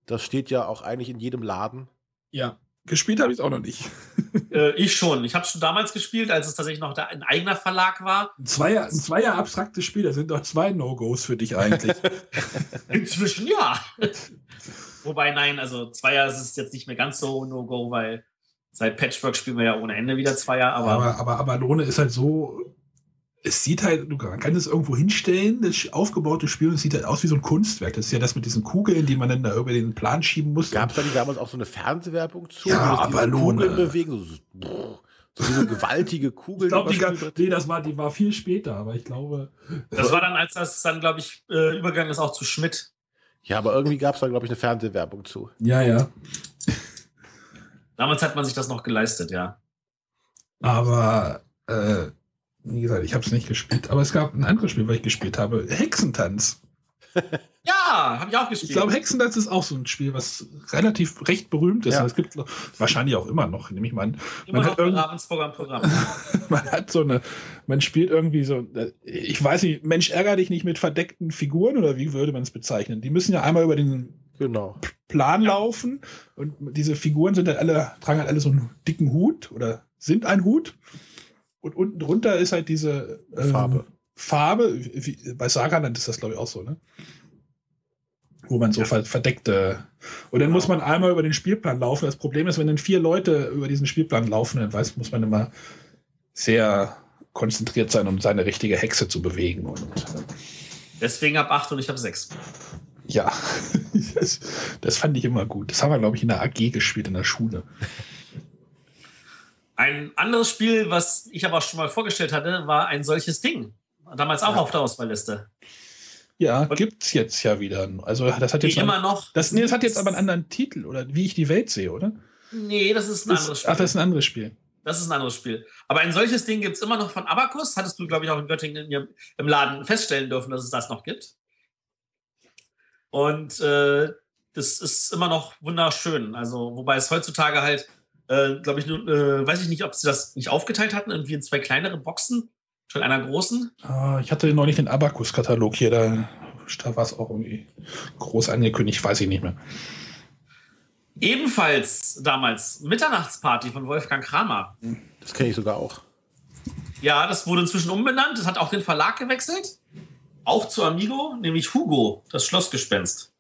Das steht ja auch eigentlich in jedem Laden. Ja. Gespielt habe ich es auch noch nicht. äh, ich schon. Ich habe es schon damals gespielt, als es tatsächlich noch da ein eigener Verlag war. Ein Zweier, ein Zweier abstraktes Spiel, das sind doch zwei No-Gos für dich eigentlich. Inzwischen ja. Wobei, nein, also Zweier ist es jetzt nicht mehr ganz so No-Go, weil seit Patchwork spielen wir ja ohne Ende wieder Zweier, aber, aber, aber Abalone ist halt so. Es sieht halt, du kann- kann es irgendwo hinstellen, das aufgebaute Spiel, und es sieht halt aus wie so ein Kunstwerk. Das ist ja das mit diesen Kugeln, die man dann da über den Plan schieben muss. Gab es da nicht damals auch so eine Fernsehwerbung zu? Ja, diese Abalone. Kugeln bewegen? So, so, so gewaltige Kugeln. ich glaube, die, überspielt ga- wird. nee, das war, die war viel später, aber ich glaube. das war dann, als das dann, glaube ich, äh, übergegangen ist auch zu Schmidt. Ja, aber irgendwie gab es da, glaube ich, eine Fernsehwerbung zu. Ja, ja. Damals hat man sich das noch geleistet, ja. Aber, äh, wie gesagt, ich habe es nicht gespielt. Aber es gab ein anderes Spiel, was ich gespielt habe: Hexentanz. Ja, habe ich auch Ich gespielt. glaube, Hexentanz ist auch so ein Spiel, was relativ recht berühmt ist. Ja. Es gibt wahrscheinlich auch immer noch, nehme ich mal an. Immer man noch hat im Programm. man hat so eine, man spielt irgendwie so, äh, ich weiß nicht, Mensch, ärger dich nicht mit verdeckten Figuren oder wie würde man es bezeichnen? Die müssen ja einmal über den Genau. Plan laufen und diese Figuren sind halt alle, tragen halt alle so einen dicken Hut oder sind ein Hut. Und unten drunter ist halt diese ähm, Farbe. Farbe, wie, bei Sagerland ist das glaube ich auch so, ne? Wo man so ver verdeckte. Und dann Genau. muss man einmal über den Spielplan laufen. Das Problem ist, wenn dann vier Leute über diesen Spielplan laufen, dann weiß, muss man immer sehr konzentriert sein, um seine richtige Hexe zu bewegen. Und äh, Deswegen ab 8 und ich habe 6. ja, das, das fand ich immer gut. Das haben wir, glaube ich, in der AG gespielt, in der Schule. Ein anderes Spiel, was ich aber auch schon mal vorgestellt hatte, war ein solches Ding. Damals auch Ja. auf der Auswahlliste. Ja, Und- gibt's jetzt ja wieder. Also das hat jetzt immer noch. das, nee, das hat jetzt aber einen anderen Titel, oder wie ich die Welt sehe, oder? Nee, das ist ein anderes Das, Spiel. ach, das ist ein anderes Spiel. Das ist ein anderes Spiel. Aber ein solches Ding gibt es immer noch von Abacus. Hattest du, glaube ich, auch in Göttingen im Laden feststellen dürfen, dass es das noch gibt. Und äh, das ist immer noch wunderschön. Also, wobei es heutzutage halt, äh, glaube ich, nur, äh, weiß ich nicht, ob sie das nicht aufgeteilt hatten, irgendwie in zwei kleinere Boxen, schon einer großen. Ah, ich hatte neulich den Abacus-Katalog hier, da, da war es auch irgendwie groß angekündigt, weiß ich nicht mehr. Ebenfalls damals Mitternachtsparty von Wolfgang Kramer. Das kenne ich sogar auch. Ja, das wurde inzwischen umbenannt. Das hat auch den Verlag gewechselt. Auch zu Amigo, nämlich Hugo, das Schlossgespenst.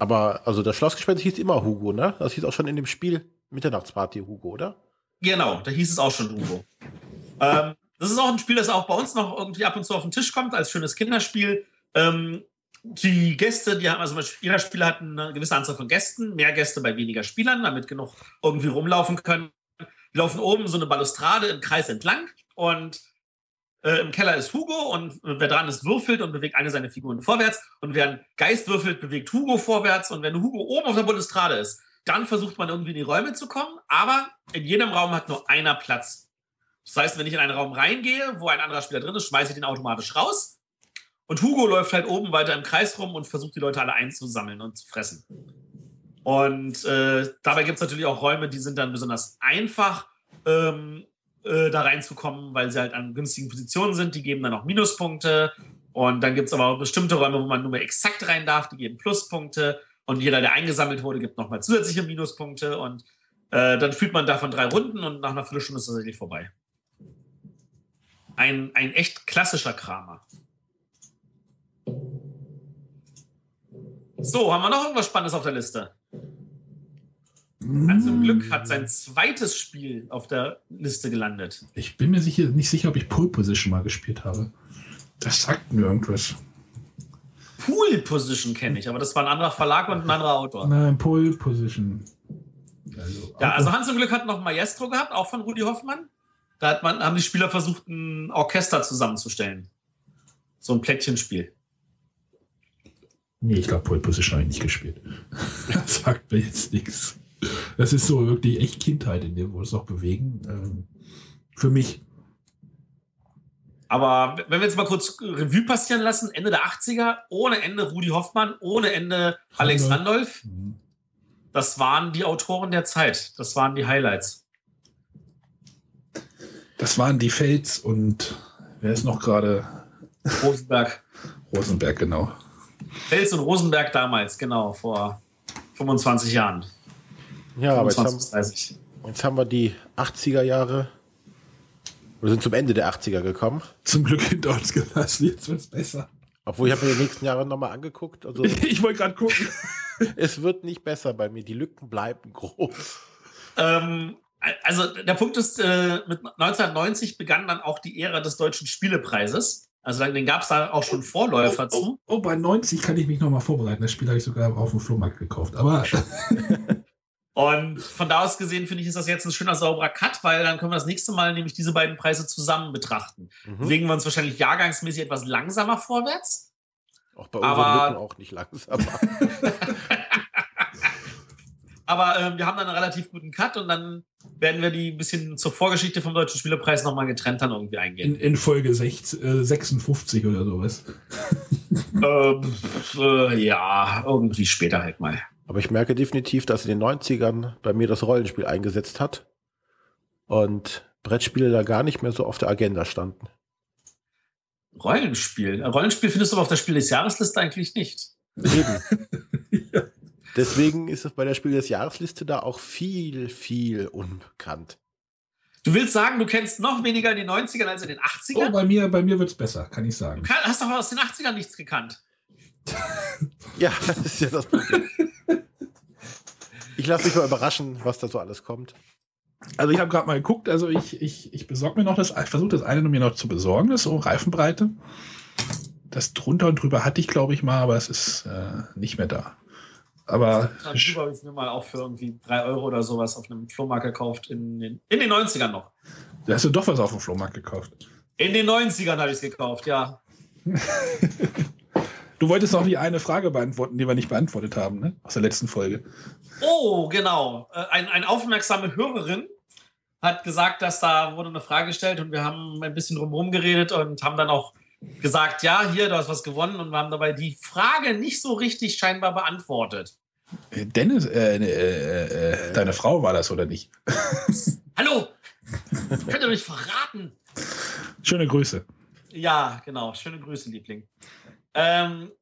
Aber also das Schlossgespenst hieß immer Hugo, ne? Das hieß auch schon in dem Spiel Mitternachtsparty Hugo, oder? Genau, da hieß es auch schon Hugo. ähm, das ist auch ein Spiel, das auch bei uns noch irgendwie ab und zu auf den Tisch kommt, als schönes Kinderspiel. Ähm, die Gäste, die haben, also jeder Spieler hat eine gewisse Anzahl von Gästen, mehr Gäste bei weniger Spielern, damit genug irgendwie rumlaufen können. Die laufen oben so eine Balustrade im Kreis entlang und äh, im Keller ist Hugo und wer dran ist, würfelt und bewegt eine seiner Figuren vorwärts. Und wer einen Geist würfelt, bewegt Hugo vorwärts. Und wenn Hugo oben auf der Balustrade ist, dann versucht man irgendwie in die Räume zu kommen. Aber in jedem Raum hat nur einer Platz. Das heißt, wenn ich in einen Raum reingehe, wo ein anderer Spieler drin ist, schmeiße ich den automatisch raus. Und Hugo läuft halt oben weiter im Kreis rum und versucht die Leute alle einzusammeln und zu fressen. Und äh, dabei gibt es natürlich auch Räume, die sind dann besonders einfach ähm, äh, da reinzukommen, weil sie halt an günstigen Positionen sind. Die geben dann auch Minuspunkte. Und dann gibt es aber auch bestimmte Räume, wo man nur mehr exakt rein darf, die geben Pluspunkte. Und jeder, der eingesammelt wurde, gibt nochmal zusätzliche Minuspunkte. Und äh, dann spielt man davon drei Runden und nach einer Viertelstunde ist es tatsächlich vorbei. Ein, ein echt klassischer Kramer. So, haben wir noch irgendwas Spannendes auf der Liste? Hans im Glück hat sein zweites Spiel auf der Liste gelandet. Ich bin mir sicher, nicht sicher, ob ich Pole Position mal gespielt habe. Das sagt mir irgendwas. Pool Position kenne ich, aber das war ein anderer Verlag und ein anderer Autor. Nein, Pole Position. Also, Ja, also Hans im Glück hat noch Maestro gehabt, auch von Rudi Hoffmann. Da hat man, haben die Spieler versucht, ein Orchester zusammenzustellen. So ein Plättchenspiel. Nee, ich glaube, Pole Position habe ich nicht gespielt. Das sagt mir jetzt nichts. Das ist so wirklich echt Kindheit, in der wir uns noch bewegen. Ähm, für mich. Aber wenn wir jetzt mal kurz Revue passieren lassen, Ende der 80er, ohne Ende Rudi Hoffmann, ohne Ende Alex Randolph, Mhm. das waren die Autoren der Zeit. Das waren die Highlights. Das waren die Fels und wer ist noch gerade? Rosenberg. Rosenberg, genau. Fels und Rosenberg damals, genau, vor 25 Jahren. Ja, aber jetzt 25, haben, 30. jetzt haben wir die 80er Jahre. Wir sind zum Ende der 80er gekommen. Zum Glück hinter uns gelassen. Jetzt wird es besser. Obwohl ich habe mir die nächsten Jahre nochmal angeguckt. Also Ich wollte gerade gucken. es wird nicht besser bei mir. Die Lücken bleiben groß. Ähm, also der Punkt ist, äh, mit 1990 begann dann auch die Ära des Deutschen Spielepreises. Also den gab es da auch schon Vorläufer Oh, zu. oh, bei 90 kann ich mich noch mal vorbereiten. Das Spiel habe ich sogar auf dem Flohmarkt gekauft. Aber Und von da aus gesehen finde ich, ist das jetzt ein schöner, sauberer Cut, weil dann können wir das nächste Mal nämlich diese beiden Preise zusammen betrachten. Mhm. Bewegen wir uns wahrscheinlich jahrgangsmäßig etwas langsamer vorwärts. Auch bei unseren Aber- Lücken auch nicht langsamer. Aber ähm, wir haben dann einen relativ guten Cut und dann werden wir die ein bisschen zur Vorgeschichte vom Deutschen Spielepreis nochmal getrennt dann irgendwie eingehen. in, in Folge 6, äh, 56 oder sowas. Ähm, äh, ja, irgendwie später halt mal. Aber ich merke definitiv, dass in den 90ern bei mir das Rollenspiel eingesetzt hat und Brettspiele da gar nicht mehr so auf der Agenda standen. Rollenspiel. Rollenspiel findest du aber auf der Spiel des Jahresliste eigentlich nicht. Eben. Deswegen ist es bei der Spiel des Jahresliste da auch viel, viel unbekannt. Du willst sagen, du kennst noch weniger in den 90ern als in den 80ern? Oh, bei mir, bei mir wird es besser, kann ich sagen. Du kann, hast doch aus den 80ern nichts gekannt. Ja, das ist ja das Problem. Ich lasse mich mal überraschen, was da so alles kommt. Also ich habe gerade mal geguckt, also ich, ich, ich besorge mir noch das, ich versuche das eine mir noch zu besorgen, das ist so Reifenbreite. Das drunter und drüber hatte ich, glaube ich, mal, aber es ist äh, nicht mehr da. Aber drüber habe ich mir mal auch für irgendwie 3 Euro oder sowas auf einem Flohmarkt gekauft in den, in den 90ern noch. da hast du doch was auf dem Flohmarkt gekauft. In den 90ern habe ich es gekauft, ja. Du wolltest noch die eine Frage beantworten, die wir nicht beantwortet haben, ne? Aus der letzten Folge. Oh, genau. Äh, Ein, eine aufmerksame Hörerin hat gesagt, dass da wurde eine Frage gestellt und wir haben ein bisschen drumherum geredet und haben dann auch gesagt, ja, hier, du hast was gewonnen und wir haben dabei die Frage nicht so richtig scheinbar beantwortet. Äh, Dennis, äh, äh, äh, deine Frau war das oder nicht? Hallo! Könnt ihr mich verraten? Schöne Grüße. Ja, genau. Schöne Grüße, Liebling. Ähm,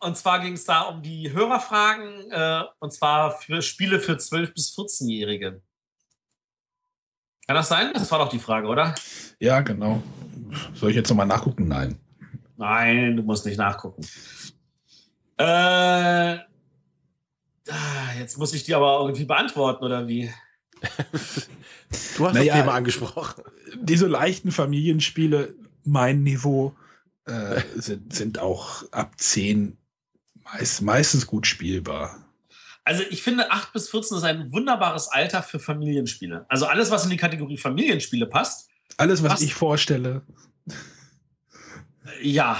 und zwar ging es da um die Hörerfragen, äh, und zwar für Spiele für 12- bis 14-Jährige. Kann das sein? Das war doch die Frage, oder? Ja, genau. Soll ich jetzt nochmal nachgucken? Nein. Nein, du musst nicht nachgucken. Äh, ah, jetzt muss ich die aber irgendwie beantworten, oder wie? Du hast Naja, das Thema angesprochen. Diese leichten Familienspiele, mein Niveau, äh, sind, sind auch ab 10 meist, meistens gut spielbar. Also ich finde, 8 bis 14 ist ein wunderbares Alter für Familienspiele. Also alles, was in die Kategorie Familienspiele passt, Alles, was Was? ich vorstelle, Ja,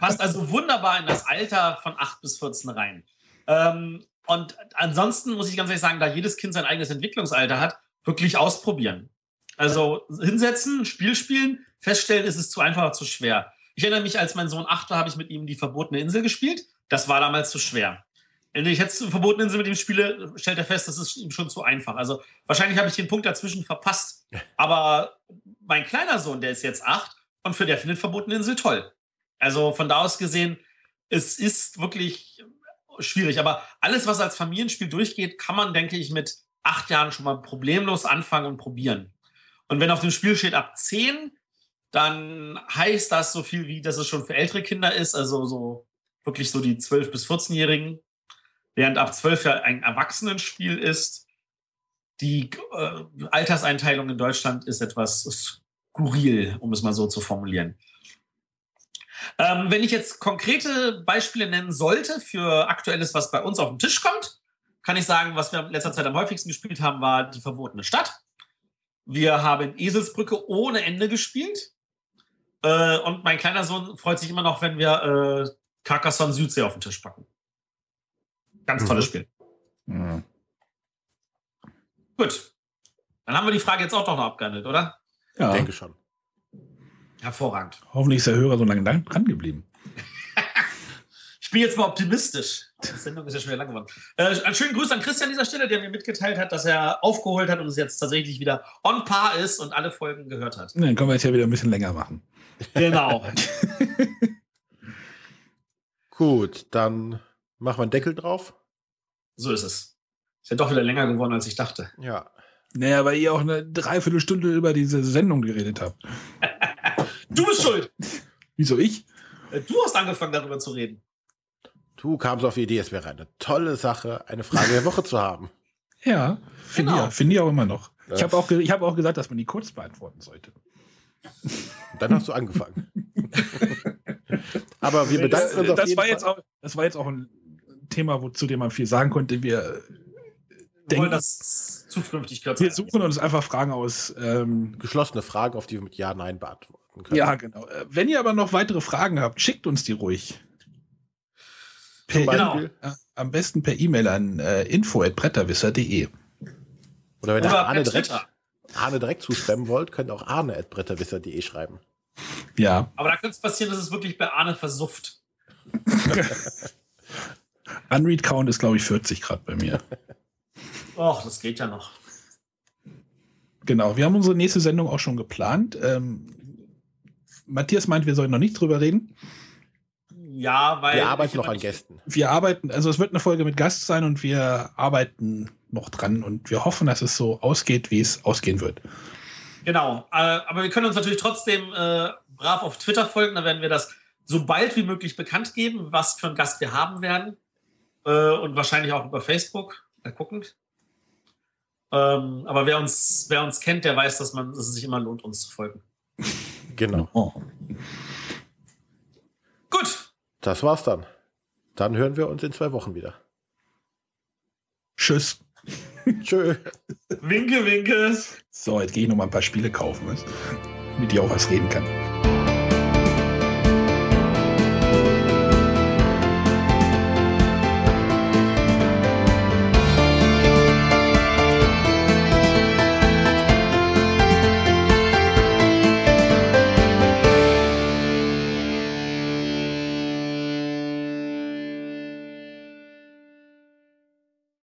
passt also wunderbar in das Alter von 8 bis 14 rein. Ähm, und ansonsten muss ich ganz ehrlich sagen, da jedes Kind sein eigenes Entwicklungsalter hat, wirklich ausprobieren. Also hinsetzen, Spiel spielen, feststellen, ist es zu einfach oder zu schwer. Ich erinnere mich, als mein Sohn 8 war, habe ich mit ihm die verbotene Insel gespielt. Das war damals zu schwer. Wenn ich jetzt verbotene Insel mit ihm spiele, stellt er fest, das ist ihm schon zu einfach. Also wahrscheinlich habe ich den Punkt dazwischen verpasst. Aber mein kleiner Sohn, der ist jetzt 8 und für der findet verbotene Insel toll. Also von da aus gesehen, es ist wirklich schwierig. Aber alles, was als Familienspiel durchgeht, kann man, denke ich, mit acht Jahren schon mal problemlos anfangen und probieren. Und wenn auf dem Spiel steht ab 10, dann heißt das so viel wie, dass es schon für ältere Kinder ist, also so wirklich so die 12- bis 14-Jährigen, während ab 12 ja ein Erwachsenenspiel ist. Die äh, Alterseinteilung in Deutschland ist etwas skurril, um es mal so zu formulieren. Ähm, wenn ich jetzt konkrete Beispiele nennen sollte für Aktuelles, was bei uns auf den Tisch kommt, kann ich sagen, was wir in letzter Zeit am häufigsten gespielt haben, war die verbotene Stadt. Wir haben Eselsbrücke ohne Ende gespielt. Äh, und mein kleiner Sohn freut sich immer noch, wenn wir äh, Carcassonne Südsee auf den Tisch packen. Ganz tolles Mhm. Spiel. Mhm. Gut. Dann haben wir die Frage jetzt auch doch noch abgehandelt, oder? Ja, Denke schon. Hervorragend. hoffentlich ist der Hörer so lange dran dran geblieben. Ich bin jetzt mal optimistisch. Die Sendung ist ja schon wieder lang geworden. Äh, einen schönen Gruß an Christian an dieser Stelle, der mir mitgeteilt hat, dass er aufgeholt hat und es jetzt tatsächlich wieder on par ist und alle Folgen gehört hat. Dann können wir jetzt ja wieder ein bisschen länger machen. Genau. Gut, dann machen wir einen Deckel drauf. so ist es. Ist ja doch wieder länger geworden, als ich dachte. Ja. Naja, weil ihr auch eine Dreiviertelstunde über diese Sendung geredet habt. Du bist schuld. Wieso ich? Äh, Du hast angefangen, darüber zu reden. Du kamst auf die Idee, es wäre eine tolle Sache, eine Frage der Woche zu haben. Ja, finde Genau. ich, finde ich auch immer noch. Ich habe auch, ich hab auch gesagt, dass man die kurz beantworten sollte. Und dann hast du angefangen. Aber wir bedanken uns auf das, jeden war Fall. jetzt auch, das war jetzt auch ein Thema, wo, zu dem man viel sagen konnte. Wir, Wir wollen denken, das zukünftig wir suchen uns einfach Fragen aus. Ähm, geschlossene Fragen, auf die wir mit Ja, Nein beantworten können. ja, genau. Äh, Wenn ihr aber noch weitere Fragen habt, schickt uns die ruhig. Zum Per, Genau. Beispiel. äh, am besten per E-Mail an äh, info.bretterwisser.de. Oder wenn ihr Oder Arne per direkt, Twitter. Arne direkt zuspammen wollt, könnt ihr auch arne.bretterwisser.de schreiben. Ja, Aber da könnte es passieren, dass es wirklich bei Arne versufft. Unread Count ist, glaube ich, 40 Grad bei mir. Och, das geht ja noch. Genau, wir haben unsere nächste Sendung auch schon geplant. Ähm, Matthias meint, wir sollen noch nicht drüber reden. Ja, weil. Wir arbeiten noch an Gästen. Wir arbeiten, also es wird eine Folge mit Gast sein und wir arbeiten noch dran und wir hoffen, dass es so ausgeht, wie es ausgehen wird. Genau. Äh, aber wir können uns natürlich trotzdem äh, brav auf Twitter folgen. Da werden wir das so bald wie möglich bekannt geben, was für einen Gast wir haben werden. Äh, und wahrscheinlich auch über Facebook. Mal gucken. Ähm, aber wer uns, wer uns kennt, der weiß, dass, man, dass es sich immer lohnt, uns zu folgen. Genau. Oh. Gut. Das war's dann. Dann hören wir uns in zwei Wochen wieder. Tschüss. Tschö. Winke, winke. So, jetzt gehe ich noch mal ein paar Spiele kaufen, damit ich auch was reden kann.